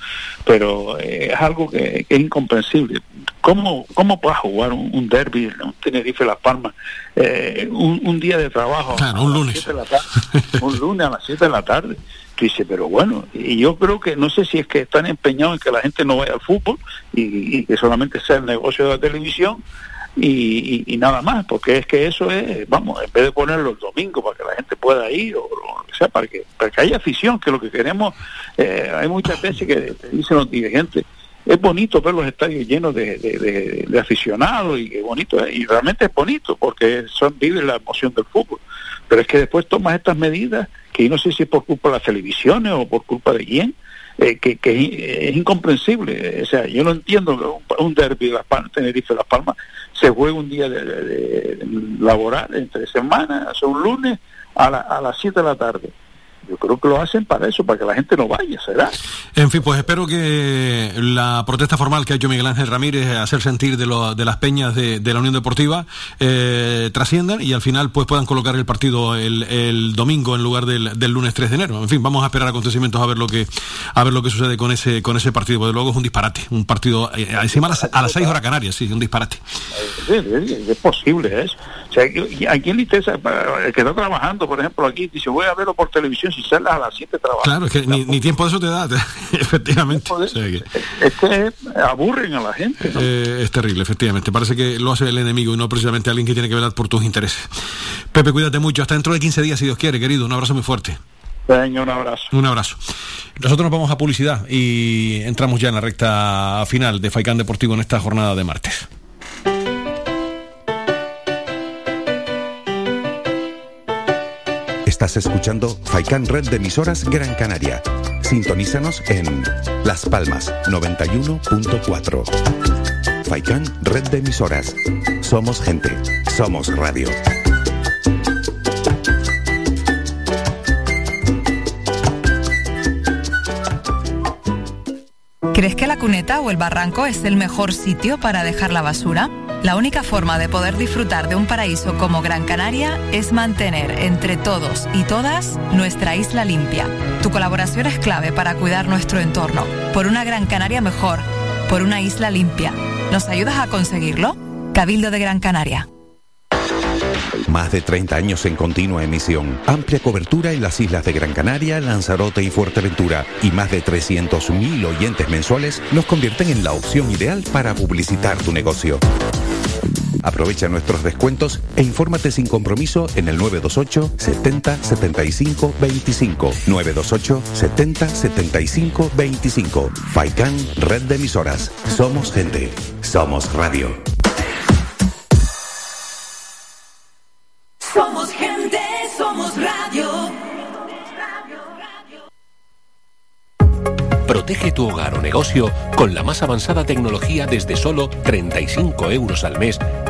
pero eh, es algo que, que es incomprensible. ¿Cómo, cómo puedes jugar un, un derby, un Tenerife Las Palmas, eh, un, un día de trabajo? Claro, un lunes. de la tarde, un lunes a las 7 de la tarde. Tú dices, pero bueno, y yo creo que no sé si es que están empeñados en que la gente no vaya al fútbol y, y que solamente sea el negocio de la televisión y, y- nada más, porque es que eso es, vamos, en vez de ponerlo el domingo para que la gente pueda ir o, o sea, para que, para que haya afición, que lo que queremos, eh, hay muchas veces que te dicen los dirigentes, es bonito ver los estadios llenos de, aficionados y que bonito es, y realmente es bonito porque son vive la emoción del fútbol, pero es que después tomas estas medidas que yo no sé si es por culpa de las televisiones o por culpa de quién, eh, que, que es, incomprensible. O sea, yo no entiendo un, un derby de Las Palmas, Tenerife Las Palmas, se juegue un día de laboral, entre semanas, o un lunes, a, la- a las 7 de la tarde. Yo creo que lo hacen para eso, para que la gente no vaya, ¿será? En fin, pues espero que la protesta formal que ha hecho Miguel Ángel Ramírez hacer sentir de, lo- de las peñas de, de la Unión Deportiva eh, trasciendan y al final pues puedan colocar el partido el, el domingo en lugar del, del lunes 3 de enero. En fin, vamos a esperar acontecimientos a ver lo que a ver lo que sucede con ese con ese partido, porque luego es un disparate, un partido eh, encima a las, a las 6 horas canarias, sí, un disparate. Es, posible eso. O sea, aquí en Litesa, el que está trabajando, por ejemplo, aquí, dice, voy a verlo por televisión, si sale a las 7 trabaja. Claro, es que ni, ni tiempo de eso te da, efectivamente. O sea que- Es que aburren a la gente. ¿no? Eh, es terrible, efectivamente. Parece que lo hace el enemigo y no precisamente alguien que tiene que velar por tus intereses. Pepe, cuídate mucho. Hasta dentro de 15 días, si Dios quiere, querido. Un abrazo muy fuerte. Venga, un abrazo. Un abrazo. Nosotros nos vamos a publicidad y entramos ya en la recta final de Faicán Deportivo en esta jornada de martes. Estás escuchando Faikan Red de emisoras Gran Canaria. Sintonízanos en Las Palmas 91.4. Faikan Red de emisoras. Somos gente. Somos radio. ¿Crees que la cuneta o el barranco es el mejor sitio para dejar la basura? La única forma de poder disfrutar de un paraíso como Gran Canaria es mantener entre todos y todas nuestra isla limpia. Tu colaboración es clave para cuidar nuestro entorno, por una Gran Canaria mejor, por una isla limpia. ¿Nos ayudas a conseguirlo? Cabildo de Gran Canaria. Más de 30 años en continua emisión, amplia cobertura en las islas de Gran Canaria, Lanzarote y Fuerteventura y más de 300.000 oyentes mensuales nos convierten en la opción ideal para publicitar tu negocio. Aprovecha nuestros descuentos e infórmate sin compromiso en el 928 70 75 25. 928 70 75 25. Faikan, red de emisoras. Somos gente. Somos radio. Somos gente, somos radio. Protege tu hogar o negocio con la más avanzada tecnología desde solo 35 euros al mes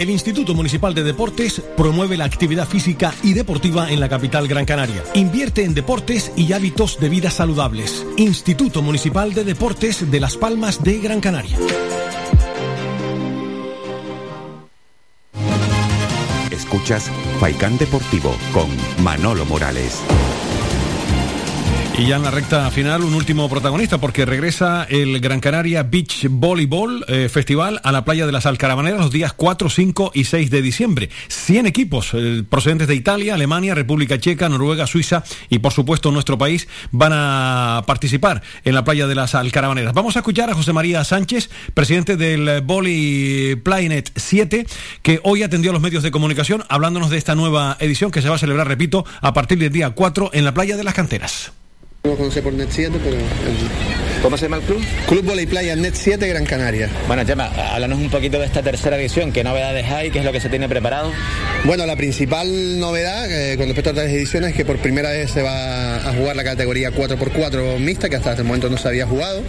El Instituto Municipal de Deportes promueve la actividad física y deportiva en la capital Gran Canaria. Invierte en deportes y hábitos de vida saludables. Instituto Municipal de Deportes de Las Palmas de Gran Canaria. Escuchas Faikán Deportivo con Manolo Morales. Y ya en la recta final, un último protagonista, porque regresa el Gran Canaria Beach Volleyball eh, Festival a la playa de las Alcarabaneras los días 4, 5 y 6 de diciembre. 100 equipos eh, procedentes de Italia, Alemania, República Checa, Noruega, Suiza y, por supuesto, nuestro país van a participar en la playa de las Alcarabaneras. Vamos a escuchar a José María Sánchez, presidente del Volley Playnet 7, que hoy atendió a los medios de comunicación hablándonos de esta nueva edición que se va a celebrar, repito, a partir del día 4 en la playa de las Canteras. No conoce por Net 7, pero... ¿Cómo se llama el club? Club Volley Playa Net 7 Gran Canaria. Bueno, Chema, háblanos un poquito de esta tercera edición. ¿Qué novedades hay? ¿Qué es lo que se tiene preparado? Bueno, la principal novedad eh, con respecto a otras ediciones es que por primera vez se va a jugar la categoría 4x4 mixta, que hasta este momento no se había jugado,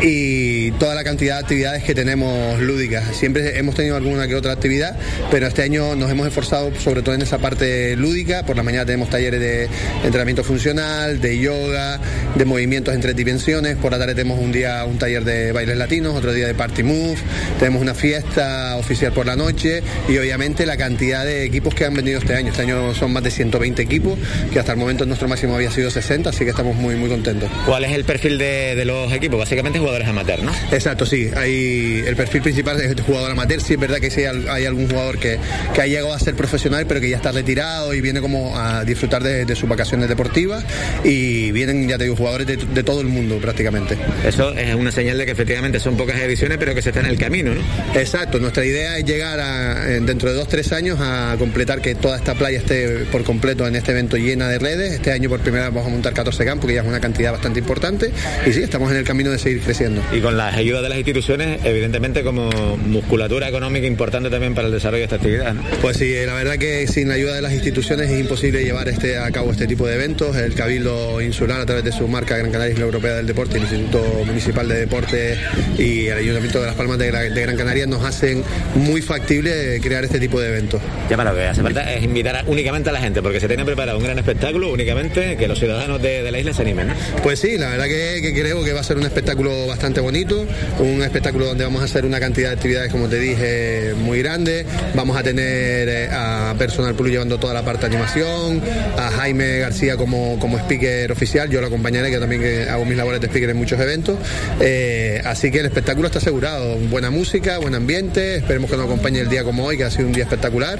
y toda la cantidad de actividades que tenemos lúdicas. Siempre hemos tenido alguna que otra actividad, pero este año nos hemos esforzado sobre todo en esa parte lúdica. Por la mañana tenemos talleres de entrenamiento funcional, de yoga, de movimientos en tres dimensiones. Por la tarde tenemos un día un taller de bailes latinos, otro día de party move. Tenemos una fiesta oficial por la noche y obviamente la cantidad de equipos que han venido este año. Este año son más de 120 equipos, que hasta el momento nuestro máximo había sido 60, así que estamos muy, muy contentos. ¿Cuál es el perfil de, de los equipos? Básicamente jugadores amateur, ¿no? Exacto, sí. Hay, el perfil principal es el jugador amateur. Sí, es verdad que sí hay, hay algún jugador que, que, ha llegado a ser profesional, pero que ya está retirado y viene como a disfrutar de, de sus vacaciones deportivas. Y vienen, ya te digo, jugadores de, de, todo el mundo prácticamente. Eso es una señal de que efectivamente son pocas ediciones, pero que se está en el camino, ¿no? Exacto. Nuestra idea es llegar a, dentro de dos, tres años a completar que toda esta playa esté por completo en este evento llena de redes. Este año por primera vez vamos a montar 14 campos, que ya es una cantidad bastante importante. Y sí, estamos en el camino de seguir creciendo. Y con las ayudas de las instituciones, evidentemente como musculatura económica importante también para el desarrollo de esta actividad. ¿no? Pues sí, la verdad que sin la ayuda de las instituciones es imposible llevar este, a cabo este tipo de eventos. El Cabildo Insular, a través de su marca Gran Canaria Isla Europea del Deporte, el Instituto Municipal de Deporte y el Ayuntamiento de Las Palmas de, de Gran Canaria nos hacen muy factible crear este tipo de eventos. Ya para lo que hace falta es invitar a, únicamente a la gente, porque se tiene preparado un gran espectáculo, únicamente que los ciudadanos de, de la isla se animen. ¿no? Pues sí, la verdad que, que creo que va a ser un espectáculo bastante bonito, un espectáculo donde vamos a hacer una cantidad de actividades, como te dije, muy grande. Vamos a tener eh, a Personal Plus llevando toda la parte de animación, a Jaime García como, como speaker oficial, yo lo acompañaré, que también que hago mis labores de speaker en muchos eventos. Eh, así que el espectáculo está asegurado, buena música, buen ambiente, esperemos que nos acompañe el día como hoy, que ha sido un día espectacular,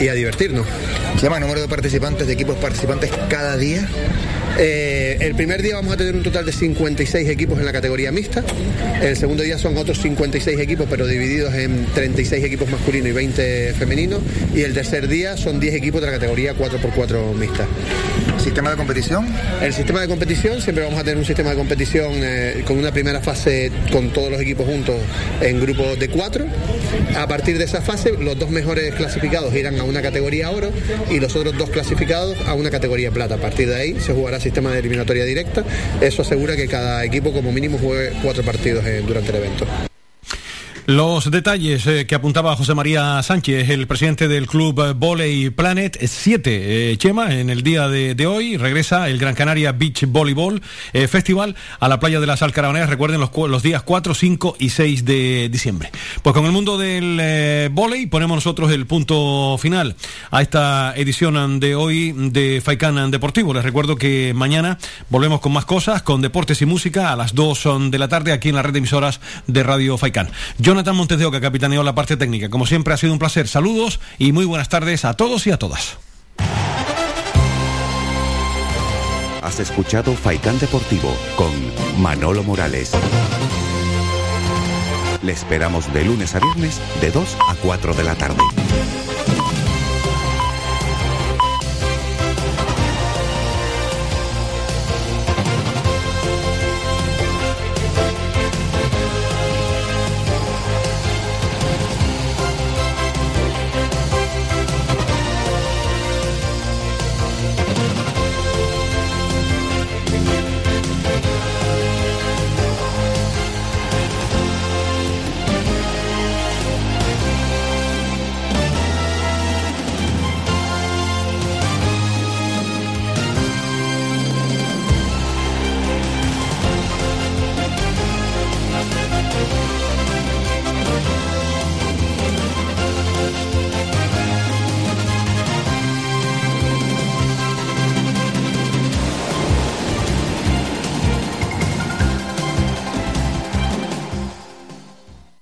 y a divertirnos. ¿Se llama número de participantes, de equipos participantes cada día? Eh, el primer día vamos a tener un total de 56 equipos en la categoría mixta. El segundo día son otros 56 equipos, pero divididos en 36 equipos masculinos y 20 femeninos. Y el tercer día son 10 equipos de la categoría 4x4 mixta. ¿Sistema de competición? El sistema de competición, siempre vamos a tener un sistema de competición eh, con una primera fase con todos los equipos juntos en grupos de cuatro. A partir de esa fase, los dos mejores clasificados irán a una categoría oro y los otros dos clasificados a una categoría plata. A partir de ahí se jugará sistema de eliminatoria directa. Eso asegura que cada equipo como mínimo juegue cuatro partidos eh, durante el evento. Los detalles eh, que apuntaba José María Sánchez, el presidente del club Volley Planet 7, eh, Chema, en el día de, hoy regresa el Gran Canaria Beach Volleyball eh, Festival a la playa de las Alcarabaneras, recuerden los, los, días 4, 5 y 6 de diciembre. Pues con el mundo del volei ponemos nosotros el punto final a esta edición de hoy de Faikan Deportivo. Les recuerdo que mañana volvemos con más cosas, con deportes y música a las 2 de la tarde aquí en la red de emisoras de Radio Faikan. Jonathan Montes de Oca capitaneó la parte técnica. Como siempre ha sido un placer. Saludos y muy buenas tardes a todos y a todas. Has escuchado Faikán Deportivo con Manolo Morales. Le esperamos de lunes a viernes de 2 a 4 de la tarde.